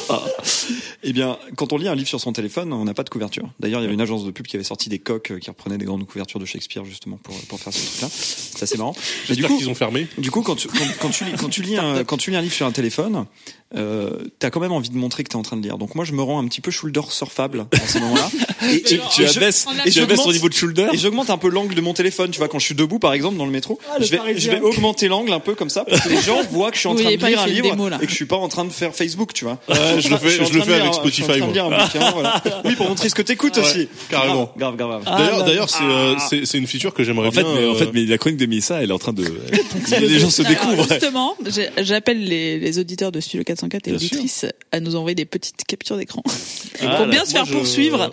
Eh bien, quand on lit un livre sur son téléphone, on n'a pas de couverture. D'ailleurs, il y avait une agence de pub qui avait sorti des coques euh, qui reprenaient des grandes couvertures de Shakespeare justement pour pour faire ce truc-là. C'est assez marrant. Mais du J'espère coup, qu'ils ont fermé. du coup, quand tu, quand, quand tu lis, quand tu lis un, quand tu lis un livre sur un téléphone, euh, t'as quand même envie de montrer que t'es en train de lire. Donc moi, je me rends un petit peu shoulder surfable à ce moment-là. Et, Tu, et- abaisses, tu abaisses ton niveau de shoulder. et j'augmente un peu l'angle de mon téléphone, tu vois, quand je suis debout, par exemple, dans le métro. Ah, je, vais, Parisien. je vais augmenter l'angle un peu comme ça, pour que les gens voient que je suis en train de lire un livre démo, et que je suis pas en train de faire Facebook, tu vois. Ouais, je le fais, je le avec Spotify, moi. bouquin, voilà. Oui, pour montrer ce que t'écoutes Ouais, aussi. carrément. Grave, grave, grave. D'ailleurs, c'est euh, c'est une feature que j'aimerais bien. mais, en euh, fait, mais la chronique de Mélissa, elle est en train de. les gens se découvrent. Justement, j'appelle les, auditeurs de Studio 404 et Bien auditrices à nous envoyer des petites captures d'écran Ah, pour là, bien se faire je- poursuivre.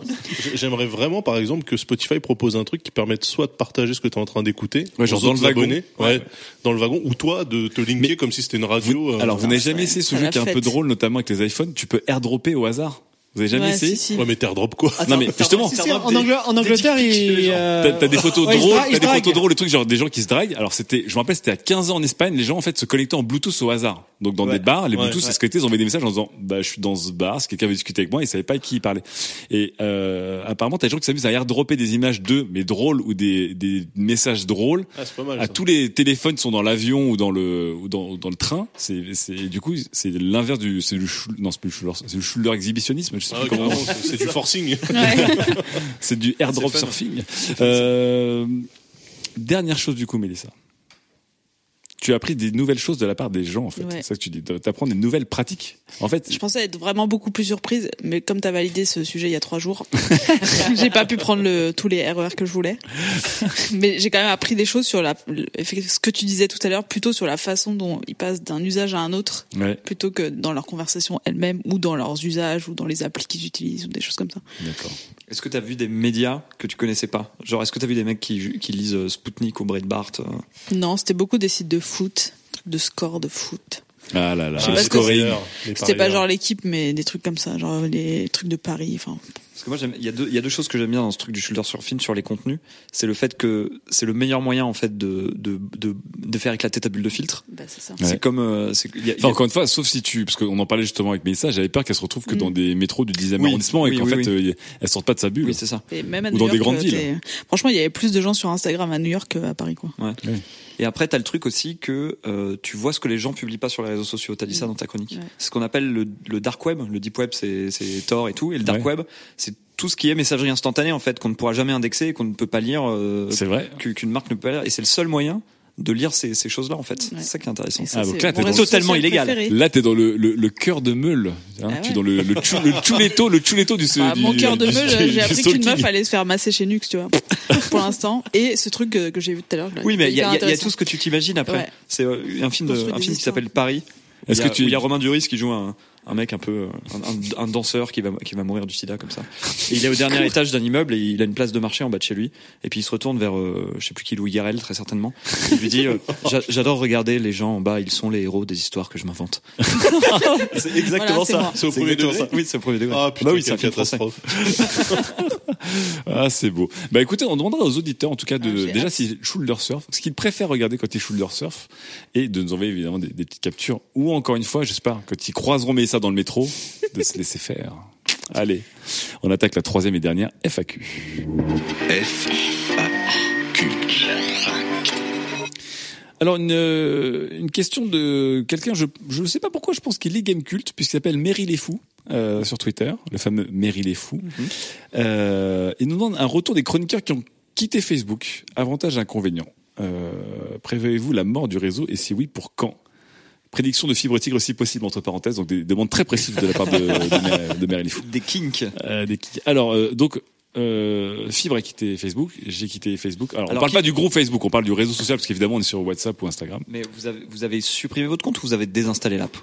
J'aimerais vraiment, par exemple, que Spotify propose un truc qui permette soit de partager ce que tu es en train d'écouter, Ouais, genre dans le wagon. abonnés, ouais, Ouais. dans le wagon, ou toi de te linker comme si c'était une radio. euh, Alors, vous n'avez jamais essayé ce jeu qui est un peu drôle, notamment avec les iPhones. Tu peux airdropper au hasard. Vous avez jamais Ouais, essayé si, si. Ouais, mais t'airdrop quoi Non, mais justement, Si, si, en, Angl- en Angleterre, il. euh, T'as des photos ouais, drôles, t'as des photos drôles, des trucs genre des gens qui se draguent. Alors c'était, je me rappelle, c'était à 15 ans en Espagne, les gens en fait se connectaient en Bluetooth au hasard. Donc dans Ouais. des bars, les Bluetooth, se connectait, ils envoyaient des messages en disant, bah je suis dans ce bar, si quelqu'un veut discuter avec moi, ils savaient pas avec qui il parlait. Et euh, apparemment, t'as des gens qui s'amusent à airdropper des images d'eux, mais drôles ou des, des messages drôles Ah, c'est pas mal. à ça. tous les téléphones qui sont dans l'avion ou dans le ou dans, ou dans le train. C'est c'est du coup c'est l'inverse du c'est chou- non c'est c'est exhibitionnisme. Je sais Ah, plus comment. c'est du forcing. C'est du airdrop surfing. Euh, dernière chose du coup, Mélissa. Tu as appris des nouvelles choses de la part des gens, en fait. Ouais. C'est ça que tu dis. T'apprends des nouvelles pratiques. En fait, Je pensais être vraiment beaucoup plus surprise, mais comme tu as validé ce sujet il y a trois jours, j'ai pas pu prendre le, tous les RER que je voulais. Mais j'ai quand même appris des choses sur la, ce que tu disais tout à l'heure, plutôt sur la façon dont ils passent d'un usage à un autre, ouais, plutôt que dans leur conversation elle-même ou dans leurs usages ou dans les applis qu'ils utilisent ou des choses comme ça. d'accord. Est-ce que t'as vu des médias que tu connaissais pas? Genre, est-ce que t'as vu des mecs qui, qui lisent euh, Spoutnik ou Breitbart euh? Non, c'était beaucoup des sites de foot, de score de foot. Ah là là. Je sais Ah, pas C'était genre l'équipe, mais des trucs comme ça, genre les trucs de Paris. Enfin, Parce que moi, j'aime- il y a deux, il y a deux choses que j'aime bien dans ce truc du shoulder surfing sur les contenus. C'est le fait que c'est le meilleur moyen en fait de de de, de faire éclater ta bulle de filtre. bah c'est ça. Ouais. C'est comme, euh, c'est, il y a- y Enfin, a- encore une fois, sauf si tu, parce qu'on en parlait justement avec Mélissa, j'avais peur qu'elle se retrouve que Mm. dans des métros du 10e Oui, arrondissement et qu'en oui, fait, oui. euh, elle sorte pas de sa bulle. oui, c'est ça. Et même à Ou New dans York, des grandes euh, villes. Franchement, il y avait plus de gens sur Instagram à New York qu'à Paris, quoi. Et après, t'as le truc aussi que euh, tu vois ce que les gens publient pas sur les réseaux sociaux. T'as dit ça dans ta chronique. Ouais. C'est ce qu'on appelle le, le dark web. Le deep web, c'est c'est Tor et tout. Et le dark Ouais. web, c'est tout ce qui est messagerie instantanée en fait qu'on ne pourra jamais indexer et qu'on ne peut pas lire. euh, C'est vrai. que- qu'une marque ne peut pas lire. Et c'est le seul moyen de lire ces, ces choses-là en fait. C'est ça qui est intéressant. Ça, Ah, donc c'est là, mon t'es dans- réseau Totalement illégal. préféré. Là, t'es dans le, le, le cœur de meule. hein. Ah Tu es dans le, le, chou- le chuletto, le chuletto du du- mon cœur de du- meule, du- j'ai du appris qu'une meuf allait se faire masser chez Nux, tu vois, pour l'instant. Et ce truc que, que j'ai vu tout à l'heure. Oui, mais il y, y a- tout ce que tu t'imagines après. Ouais. C'est euh, un film, de, un film qui s'appelle Paris. Est-ce que tu- où il y a Romain Duris qui joue un, un mec un peu euh, un, un- un danseur qui va qui va mourir du sida comme ça. Et il est au dernier étage d'un immeuble et il a une place de marché en bas de chez lui. Et puis il se retourne vers euh, je sais plus qui Louis Garrel très certainement. Il lui dit euh, J'a- j'adore regarder les gens en bas. Ils sont les héros des histoires que je m'invente. c'est exactement Voilà, ça. C'est au premier degré ça. Oui, c'est au premier degré. Ah putain, bah oui, c'est un quelle film français. catastrophe. Ah, c'est beau. Bah écoutez, on demandera aux auditeurs, en tout cas, de, Ah, déjà hâte. si shoulder surf, ce qu'ils préfèrent regarder quand ils shoulder surf, et de nous envoyer évidemment des, des petites captures, ou encore une fois, j'espère, quand ils croiseront Mélissa dans le métro, de se laisser faire. Allez, on attaque la troisième et dernière FAQ. F A Q. Alors une, euh, une question de quelqu'un, je ne sais pas pourquoi, je pense qu'il est game culte puisqu'il s'appelle Meryl les fous euh, sur Twitter, le fameux Meryl les fous. Euh, il nous demande un retour des chroniqueurs qui ont quitté Facebook. Avantages et inconvénients. Euh, Prévoyez-vous la mort du réseau et si oui, pour quand? Prédiction de fibre tigre si possible entre parenthèses, donc des demandes très précises de la part de, de, de. Des kinks. Euh, des qui- Alors euh, donc. Euh, Fibre a quitté Facebook, j'ai quitté Facebook. Alors, on Alors, parle qui- pas du groupe Facebook, on parle du réseau social parce qu'évidemment on est sur WhatsApp ou Instagram. Mais vous avez vous avez supprimé votre compte ou vous avez désinstallé l'app?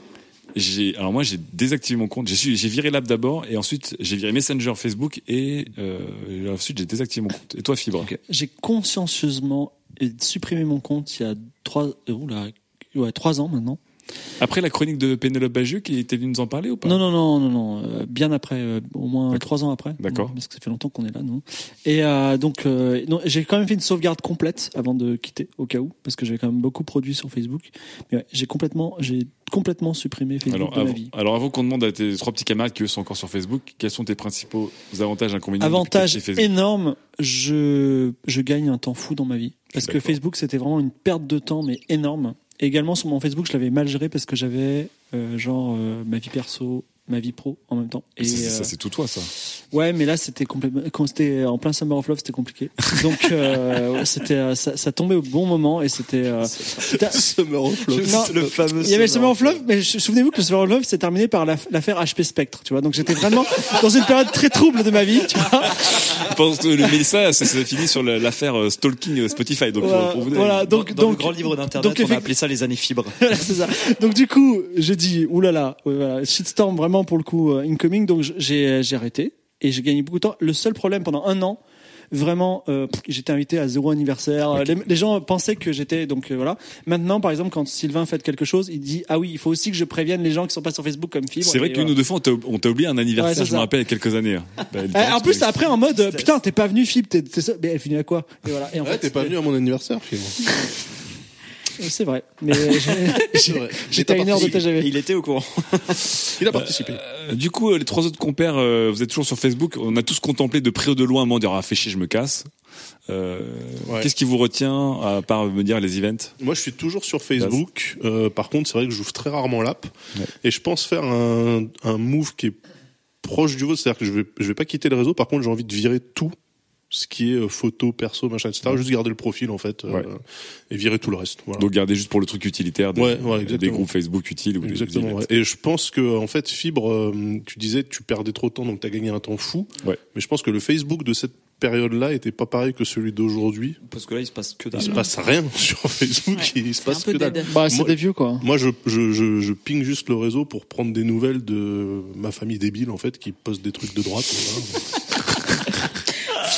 J'ai alors moi j'ai désactivé mon compte. J'ai su- j'ai viré l'app d'abord et ensuite j'ai viré Messenger Facebook et euh, ensuite j'ai désactivé mon compte. Et toi Fibre? J'ai consciencieusement supprimé mon compte il y a trois, euh, oula, ouais, trois ans maintenant. Après la chronique de Pénélope Bagieux qui était venue nous en parler ou pas? Non, non, non, non, non. euh, bien après, euh, au moins trois ans après. D'accord. Parce que ça fait longtemps qu'on est là, nous. Et euh, donc, j'ai quand même fait une sauvegarde complète avant de quitter, au cas où, parce que j'avais quand même beaucoup produit sur Facebook. Mais ouais, j'ai complètement, j'ai complètement supprimé Facebook Alors de ma avant, vie. alors avant qu'on demande à tes trois petits camarades qui eux sont encore sur Facebook, quels sont tes principaux avantages inconvénients Avantage énorme, je, je gagne un temps fou dans ma vie. Parce que. Facebook, c'était vraiment une perte de temps, mais énorme. Également, sur mon Facebook, je l'avais mal géré parce que j'avais, euh, genre, euh, ma vie perso, ma vie pro en même temps. Et, Ça, c'est- euh, ça c'est tout toi ça. Ouais, mais là c'était complètement quand c'était en plein Summer of Love, c'était compliqué. Donc euh, c'était euh, ça, ça tombait au bon moment et c'était euh, Summer of Love. Non, le fameux. il y avait le Summer of Love, mais souvenez-vous que le Summer of Love s'est terminé par la- l'affaire HP Spectre, tu vois. Donc j'étais vraiment dans une période très trouble de ma vie, tu vois. Parce que le Mélissa, ça s'est fini sur la- l'affaire euh, stalking euh, Spotify. Donc Voilà, pour vous voilà, Dans, donc dans donc le grand livre d'internet, on a appelé ça les années fibres. Voilà, c'est ça. Donc du coup, j'ai dit oulala, ouais, voilà, shitstorm vraiment pour le coup euh, incoming. Donc j- j'ai j'ai arrêté et j'ai gagné beaucoup de temps. Le seul problème pendant un an, vraiment, euh, j'étais invité à zéro anniversaire. Les, les gens pensaient que j'étais donc euh, voilà. Maintenant, par exemple, quand Sylvain fait quelque chose, il dit ah oui, il faut aussi que je prévienne les gens qui sont pas sur Facebook comme fibre. C'est vrai qu'une voilà. ou deux fois on t'a oublié un Ouais, anniversaire, c'est je me rappelle il y a quelques années. hein. Bah, Euh, en plus, après en mode euh, putain, t'es pas venu Fibre, t'es ça- mais elle venue à quoi? Et voilà. Et en Ouais, fait, t'es pas venu à mon anniversaire, finalement. C'est vrai, mais j'ai- C'est vrai. j'étais à une heure de. TGV. Il était au courant. Il a participé. Euh, du coup, euh, les trois autres compères, euh, vous êtes toujours sur Facebook. On a tous contemplé de près ou de loin un moment dire ah fais chier, je me casse. Euh, Ouais. Qu'est-ce qui vous retient à part me dire les events? Moi, je suis toujours sur Facebook. Euh, par contre, c'est vrai que j'ouvre très rarement l'app. Et je pense faire un, un move qui est proche du vôtre. C'est-à-dire que je vais, je vais pas quitter le réseau. Par contre, j'ai envie de virer tout ce qui est euh, photo, perso, machin, etc. Juste garder le profil, en fait. euh, Ouais. Et virer tout le reste. Voilà. Donc gardez juste pour le truc utilitaire des, Ouais, ouais, des exactement. groupes Facebook utiles ou des- des Exactement. ouais. Et je pense que en fait Fibre, euh, tu disais tu perdais trop de temps, donc tu as gagné un temps fou. Ouais. Mais je pense que le Facebook de cette période-là était pas pareil que celui d'aujourd'hui. Parce que là, il se passe que Il se dalle. passe rien sur Facebook, Ouais, il se passe que dalle. Bah, c'est des vieux quoi. Moi, je, je, je, je ping juste le réseau pour prendre des nouvelles de ma famille débile, en fait, qui poste des trucs de droite. voilà.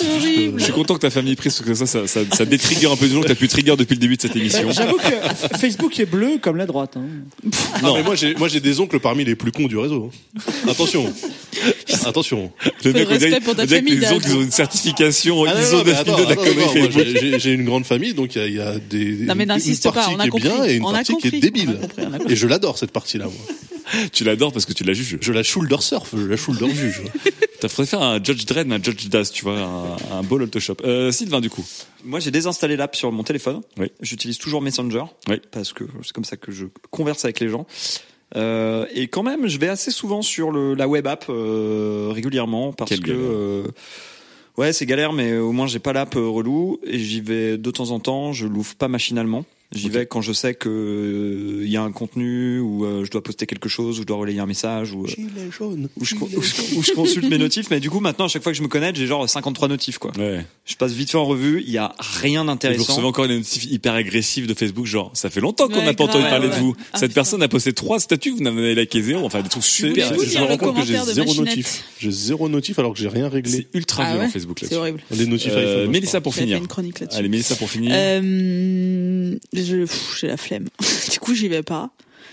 C'est horrible. Je suis content que ta famille prise parce que ça, ça, ça, ça détrigger un peu du long que t'as pu trigger depuis le début de cette émission. Bah, J'avoue que Facebook est bleu comme la droite. Hein. Non, mais moi, j'ai, moi, j'ai des oncles parmi les plus cons du réseau. Attention. Attention. Le dirait- respect pour ta famille, les oncles, ils ont une certification Ah ISO non, mais 9002 attends, de la Facebook. j'ai- une grande famille, donc il y a, il y a des, Non, mais n'insiste pas, on a qui est compris. bien et une On partie qui est débile. Et je l'adore, cette partie-là, moi. Tu l'adores parce que tu la juges. Je la shoulder surf, je la shoulder juge. T'as faire un Judge Dredd, un Judge Daz, tu vois, un, un beau Shop. Euh, Sylvain, du coup. Moi, j'ai désinstallé l'app sur mon téléphone. Oui. J'utilise toujours Messenger. Oui. Parce que c'est comme ça que je converse avec les gens. Euh, et quand même, je vais assez souvent sur le, la web app euh, régulièrement parce Quelle que galère. euh, ouais, c'est galère, mais au moins j'ai pas l'app euh, relou et j'y vais de temps en temps. Je l'ouvre pas machinalement. J'y vais quand je sais que euh, il y a un contenu ou euh, je dois poster quelque chose ou je dois relayer un message ou euh, jaune. je, consulte mes notifs. Mais du coup, maintenant, à chaque fois que je me connecte, j'ai genre 53 notifs, quoi. Ouais. Je passe vite fait en revue. Il y a rien Et vous d'intéressant. recevez encore une notif hyper agressive de Facebook, genre, ça fait longtemps qu'on Ouais, n'a pas entendu parler ouais, de vous. Ah, Cette putain. personne a posté trois statuts, vous n'avez liké zéro, enfin, des trucs super. Je me rends compte que j'ai zéro notif. J'ai zéro notif alors que j'ai rien réglé. C'est ultra Ah violent ouais Facebook C'est là-dessus. horrible. Les notifs Euh, Mélissa pour finir. une chronique là-dessus. Allez, Mélissa pour finir. Je, j'ai la flemme. du coup, j'y vais pas.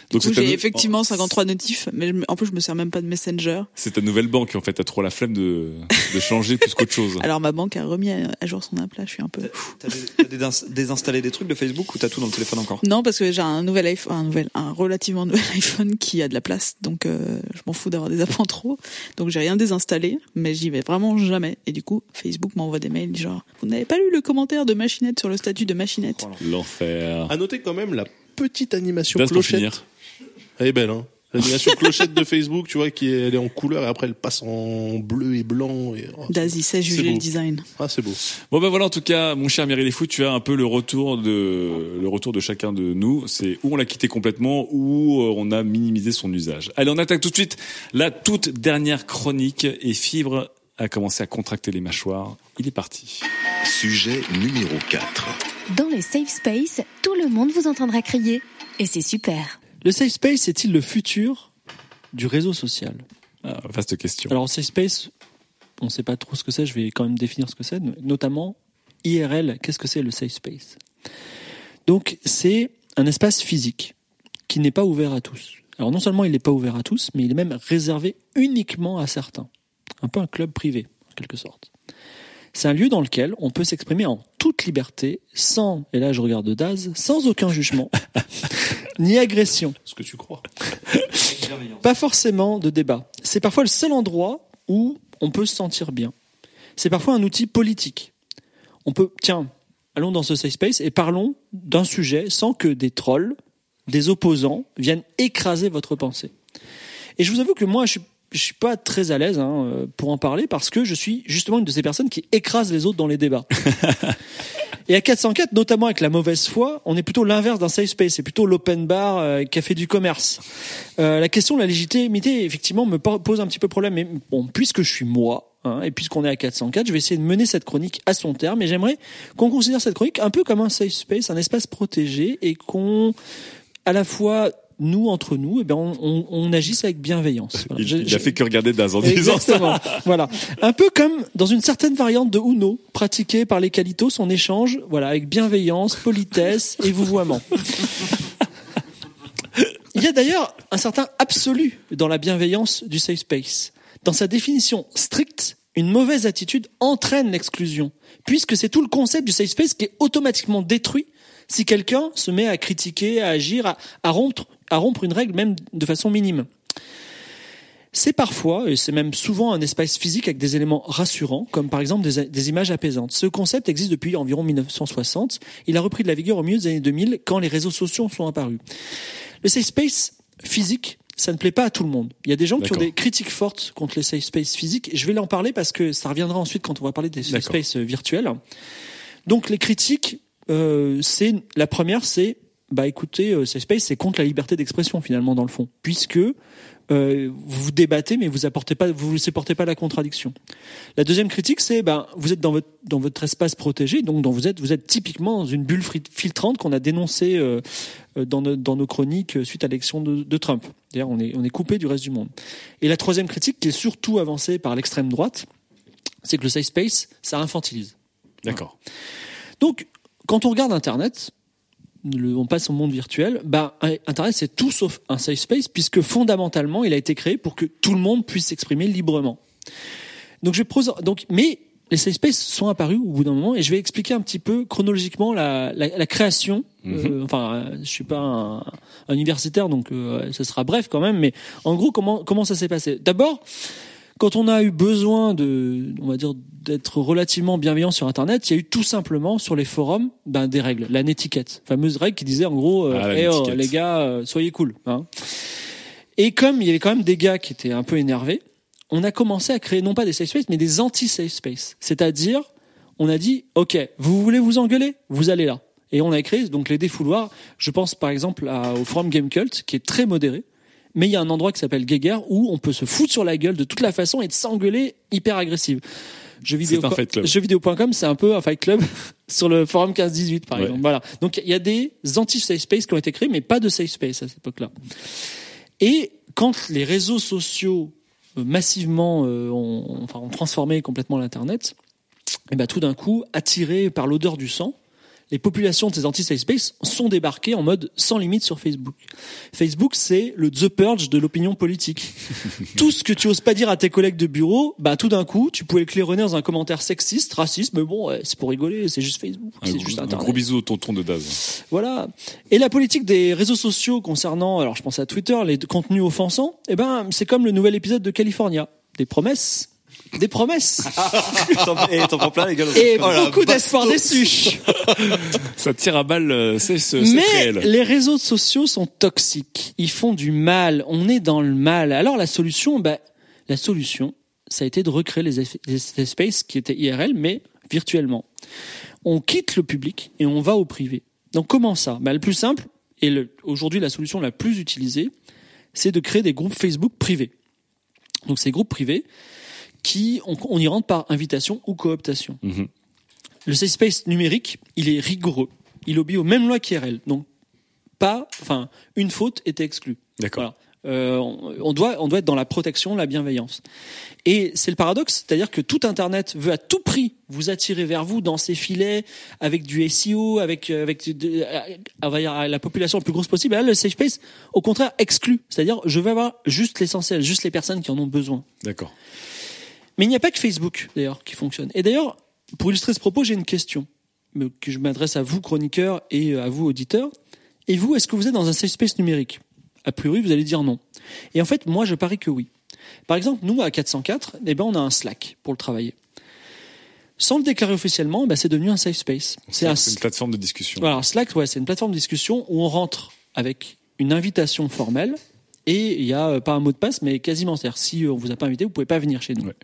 Du Donc coup, c'est ta j'ai nou- effectivement Oh, 53 notifs, mais en plus, je me sers même pas de Messenger. C'est ta nouvelle banque en fait, t'as trop la flemme de, de changer plus qu'autre chose. Alors, ma banque a remis à, jour son app là, je suis un peu. T'as désinstallé des trucs de Facebook ou t'as tout dans le téléphone encore? Non, parce que j'ai un nouvel iPhone, un nouvel, un relativement nouvel iPhone qui a de la place, donc euh, je m'en fous d'avoir des apps en trop. Donc j'ai rien désinstallé, mais j'y vais vraiment jamais. Et du coup, Facebook m'envoie des mails genre, vous n'avez pas lu le commentaire de Machinette sur le statut de Machinette? L'enfer. À noter quand même la petite animation clochette. Elle est belle, hein. L'animation clochette de Facebook, tu vois, qui est, elle est en couleur et après elle passe en bleu et blanc. Et, oh, c'est juger le design. Ah, c'est beau. Bon ben voilà en tout cas mon cher Meryl Fou, tu as un peu le retour de le retour de chacun de nous, c'est où on l'a quitté complètement ou euh, on a minimisé son usage. Allez, on attaque tout de suite la toute dernière chronique et Fibre a commencé à contracter les mâchoires. Il est parti. Sujet numéro 4. Dans le safe space, tout le monde vous entendra crier. Et c'est super. Le safe space est-il le futur du réseau social? Ah, vaste question. Alors, safe space, on ne sait pas trop ce que c'est, je vais quand même définir ce que c'est, notamment IRL, qu'est-ce que c'est le safe space? Donc, c'est un espace physique qui n'est pas ouvert à tous. Alors, non seulement il n'est pas ouvert à tous, mais il est même réservé uniquement à certains. Un peu un club privé, en quelque sorte. C'est un lieu dans lequel on peut s'exprimer en toute liberté, sans, et là je regarde Daz, sans aucun jugement, ni agression. Ce que tu crois. Pas forcément de débat. C'est parfois le seul endroit où on peut se sentir bien. C'est parfois un outil politique. On peut, tiens, allons dans ce safe space et parlons d'un sujet sans que des trolls, des opposants viennent écraser votre pensée. Et je vous avoue que moi, je suis, je suis pas très à l'aise hein, pour en parler parce que je suis justement une de ces personnes qui écrasent les autres dans les débats. Et à 404, notamment avec la mauvaise foi, on est plutôt l'inverse d'un safe space. C'est plutôt l'open bar, euh, café du commerce. Euh, la question de la légitimité, effectivement, me po- pose un petit peu problème. Mais bon, puisque je suis moi, hein, et puisqu'on est à 404, je vais essayer de mener cette chronique à son terme. Et j'aimerais qu'on considère cette chronique un peu comme un safe space, un espace protégé, et qu'on, à la fois nous entre nous, eh ben on, on, on agisse avec bienveillance. Voilà. Il, il a fait que regarder Daz en disant ça. Voilà. Un peu comme dans une certaine variante de Uno, pratiquée par les Calitos, on échange, voilà, avec bienveillance, politesse et vouvoiement. Il y a d'ailleurs un certain absolu dans la bienveillance du safe space. Dans sa définition stricte, une mauvaise attitude entraîne l'exclusion, puisque c'est tout le concept du safe space qui est automatiquement détruit si quelqu'un se met à critiquer, à agir, à, à rompre, à rompre une règle même de façon minime. C'est parfois, et c'est même souvent un espace physique avec des éléments rassurants, comme par exemple des, des images apaisantes. Ce concept existe depuis environ 1960. Il a repris de la vigueur au milieu des années 2000 quand les réseaux sociaux sont apparus. Le safe space physique, ça ne plaît pas à tout le monde. Il y a des gens qui ont des critiques fortes contre les safe space physiques. Je vais en parler parce que ça reviendra ensuite quand on va parler des safe space virtuels. Donc les critiques, euh, c'est la première, c'est bah écoutez, euh, safe space, c'est contre la liberté d'expression finalement dans le fond, puisque euh, vous débattez mais vous apportez pas, vous ne supportez pas la contradiction. La deuxième critique, c'est ben vous êtes dans votre dans votre espace protégé, donc dont vous êtes vous êtes typiquement dans une bulle filtrante qu'on a dénoncée euh, dans, nos, dans nos chroniques suite à l'élection de, de Trump. D'ailleurs, on est on est coupé du reste du monde. Et la troisième critique, qui est surtout avancée par l'extrême droite, c'est que le safe space, ça infantilise. D'accord. Donc, quand on regarde Internet, le- on passe au monde virtuel, bah, Internet c'est tout sauf un safe space puisque fondamentalement il a été créé pour que tout le monde puisse s'exprimer librement. Donc je pose, donc, mais les safe spaces sont apparus au bout d'un moment et je vais expliquer un petit peu chronologiquement la, la, la création. Euh, enfin, euh, je suis pas un, un universitaire donc euh, ce sera bref quand même, mais en gros comment comment ça s'est passé? D'abord, quand on a eu besoin de, on va dire, d'être relativement bienveillant sur Internet, il y a eu tout simplement sur les forums ben, des règles, la netiquette, fameuse règle qui disait en gros, euh, Ah, oh, les gars, euh, soyez cool. Hein. Et comme il y avait quand même des gars qui étaient un peu énervés, on a commencé à créer non pas des safe space, mais des anti-safe space. C'est-à-dire, on a dit, ok, vous voulez vous engueuler, vous allez là. Et on a créé donc les défouloirs. Je pense par exemple à- au forum Game Cult, qui est très modéré. Mais il y a un endroit qui s'appelle Guéguerre où on peut se foutre sur la gueule de toute la façon et de s'engueuler hyper agressive. Jeuxvideo.com, c'est un peu un fight club sur le forum 15-18 par Ouais. exemple. Voilà. Donc il y a des anti-safe space qui ont été créés, mais pas de safe space à cette époque-là. Et quand les réseaux sociaux euh, massivement euh, ont, enfin, ont transformé complètement l'internet, et ben tout d'un coup, attirés par l'odeur du sang, les populations de ces anti-safe space sont débarquées en mode sans limite sur Facebook. Facebook, c'est le The Purge de l'opinion politique. tout ce que tu oses pas dire à tes collègues de bureau, bah tout d'un coup, tu pouvais le claironner dans un commentaire sexiste, raciste, mais bon, c'est pour rigoler, c'est juste Facebook, Un, c'est juste un Internet. gros bisou au tonton de Daz. Voilà. Et la politique des réseaux sociaux concernant, alors je pense à Twitter, les contenus offensants, eh ben, c'est comme le nouvel épisode de California. Des promesses. Des promesses. Et t'en prends plein les. Et Oh beaucoup d'espoir déçu. Ça tire à balle, euh, c'est c'est Mais réel. les réseaux sociaux sont toxiques. Ils font du mal. On est dans le mal. Alors la solution, bah, la solution, ça a été de recréer les, les espaces qui étaient IRL, mais virtuellement. On quitte le public et on va au privé. Donc comment ça? Bah, Le plus simple, et aujourd'hui la solution la plus utilisée, c'est de créer des groupes Facebook privés. Donc ces groupes privés, qui on, on y rentre par invitation ou cooptation. Mhm. Le safe space numérique, il est rigoureux. Il obéit aux mêmes lois qu'IRL. Donc, pas, enfin, une faute est exclue. D'accord. Voilà. Euh, on, doit, on doit être dans la protection, la bienveillance. Et c'est le paradoxe, c'est-à-dire que tout Internet veut à tout prix vous attirer vers vous dans ses filets, avec du SEO, avec, euh, avec la population la plus grosse possible. Et là, le safe space, au contraire, exclut. C'est-à-dire, je veux avoir juste l'essentiel, juste les personnes qui en ont besoin. D'accord. Mais il n'y a pas que Facebook, d'ailleurs, qui fonctionne. Et d'ailleurs, pour illustrer ce propos, j'ai une question que je m'adresse à vous, chroniqueurs, et à vous, auditeurs. Et vous, est-ce que vous êtes dans un safe space numérique? A priori, vous allez dire non. Et en fait, moi, je parie que oui. Par exemple, nous, à 404, eh ben, on a un Slack pour le travailler. Sans le déclarer officiellement, eh ben, c'est devenu un safe space. C'est un, C'est une plateforme de discussion. alors Slack, ouais, c'est une plateforme de discussion où on rentre avec une invitation formelle et il y a euh, pas un mot de passe, mais quasiment. C'est-à-dire si euh, on vous a pas invité, vous pouvez pas venir chez nous. Ouais.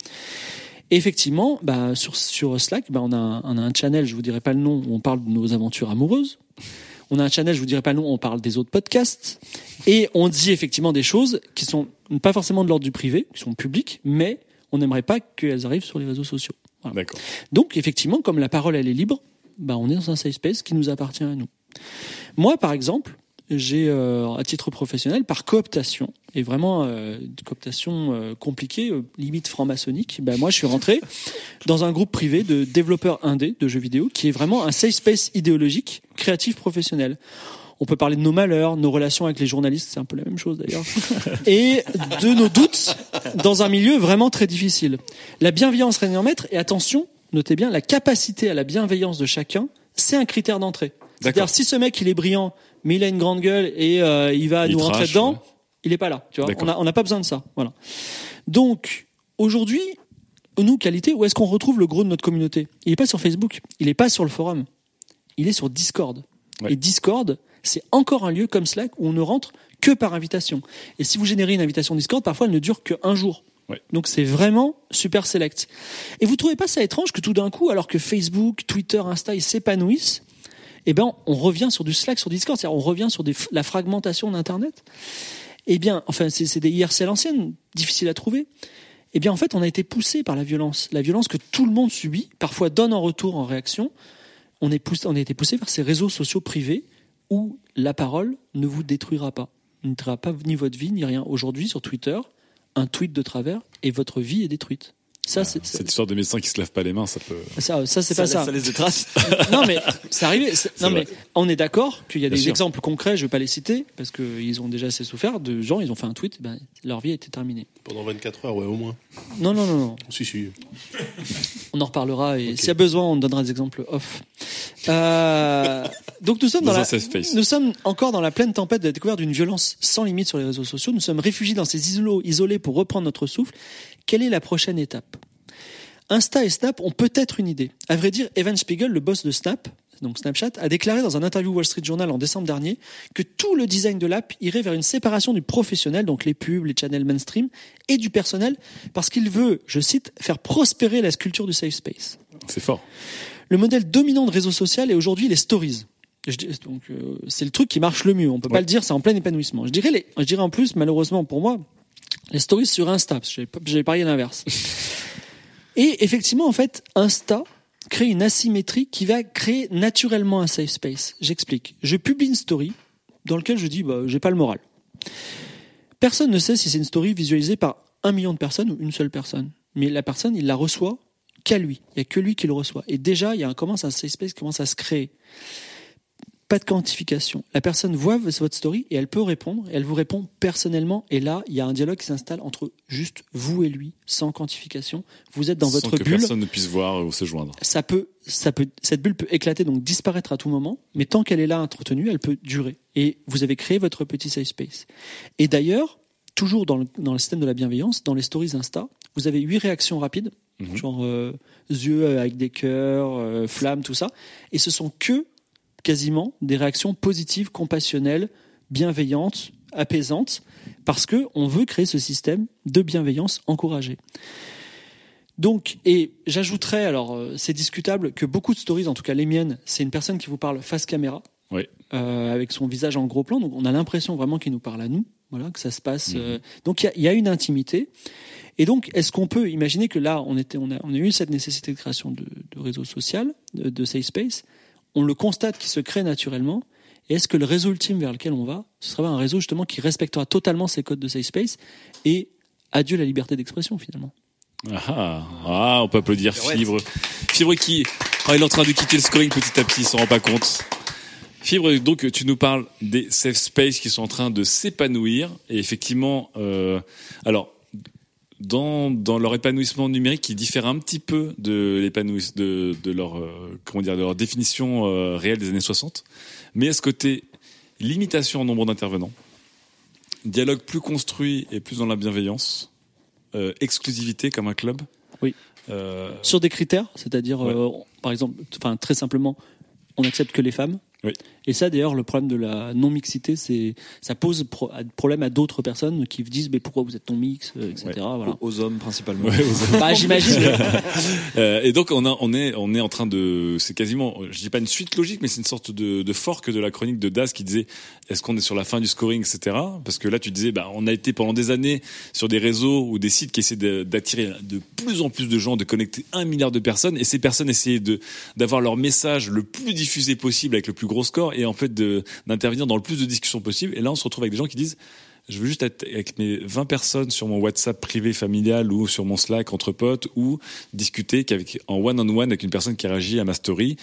Et effectivement, bah, sur, sur Slack, bah, on, a un, on a un channel, je vous dirai pas le nom, où on parle de nos aventures amoureuses. On a un channel, je vous dirai pas le nom, où on parle des autres podcasts. Et on dit effectivement des choses qui sont pas forcément de l'ordre du privé, qui sont publiques, mais on n'aimerait pas qu'elles arrivent sur les réseaux sociaux. Voilà. D'accord. Donc, effectivement, comme la parole, elle est libre, bah, on est dans un safe space qui nous appartient à nous. Moi, par exemple, j'ai, euh, à titre professionnel, par cooptation, et vraiment euh, une cooptation euh, compliquée, euh, limite franc-maçonnique, bah, moi, je suis rentré dans un groupe privé de développeurs indés de jeux vidéo, qui est vraiment un safe space idéologique, créatif, professionnel. On peut parler de nos malheurs, nos relations avec les journalistes, c'est un peu la même chose d'ailleurs, et de nos doutes dans un milieu vraiment très difficile. La bienveillance règne en maître, et attention, notez bien, la capacité à la bienveillance de chacun, c'est un critère d'entrée. C'est-à-dire, si ce mec, il est brillant, mais il a une grande gueule et euh, il va Il nous rentrer dedans, ouais. il est pas là. Tu vois, on n'a on n'a pas besoin de ça. Voilà. Donc, aujourd'hui, nous, qualité, où est-ce qu'on retrouve le gros de notre communauté? Il n'est pas sur Facebook, il n'est pas sur le forum, il est sur Discord. Ouais. Et Discord, c'est encore un lieu comme Slack où on ne rentre que par invitation. Et si vous générez une invitation Discord, parfois elle ne dure qu'un jour. Ouais. Donc c'est vraiment super select. Et vous trouvez pas ça étrange que tout d'un coup, alors que Facebook, Twitter, Insta, ils s'épanouissent, eh ben on revient sur du Slack, sur Discord, c'est-à-dire on revient sur la fragmentation d'Internet. Eh bien, enfin, c'est des IRC à l'ancienne, difficile à trouver. Eh bien, en fait, on a été poussé par la violence, la violence que tout le monde subit, parfois donne en retour en réaction. On est poussé, on a été poussé vers ces réseaux sociaux privés où la parole ne vous détruira pas, ne détruira pas ni votre vie ni rien. Aujourd'hui, sur Twitter, un tweet de travers et votre vie est détruite. Ça, c'est Cette histoire de médecin qui se lave pas les mains, ça peut. ça, ça c'est Ça pas laisse- ça. ça laisse des traces. non mais c'est arrivé. c'est- Non vrai. mais on est d'accord qu'il y a Bien des sûr. exemples concrets. Je vais pas les citer parce qu'ils ont déjà assez souffert. De gens, ils ont fait un tweet, ben, leur vie a été terminée. Pendant 24 heures, ouais, au moins. Non non non non. Si, si. On en reparlera et s'il y a besoin, on donnera des exemples off. Euh, donc nous sommes dans, Dans un la, safe space. nous sommes encore dans la pleine tempête de la découverte d'une violence sans limite sur les réseaux sociaux. Nous sommes réfugiés dans ces isolos isolés pour reprendre notre souffle. Quelle est la prochaine étape? Insta et Snap ont peut-être une idée. À vrai dire, Evan Spiegel, le boss de Snap, donc Snapchat, a déclaré dans un interview Wall Street Journal en décembre dernier que tout le design de l'app irait vers une séparation du professionnel, donc les pubs, les channels mainstream, et du personnel, parce qu'il veut, je cite, faire prospérer la culture du safe space. C'est fort. Le modèle dominant de réseau social est aujourd'hui les stories. Je dis- donc euh, c'est le truc qui marche le mieux. On peut pas le dire, c'est en plein épanouissement. Je dirais les, je dirais en plus malheureusement pour moi les stories sur Insta. parce que J'avais parié l'inverse. Et effectivement en fait Insta crée une asymétrie qui va créer naturellement un safe space. J'explique. Je publie une story dans laquelle je dis bah j'ai pas le moral. Personne ne sait si c'est une story visualisée par un million de personnes ou une seule personne. Mais la personne, il la reçoit qu'à lui. Il n'y a que lui qui le reçoit. Et déjà, il y a un, commence un safe space qui commence à se créer. Pas de quantification. La personne voit votre story et elle peut répondre. Et elle vous répond personnellement. Et là, il y a un dialogue qui s'installe entre juste vous et lui, sans quantification. Vous êtes dans Sans votre que bulle personne ne puisse voir ou se joindre. ça peut, ça peut, cette bulle peut éclater, donc disparaître à tout moment, mais tant qu'elle est là entretenue, elle peut durer. Et vous avez créé votre petit safe space. Et d'ailleurs, toujours dans le, dans le système de la bienveillance, dans les stories Insta, vous avez huit réactions rapides, Mhm. genre euh, yeux avec des cœurs, euh, flammes, tout ça. Et ce sont que quasiment des réactions positives, compassionnelles, bienveillantes, apaisantes, parce que on veut créer ce système de bienveillance encouragée. Donc, et j'ajouterais, alors euh, c'est discutable, que beaucoup de stories, en tout cas les miennes, c'est une personne qui vous parle face caméra, Oui. euh, avec son visage en gros plan, donc on a l'impression vraiment qu'il nous parle à nous, voilà, que ça se passe. euh, donc il y a- il y, a une intimité. Et donc, est-ce qu'on peut imaginer que là, on, était, on, a, on a eu cette nécessité de création de, de réseau social, de, de safe space, on le constate qui se crée naturellement, et est-ce que le réseau ultime vers lequel on va, ce sera un réseau justement qui respectera totalement ces codes de safe space et adieu la liberté d'expression finalement Ah, ah, ah, on peut applaudir Fibre. Fibre qui, ah, il est en train de quitter le scoring petit à petit, il s'en rend pas compte. Fibre, donc tu nous parles des safe space qui sont en train de s'épanouir et effectivement, euh, alors dans, dans leur épanouissement numérique qui diffère un petit peu de l'épanouissement de, de leur euh, comment dire de leur définition euh, réelle des années 60, mais à ce côté limitation en nombre d'intervenants, dialogue plus construit et plus dans la bienveillance, euh, exclusivité comme un club. Oui. Sur des critères, c'est-à-dire Ouais. par exemple, enfin très simplement, on accepte que les femmes. Oui. Et ça, d'ailleurs, le problème de la non-mixité, c'est ça pose pro- problème à d'autres personnes qui disent mais pourquoi vous êtes non-mix, euh, etc. Ouais. Voilà. Aux hommes principalement. ouais, aux- Bah, j'imagine. Euh, et donc on, a, on est on est en train de c'est quasiment je dis pas une suite logique mais c'est une sorte de, de fork de la chronique de Das qui disait est-ce qu'on est sur la fin du scoring etc parce que là tu disais bah on a été pendant des années sur des réseaux ou des sites qui essaient d'attirer de plus en plus de gens de connecter un milliard de personnes et ces personnes essayaient de d'avoir leur message le plus diffusé possible avec le plus gros score et en fait d'intervenir dans le plus de discussions possible. Et là on se retrouve avec des gens qui disent je veux juste être avec mes 20 personnes sur mon WhatsApp privé familial ou sur mon Slack entre potes ou discuter qu'avec en one on one avec une personne qui réagit à ma story.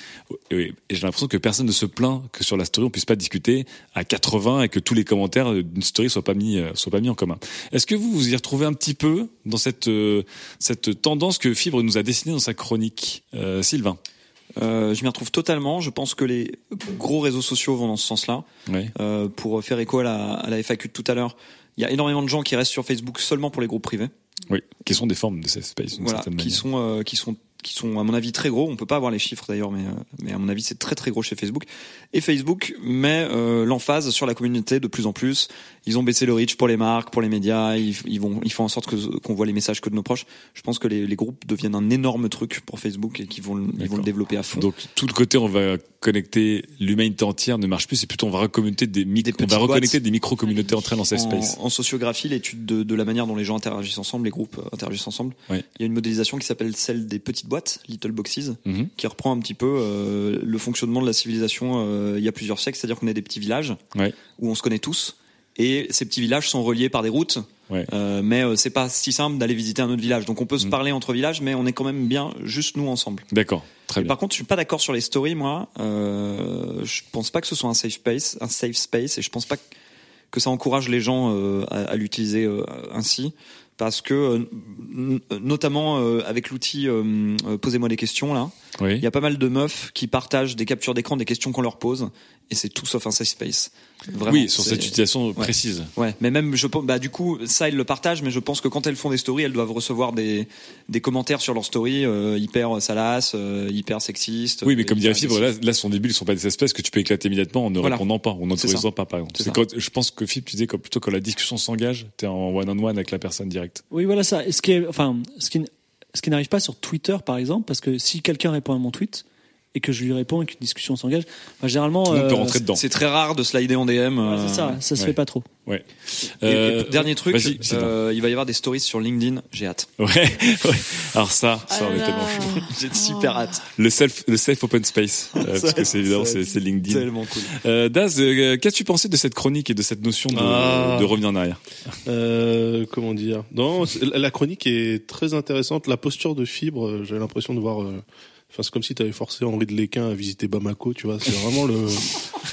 Et, et j'ai l'impression que personne ne se plaint que sur la story. On puisse pas discuter à 80 et que tous les commentaires d'une story soient pas mis euh, soient pas mis en commun. Est-ce que vous vous y retrouvez un petit peu dans cette euh, cette tendance que Fibre nous a dessinée dans sa chronique euh, Sylvain? Euh, je m'y retrouve totalement. Je pense que les gros réseaux sociaux vont dans ce sens-là. Ouais. Euh, pour faire écho à la, à la FAQ de tout à l'heure, il y a énormément de gens qui restent sur Facebook seulement pour les groupes privés. Oui, qui sont des formes de safe space Voilà, qui manière. sont euh, qui sont qui sont à mon avis très gros. On peut pas avoir les chiffres d'ailleurs, mais euh, mais à mon avis c'est très très gros chez Facebook. Et Facebook met euh, l'emphase sur la communauté de plus en plus. Ils ont baissé le reach pour les marques, pour les médias. Ils, ils vont ils font en sorte que qu'on voit les messages que de nos proches. Je pense que les, les groupes deviennent un énorme truc pour Facebook et qu'ils vont ils vont le développer à fond. Donc tout le côté on va connecter l'humanité entière ne marche plus, c'est plutôt on va reconnecter des, mic- Des on va reconnecter des micro communautés entre elles en safe space. En, en sociographie, l'étude de, de la manière dont les gens interagissent ensemble, les groupes euh, interagissent ensemble, Ouais. il y a une modélisation qui s'appelle celle des petites boîtes, Little Boxes, Mhm. qui reprend un petit peu euh, le fonctionnement de la civilisation euh, il y a plusieurs siècles, c'est-à-dire qu'on est des petits villages Ouais. où on se connaît tous, et ces petits villages sont reliés par des routes. Ouais. Euh, mais euh, c'est pas si simple d'aller visiter un autre village. Donc on peut se Mhm. parler entre villages, mais on est quand même bien juste nous ensemble. D'accord, très bien. par contre, je suis pas d'accord sur les stories, moi. Euh, je pense pas que ce soit un safe space, un safe space, et je pense pas que ça encourage les gens à, à l'utiliser ainsi, parce que euh, n- notamment euh, avec l'outil euh, euh, Posez-moi des questions là, Oui. il y a pas mal de meufs qui partagent des captures d'écran des questions qu'on leur pose, et c'est tout sauf un safe space. Vraiment, oui, sur cette utilisation précise. Ouais, mais même je pense, bah du coup ça ils le partagent, mais je pense que quand elles font des stories, elles doivent recevoir des des commentaires sur leur story euh, hyper salaces, euh, hyper sexistes. Oui, mais comme dirait Fibre, là, là, son début, ils sont pas des espèces que tu peux éclater immédiatement en ne Voilà. répondant pas, en n'autorisant pas, par exemple. C'est quand, je pense que Fibre, tu disais que plutôt quand la discussion s'engage, t'es en one-on-one avec la personne directe. Oui, voilà ça. Et ce qui est, enfin, ce qui, ce qui n'arrive pas sur Twitter, par exemple, parce que si quelqu'un répond à mon tweet, et que je lui réponds et qu'une discussion s'engage. Enfin, généralement, Tout le monde peut euh, rentrer dedans. C'est très rare de slider en DM. ouais, euh, c'est ça, ça se ouais. fait pas trop. Ouais. Et- Euh, et dernier truc, euh, il va y avoir des stories sur LinkedIn. J'ai hâte. Ouais, ouais. Alors ça, ça on est tellement chaud. J'ai super hâte. Le self, le self open space, euh, parce que c'est évidemment c'est c'est LinkedIn. Tellement cool. Euh, Daz, euh, qu'as-tu pensé de cette chronique et de cette notion de, Ah. de revenir en arrière Euh, comment dire? Non, la chronique est très intéressante. La posture de Fibre, euh, j'avais l'impression de voir. Enfin, c'est comme si tu avais forcé Henri de Léquin à visiter Bamako, tu vois. C'est vraiment le.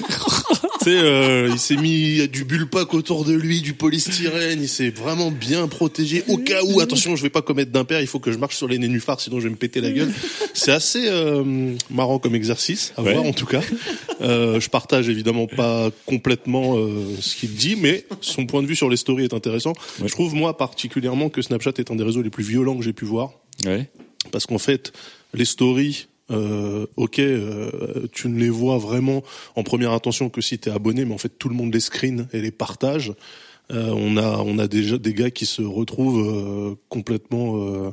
tu sais, euh, il s'est mis du bullpack autour de lui, du polystyrène. Il s'est vraiment bien protégé au cas où. Attention, je vais pas commettre d'impair. Il faut que je marche sur les nénuphars, sinon je vais me péter la gueule. C'est assez euh, marrant comme exercice à Ouais. voir en tout cas. Euh, je partage évidemment pas complètement euh, ce qu'il dit, mais son point de vue sur les stories est intéressant. Ouais. Je trouve moi particulièrement que Snapchat est un des réseaux les plus violents que j'ai pu voir, Ouais. parce qu'en fait, les stories, euh, ok, euh, tu ne les vois vraiment en première intention que si tu es abonné, mais en fait tout le monde les screen et les partage. Euh, on a on a déjà des gars qui se retrouvent euh, complètement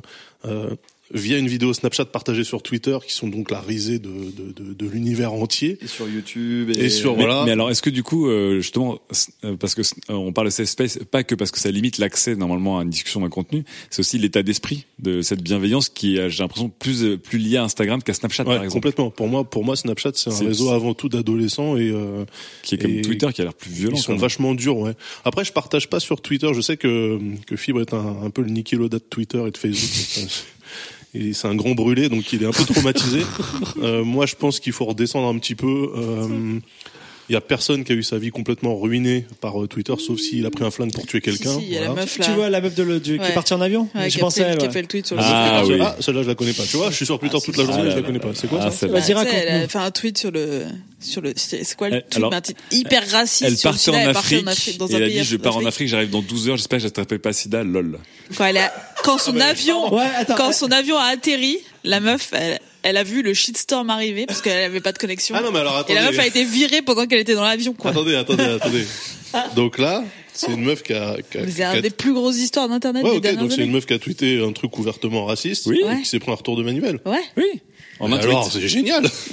via une vidéo Snapchat partagée sur Twitter, qui sont donc la risée de de, de, de l'univers entier. Et sur YouTube. Et, Et sur- Mais, Voilà. mais alors, est-ce que du coup, euh, justement, euh, parce que euh, on parle de safe space, pas que parce que ça limite l'accès normalement à une discussion d'un contenu, c'est aussi l'état d'esprit de cette bienveillance qui est, j'ai l'impression, plus plus lié à Instagram qu'à Snapchat Ouais, par exemple, complètement. Pour moi, pour moi, Snapchat, c'est un C'est- réseau avant tout d'adolescents et euh, qui est comme Twitter qui a l'air plus violent. Ils sont vachement durs, ouais. Après, je partage pas sur Twitter. Je sais que que Fibre est un, un peu le Niki Loda de Twitter et de Facebook. Et c'est un grand brûlé, donc il est un peu traumatisé. Euh, moi, je pense qu'il faut redescendre un petit peu. Il y a personne qui a eu sa vie complètement ruinée par euh, Twitter, sauf s'il a pris un flingue pour tuer quelqu'un. Si, si, il y a la voilà. meuf là. Tu vois la meuf de le- du, qui Ouais. est partie en avion Ouais, Je qui, a pensais à fait, elle. qui a ouais. fait le tweet sur le Ah, Ah, oui. ah, celle-là, je la connais pas. Tu vois, je suis sur Twitter Ah, toute la si. journée, Ah je là la connais pas. C'est quoi Ah, ça celle-là. Vas-y, Tu sais, elle a fait un tweet sur le sur le c'est c'est quoi le Elle- tweet alors, un titre hyper raciste Elle sur partait sida, en elle partait Afrique, en Afrique dans et un elle a pays dit je pars en. Afrique, j'arrive dans 12 heures, j'espère que j'attraperai pas sida, lol. Quand elle a quand son avion Ouais, attends, quand son avion a atterri, la meuf elle, elle a vu le shitstorm arriver parce qu'elle avait pas de connexion. Ah non, mais alors et attendez. la meuf a été virée pendant qu'elle était dans l'avion quoi. Attendez, attendez, attendez. Donc là, c'est une meuf qui a, qui a- Mais C'est une des plus grosses histoires d'internet Ouais, des ok, dernières donc c'est années. une meuf qui a tweeté un truc ouvertement raciste, Oui. et Ouais. qui s'est pris un retour de manivelle. Ouais. Oui. En un Alors, tweet. c'est génial.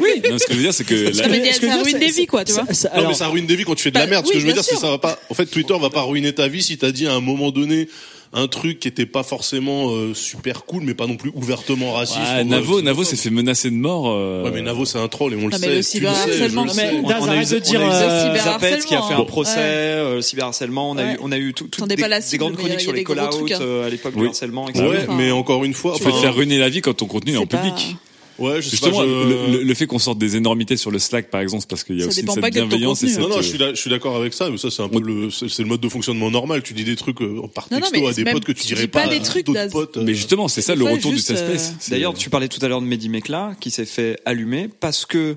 Oui. Non, ce que je veux dire, c'est que la- Ça, mais Ce que je ça dire, ruine c'est- des vies quoi, tu vois. Ça- ça- Non, alors, mais ça ruine des vies quand tu fais de la Bah, merde. Ce oui, que je veux bien dire, c'est que ça va pas. En fait, Twitter va pas ruiner ta vie si t'as dit à un moment donné un truc qui était pas forcément euh, super cool, mais pas non plus ouvertement raciste. Ah, ou, Navo, euh, Navo s'est fait menacer de mort. euh, Ouais, mais Navo, c'est un troll et on le Non, sait. le cyberharcèlement, on a eu- de dire. on a eu euh, cyber- Zapet qui a fait un procès, euh, cyberharcèlement. On a eu, on a eu tout, es des, grandes chroniques sur les call-out hein. à l'époque du harcèlement, etc. Ouais, mais encore une fois, Tu peux te faire ruiner la vie quand ton contenu est en public. Ouais, je sais Justement, pas, je- le, le- le fait qu'on sorte des énormités sur le Slack, par exemple, c'est parce qu'il y a Ça aussi cette de bienveillance et cette... Non, non, je suis, là- je suis d'accord avec ça, mais ça, c'est un peu le, c'est le mode de fonctionnement normal. Tu dis des trucs euh, par Non, non, texto mais à des potes que tu dirais pas pas des à trucs, d'autres potes. euh. Mais justement, c'est ça le retour juste, du safe euh, space. C'est- D'ailleurs, tu parlais tout à l'heure de Mehdi Mekla qui s'est fait allumer parce que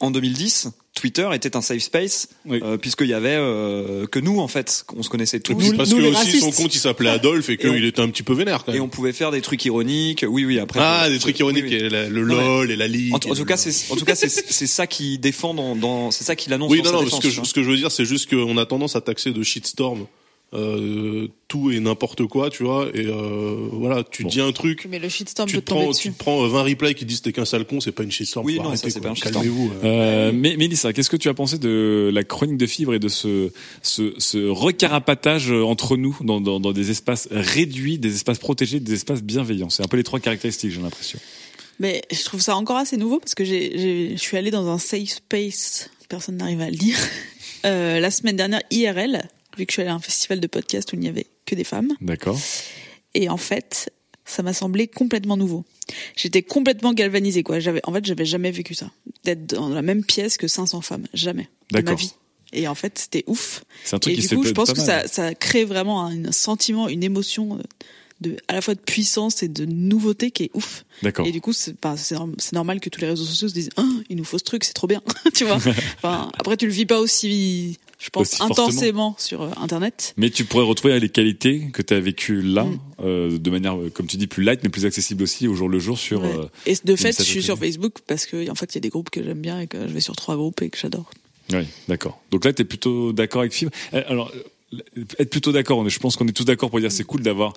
en 2010, Twitter était un safe space Oui. euh, puisqu'il y avait euh, que nous en fait, on se connaissait tous. Et Nous- parce nous, que les aussi son compte il s'appelait Adolphe et Et on- qu'il était un petit peu vénère quand Et même. on pouvait faire des trucs ironiques. Oui, oui. Après. Ah, euh, des trucs ironiques, oui. et la- le lol et la ligue. En, en tout cas, c'est en tout cas c'est c'est ça qui défend dans, dans c'est ça qu'il annonce. Oui, dans non, sa non, défense, ce que, je, ce que je veux dire, c'est juste qu'on a tendance à taxer de shitstorm euh, tout et n'importe quoi, tu vois, et euh, voilà, tu dis un truc, Mais le shitstorm tu peut te prends, tu te prends euh, 20 replays qui disent t'es qu'un sale con, c'est pas une shitstorm. Oui, non, ça, arrêter, c'est quoi. pas un shitstorm. Calmez-vous. euh. Euh, mais Mélissa, qu'est-ce que tu as pensé de la chronique de fibre et de ce, ce, ce recarapatage entre nous dans, dans, dans des espaces réduits, des espaces protégés, des espaces bienveillants? C'est un peu les trois caractéristiques, j'ai l'impression. Mais je trouve ça encore assez nouveau parce que j'ai, j'ai- je suis allée dans un safe space, personne n'arrive à le dire, euh, la semaine dernière IRL, vu que je suis allée à un festival de podcast où il n'y avait que des femmes. D'accord. Et en fait, ça m'a semblé complètement nouveau. J'étais complètement galvanisée, quoi. J'avais, en fait, j'avais jamais vécu ça. D'être dans la même pièce que 500 femmes. Jamais. De ma D'accord. vie. Et en fait, c'était ouf. C'est un truc Et qui du coup, je pense que ça, ça crée vraiment un sentiment, une émotion euh, de, à la fois de puissance et de nouveauté qui est ouf. D'accord. Et du coup, c'est normal que tous les réseaux sociaux se disent, ah, il nous faut ce truc, c'est trop bien, tu vois. Enfin, après, tu le vis pas aussi, je pense, Aussi intensément sur euh, Internet. Mais tu pourrais retrouver les qualités que tu as vécues là, Mm. euh, de manière, euh, comme tu dis, plus light, mais plus accessible aussi au jour le jour sur. Ouais. euh, et de fait, je suis sur. Facebook parce que, en fait, il y a des groupes que j'aime bien et que je vais sur trois groupes et que j'adore. Oui, d'accord. Donc là, tu es plutôt d'accord avec Fibre. Alors, être plutôt d'accord. Je pense qu'on est tous d'accord pour dire c'est cool d'avoir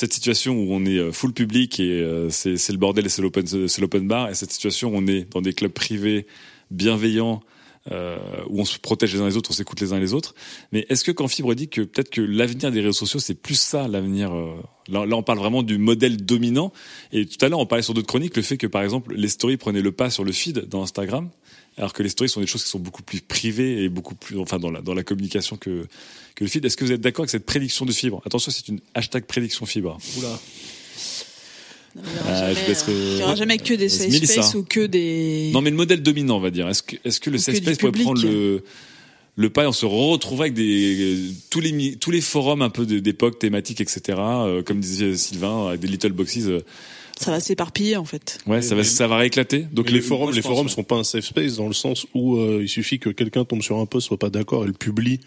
cette situation où on est euh, full public et euh, c'est c'est le bordel et c'est l'open bar et cette situation où on est dans des clubs privés bienveillants euh, où on se protège les uns les autres, on s'écoute les uns les autres. Mais est-ce que quand Fibre dit que peut-être que l'avenir des réseaux sociaux c'est plus ça l'avenir euh, là, là on parle vraiment du modèle dominant et tout à l'heure on parlait sur d'autres chroniques le fait que par exemple les stories prenaient le pas sur le feed dans Instagram alors que les stories sont des choses qui sont beaucoup plus privées et beaucoup plus enfin dans la dans la communication que que le feed. Est-ce que vous êtes d'accord avec cette prédiction de Fibre? Attention, c'est une hashtag prédiction Fibre. Oula. Il n'y aura, je jamais, laisserai- euh, il y aura jamais que des safe space ou que des. Non, mais le modèle dominant, on va dire. Est-ce que, est-ce que le safe que space pourrait public. prendre le, le pas et on se retrouve avec des, tous les, tous les forums un peu de- d'époque, thématiques, etc., euh, comme disait Sylvain, avec des little boxes, euh, Ça va s'éparpiller en fait. ouais, ça va, ça va rééclater. Donc Donc les forums, moi, les forums ouais. sont pas un safe space dans le sens où euh, il suffit que quelqu'un tombe sur un post, soit pas d'accord et le publie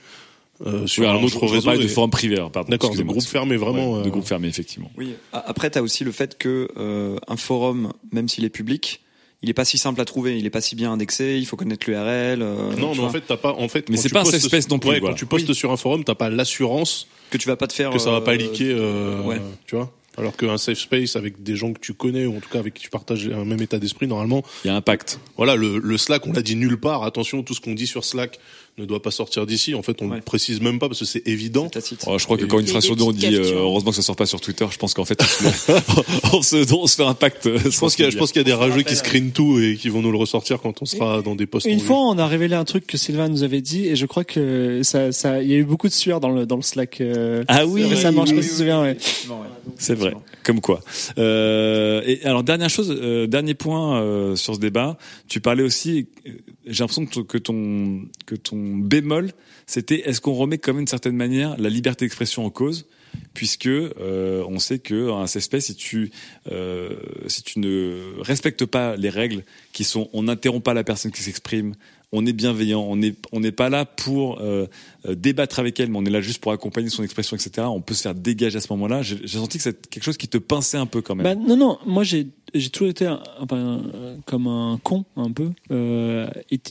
euh, sur Oui, un autre réseau. de et- forum privé, alors, pardon. D'accord, de groupe fermé vraiment. Ouais, euh, de groupe fermé, effectivement. Oui. A- Après, tu as aussi le fait que euh, un forum, même s'il est public, il est pas si simple à trouver, il est pas si bien indexé, il faut connaître l'URL. euh, Non, mais en fait, t'as pas. En fait, Mais c'est pas safe space non plus, Ouais, voilà. quand tu postes sur un forum, t'as pas l'assurance que tu vas pas te faire. que ça va pas euh, euh, ouais. Tu vois. Alors qu'un safe space avec des gens que tu connais ou en tout cas avec qui tu partages un même état d'esprit, normalement, Il y a un pacte. voilà, le, le Slack, on l'a dit nulle part. Attention, tout ce qu'on dit sur Slack ne doit pas sortir d'ici. En fait, on Ouais. le précise même pas parce que c'est évident. Oh, je crois que quand une phrase sur deux, on dit, euh, heureusement que ça sort pas sur Twitter. Je pense qu'en fait, on se, on se fait un pacte. Je pense qu'il y a, je pense qu'il y a des rageux qui screenent tout et qui vont nous le ressortir quand on sera dans des posts. Une fois, on a révélé un truc que Sylvain nous avait dit, et je crois que ça, ça, il y a eu beaucoup de sueur dans le dans le Slack. euh, Ah oui, récemment. je sais oui, pas si tu te oui, souviens. ouais. C'est vrai. Comme quoi. Euh, et alors dernière chose, euh, dernier point euh, sur ce débat. Tu parlais aussi. euh, J'ai l'impression que ton- que ton bémol, c'était est-ce qu'on remet quand même d'une certaine manière la liberté d'expression en cause, puisque euh, on sait que un space, si tu euh, si tu ne respectes pas les règles qui sont, on n'interrompt pas la personne qui s'exprime. On est bienveillant, on n'est on n'est pas là pour euh, euh, débattre avec elle, mais on est là juste pour accompagner son expression, etc. On peut se faire dégager à ce moment-là. J'ai senti que c'est quelque chose qui te pinçait un peu quand même. Bah, non, non, moi j'ai j'ai toujours été un- enfin, euh, comme un con un peu, euh,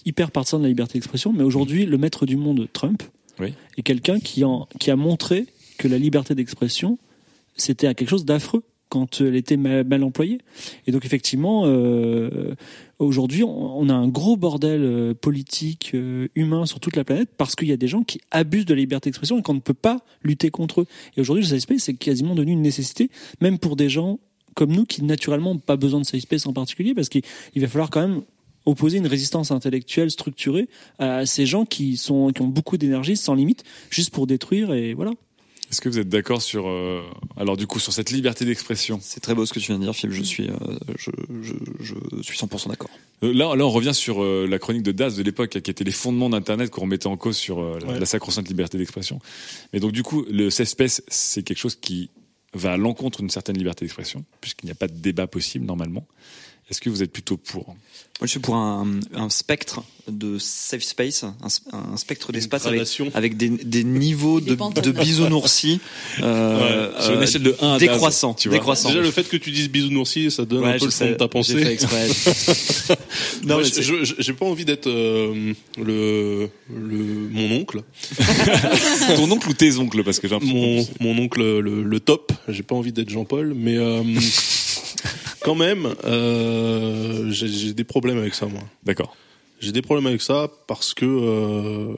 hyper partisan de la liberté d'expression, mais aujourd'hui le maître du monde Trump Oui. est quelqu'un qui, en, qui a montré que la liberté d'expression c'était quelque chose d'affreux quand elle était mal, employée. Et donc effectivement, euh, aujourd'hui, on, a un gros bordel euh, politique, euh, humain sur toute la planète parce qu'il y a des gens qui abusent de la liberté d'expression et qu'on ne peut pas lutter contre eux. Et aujourd'hui, le safe c'est quasiment devenu une nécessité, même pour des gens comme nous qui naturellement n'ont pas besoin de safe space en particulier parce qu'il il va falloir quand même opposer une résistance intellectuelle structurée à ces gens qui sont qui ont beaucoup d'énergie sans limite juste pour détruire et voilà. Est-ce que vous êtes d'accord sur euh, alors du coup sur cette liberté d'expression? C'est très beau ce que tu viens de dire, Philippe. Je suis, euh, je, je, je suis 100% d'accord. Euh, Là, là, on revient sur euh, la chronique de Das de l'époque, qui était les fondements d'Internet qu'on remettait en cause sur euh, la- Ouais. la sacro-sainte liberté d'expression. Mais donc, du coup, le safe space, c'est quelque chose qui va à l'encontre d'une certaine liberté d'expression, puisqu'il n'y a pas de débat possible normalement. Est-ce que vous êtes plutôt pour? Moi, je suis pour un, un spectre de safe space, un, un spectre d'espace avec, des, des niveaux de, Des de bisounoursis euh, Sur une euh, échelle de 1 à décroissant, tu vois. décroissant. Déjà, le fait que tu dises bisounoursi, ça donne Ouais, un peu le fond sais, de ta j'ai pensée. fait exprès. non, Moi, mais je- j'ai pas envie d'être euh, le, le mon oncle, ton oncle ou tes oncles Parce que j'ai mon, mon oncle le, le top. J'ai pas envie d'être Jean-Paul, mais euh, quand même, euh, j'ai des problèmes avec ça, moi. D'accord. J'ai des problèmes avec ça parce que euh,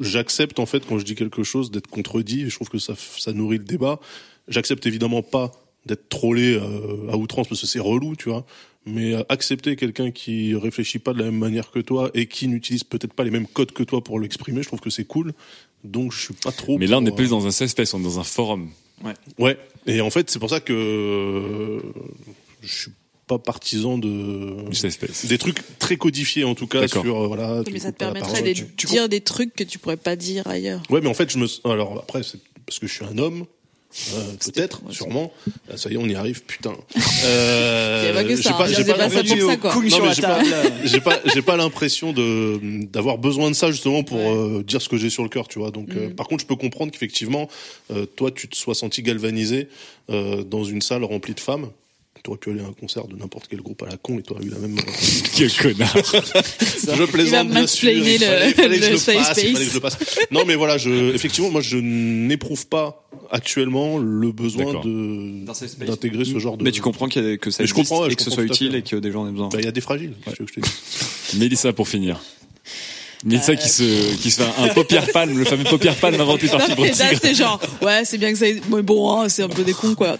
j'accepte en fait quand je dis quelque chose d'être contredit. Et je trouve que ça, ça nourrit le débat. J'accepte évidemment pas d'être trollé euh, à outrance parce que c'est relou, tu vois. Mais euh, accepter quelqu'un qui réfléchit pas de la même manière que toi et qui n'utilise peut-être pas les mêmes codes que toi pour l'exprimer, je trouve que c'est cool. Donc je suis pas trop. Mais là, on n'est plus euh, dans un safe space, on est dans un forum. Ouais. Et en fait, c'est pour ça que euh, je suis pas partisan de des trucs très codifiés en tout cas sur euh, voilà. Mais ça te permettrait de Tu- tu dire des trucs que tu pourrais pas dire ailleurs. Ouais, mais en fait, je me. Alors après, c'est parce que je suis un homme. Euh, peut-être, sûrement. Ah, Ça y est, on y arrive, putain. Euh, j'ai pas j'ai j'ai j'ai l'impression de d'avoir besoin de ça justement pour euh, dire ce que j'ai sur le cœur, tu vois. Donc, Mm. euh, par contre, je peux comprendre qu'effectivement, euh, toi, tu te sois senti galvanisé dans une salle remplie de femmes. T'aurais pu aller à un concert de n'importe quel groupe à la con et t'aurais eu la même. Quel connard. je plaisante, bien sûr. mansplainer Il fallait, le- il fallait que je le passe, il fallait space. que je le passe. Non, mais voilà, je, effectivement, moi, je n'éprouve pas actuellement le besoin D'accord. de D'un safe space. d'intégrer ce genre de. Mais tu comprends qu'il y a- que ça Mais je existe comprends, ouais, et je que ce comprends soit tout à utile et que des gens en aient besoin. Bah, il y a des fragiles. qu'est-ce que je te dis. Mélissa pour finir. Mélissa qui se, qui se fait un paupière palme, le fameux paupière palme inventé par Fibre mais là, Tigre. c'est genre, ouais, c'est bien que ça ait... Mais bon, hein, c'est un peu des cons, quoi.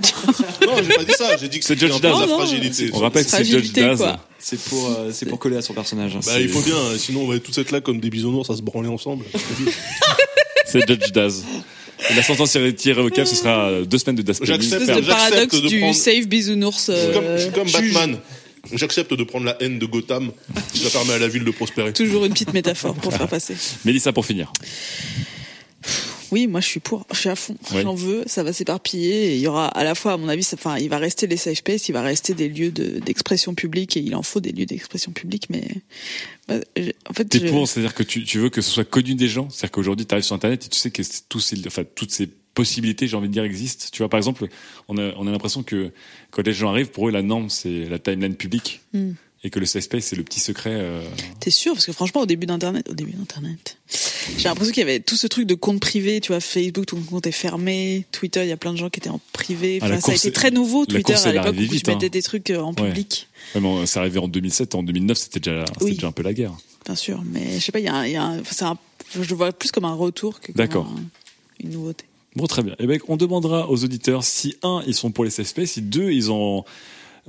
Non, j'ai pas dit ça. J'ai dit que C'est c'était Judge un peu de Daz. la fragilité. On rappelle que c'est Judge Daz. C'est pour, euh, c'est pour coller à son personnage. Bah, il faut bien, sinon on va tous être là comme des bisounours à se branler ensemble. C'est Judge Daz. Et la sentence irrévocable, ce sera euh, deux semaines de Daz J'accepte. Le paradoxe du prendre- safe bisounours. Je suis comme, je euh, suis comme juge. Batman. J'accepte de prendre la haine de Gotham. Ça permet à la ville de prospérer. Toujours une petite métaphore pour faire passer. Mélissa pour finir. Oui, moi je suis pour, je suis à fond. Ouais. J'en veux, ça va s'éparpiller. Et il y aura à la fois, à mon avis, ça- enfin, il va rester les safe space, il va rester des lieux de- d'expression publique et il en faut des lieux d'expression publique. Mais bah, je- en fait, T'es je- pour, c'est-à-dire que tu, tu veux que ce soit connu des gens. C'est-à-dire qu'aujourd'hui, tu arrives sur Internet et tu sais que tous ces, enfin, toutes ces possibilités, j'ai envie de dire, existent. Tu vois, par exemple, on a, on a l'impression que quand les gens arrivent, pour eux, la norme, c'est la timeline publique. Hmm. Et que le safe space, c'est le petit secret. euh, T'es sûr? Parce que franchement, au début d'Internet, au début d'Internet, j'ai l'impression qu'il y avait tout ce truc de compte privé. Tu vois, Facebook, ton compte est fermé. Twitter, il y a plein de gens qui étaient en privé. Ah, Enfin, la ça a été très nouveau, Twitter, à l'époque arrivait où vite, tu mettais hein. des trucs euh, en Ouais. public. Vraiment, c'est arrivé en 2007, en 2009, c'était déjà, Oui. déjà un peu la guerre. Bien sûr, mais je sais pas, il y a, y a un- je le vois plus comme un retour que comme D'accord. un- une nouveauté. Bon, très bien. Eh ben, on demandera aux auditeurs si un, ils sont pour les safe space, si deux, ils en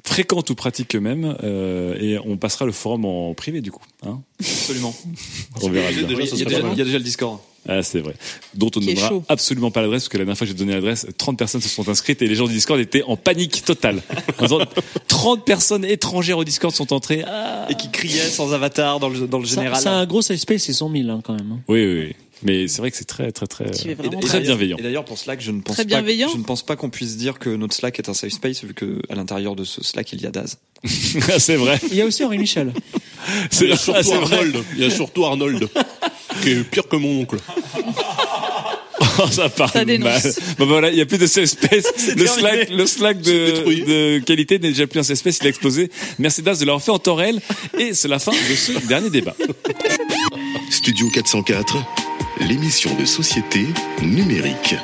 fréquentent ou pratiquent eux-mêmes, euh, et on passera le forum en privé du coup. Hein Absolument. on verra bien. Déjà, Il y, a déjà, pas mal. il y a déjà le Discord. Ah, c'est vrai. Dont on ne donnera absolument pas l'adresse, parce que la dernière fois que j'ai donné l'adresse, 30 personnes se sont inscrites et les gens du Discord étaient en panique totale. En disant, 30 personnes étrangères au Discord sont entrées. Ah. Et qui criait sans avatar dans le, dans le général. C'est un gros safe space, ils sont 1000 hein, quand même. hein. Oui, oui, oui. Mais c'est vrai que c'est très, très, très, et très d'ailleurs- bienveillant. Et d'ailleurs, pour Slack, je ne pense Très pas, je ne pense pas qu'on puisse dire que notre Slack est un safe space vu que à l'intérieur de ce Slack il y a Daz. c'est vrai. Il y a aussi Henri Michel. C'est Il y a ah, surtout. Arnold. Il y a surtout Arnold. qui est pire que mon oncle. Oh, ça parle Ça dénonce. mal. Bon, voilà, il y a plus de safe space. Le. Slack, le Slack C'est de, détruit. de qualité n'est déjà plus un safe space, il a explosé. Merci Daz de l'avoir fait en temps réel. Et c'est la fin de ce dernier débat. Studio 404, l'émission de société numérique.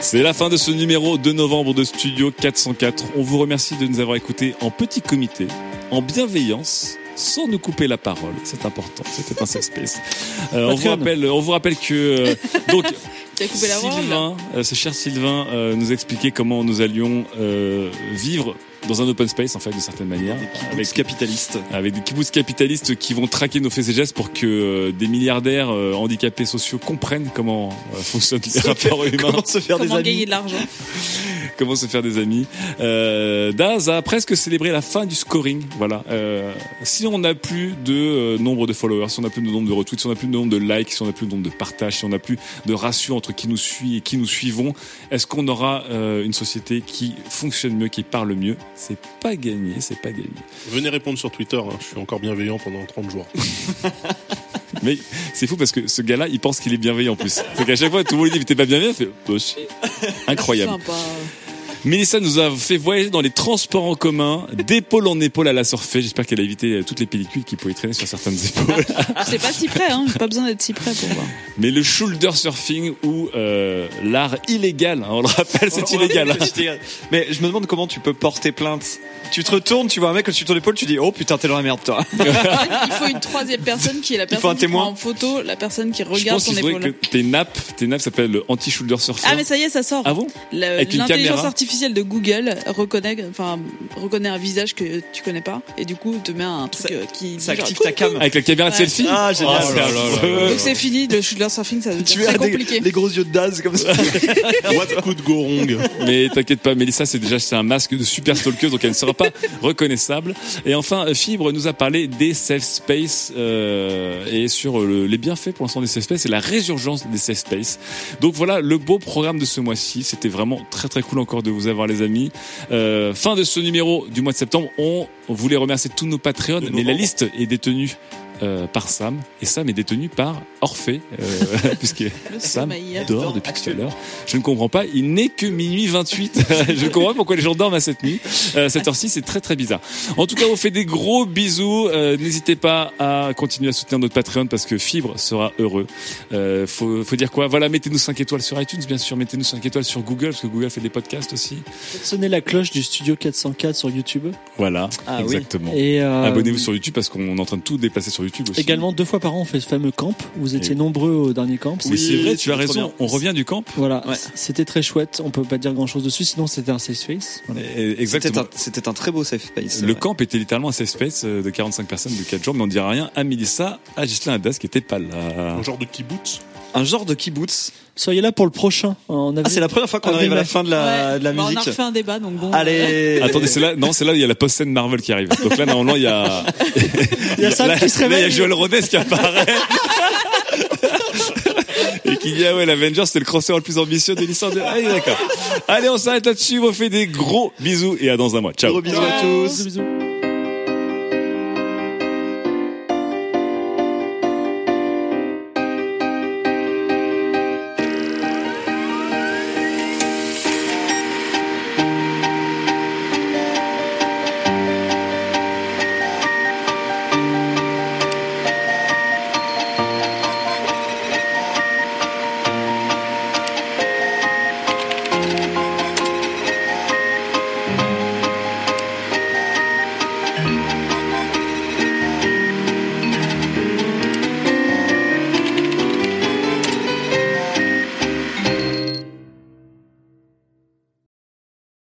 C'est la fin de ce numéro de novembre de Studio 404. On vous remercie de nous avoir écoutés en petit comité, en bienveillance, sans nous couper la parole. C'est important. C'était un safe space. Euh, on vous rappelle, on vous rappelle que euh, donc Sylvain, euh, ce cher Sylvain, euh, nous expliquait comment nous allions euh, vivre dans un open space en fait d'une certaine manière, Avec avec capitaliste. avec des kibbutz capitalistes qui vont traquer nos faits et gestes pour que euh, des milliardaires euh, handicapés sociaux comprennent comment euh, fonctionnent les rapports humains, Comment se faire des Comment amis gagner de l'argent comment se faire des amis. Euh, Daz a presque célébré la fin du scoring. Voilà. Euh, si on n'a plus de euh, nombre de followers, si on n'a plus de nombre de retweets, si on n'a plus de nombre de likes, si on n'a plus de nombre de partages, si on n'a plus de ratio entre qui nous suit et qui nous suivons, est-ce qu'on aura euh, une société qui fonctionne mieux, qui parle mieux? C'est pas gagné, c'est pas gagné. Venez répondre sur Twitter. hein. Je suis encore bienveillant pendant 30 jours. Mais c'est fou parce que ce gars-là, il pense qu'il est bienveillant en plus. C'est qu'à chaque fois, tout le monde lui dit, mais t'es pas bienveillant, il fait, bah si. Incroyable. Sympa. Mélissa nous a fait voyager dans les transports en commun, d'épaule en épaule à la surfer. J'espère qu'elle a évité euh, toutes les pellicules qui pouvaient traîner sur certaines épaules. C'est pas si près, hein. J'ai pas besoin d'être si près pour voir. Mais le shoulder surfing ou euh, l'art illégal, hein, on le rappelle, c'est illégal. Mais je me demande comment tu peux porter plainte. Tu te retournes, tu vois un mec au-dessus de ton épaule, tu dis oh putain t'es dans la merde toi. Il faut une troisième personne qui est la un personne qui témoin. prend en photo, la personne qui Je regarde pense ton qu'il faudrait épaule. que tes nappes, tes nappes s'appellent le anti-shoulder surfing. Ah mais ça y est, ça sort. Ah bon Le- Avec une caméra artificielle de Google reconnaît, enfin, reconnaît un visage que tu connais pas et du coup te met un truc Ça- euh, qui Ça genre, active ta cam. Avec la caméra de Ouais. selfie Ah, génial. Oh là affreux. là là là. Donc c'est fini, le shoulder surfing, ça devient Tu très as des, compliqué. les gros yeux de Daz comme ça. What coup de gorong Mais t'inquiète pas, Mélissa, c'est déjà c'est un masque de super stalkeuse, donc elle ne sera pas reconnaissable. Et enfin, euh, Fibre nous a parlé des safe space euh, et sur le- les bienfaits pour l'instant des safe space et la résurgence des safe space. Donc voilà le beau programme de ce mois-ci. C'était vraiment très très cool encore de vous avoir les amis. Euh, fin de ce numéro du mois de septembre. On voulait remercier tous nos Patreons, mais la liste est détenue euh, par Sam et Sam est détenu par Orphée euh, puisque Sam dort depuis tout à l'heure. Je ne comprends pas, il n'est que minuit 28. je comprends pas pourquoi les gens dorment à cette nuit. Euh, cette heure-ci, c'est très très bizarre. En tout cas, on vous fait des gros bisous. Euh, N'hésitez pas à continuer à soutenir notre Patreon parce que Fibre sera heureux. Euh, faut, faut dire quoi? Voilà, mettez-nous 5 étoiles sur iTunes, bien sûr. Mettez-nous 5 étoiles sur Google parce que Google fait des podcasts aussi. Sonnez la cloche du studio 404 sur YouTube. Voilà, Ah oui. exactement. Et euh, Abonnez-vous sur YouTube parce qu'on est en train de tout déplacer sur YouTube aussi. Également, deux fois par an, on fait ce fameux camp. Vous étiez Et- nombreux au dernier camp. Oui, c'est vrai, tu as raison. bien. On revient du camp. Voilà, Ouais. c'était très chouette. On peut pas dire grand chose dessus, sinon c'était un safe space. Voilà. C'était Exactement. un, c'était un très beau safe space. Le Ouais. camp était littéralement un safe space euh, de 45 personnes de 4 jours, mais on dira rien à Mélissa, à Gislain Hadas qui était pas là. Un genre de kibbutz. Un genre de kibbutz. Soyez là pour le prochain. On avait... Ah, c'est la première fois qu'on Ah, arrive à la fin de la, Ouais. de la Bah, musique. On a refait un débat, donc bon. Allez. Attendez, c'est là, non, c'est là, il y a la post-scène Marvel qui arrive. Donc là, normalement, il y a, Il y a Sam là, qui se là, il y a. Joel Rodès qui apparaît. Et qui dit, ah ouais, l'Avengers, c'était le crossover le plus ambitieux de l'histoire de, ah, oui, d'accord. Allez, on s'arrête là-dessus, on vous fait des gros bisous et à dans un mois. Ciao. Gros bisous à tous. Bisous.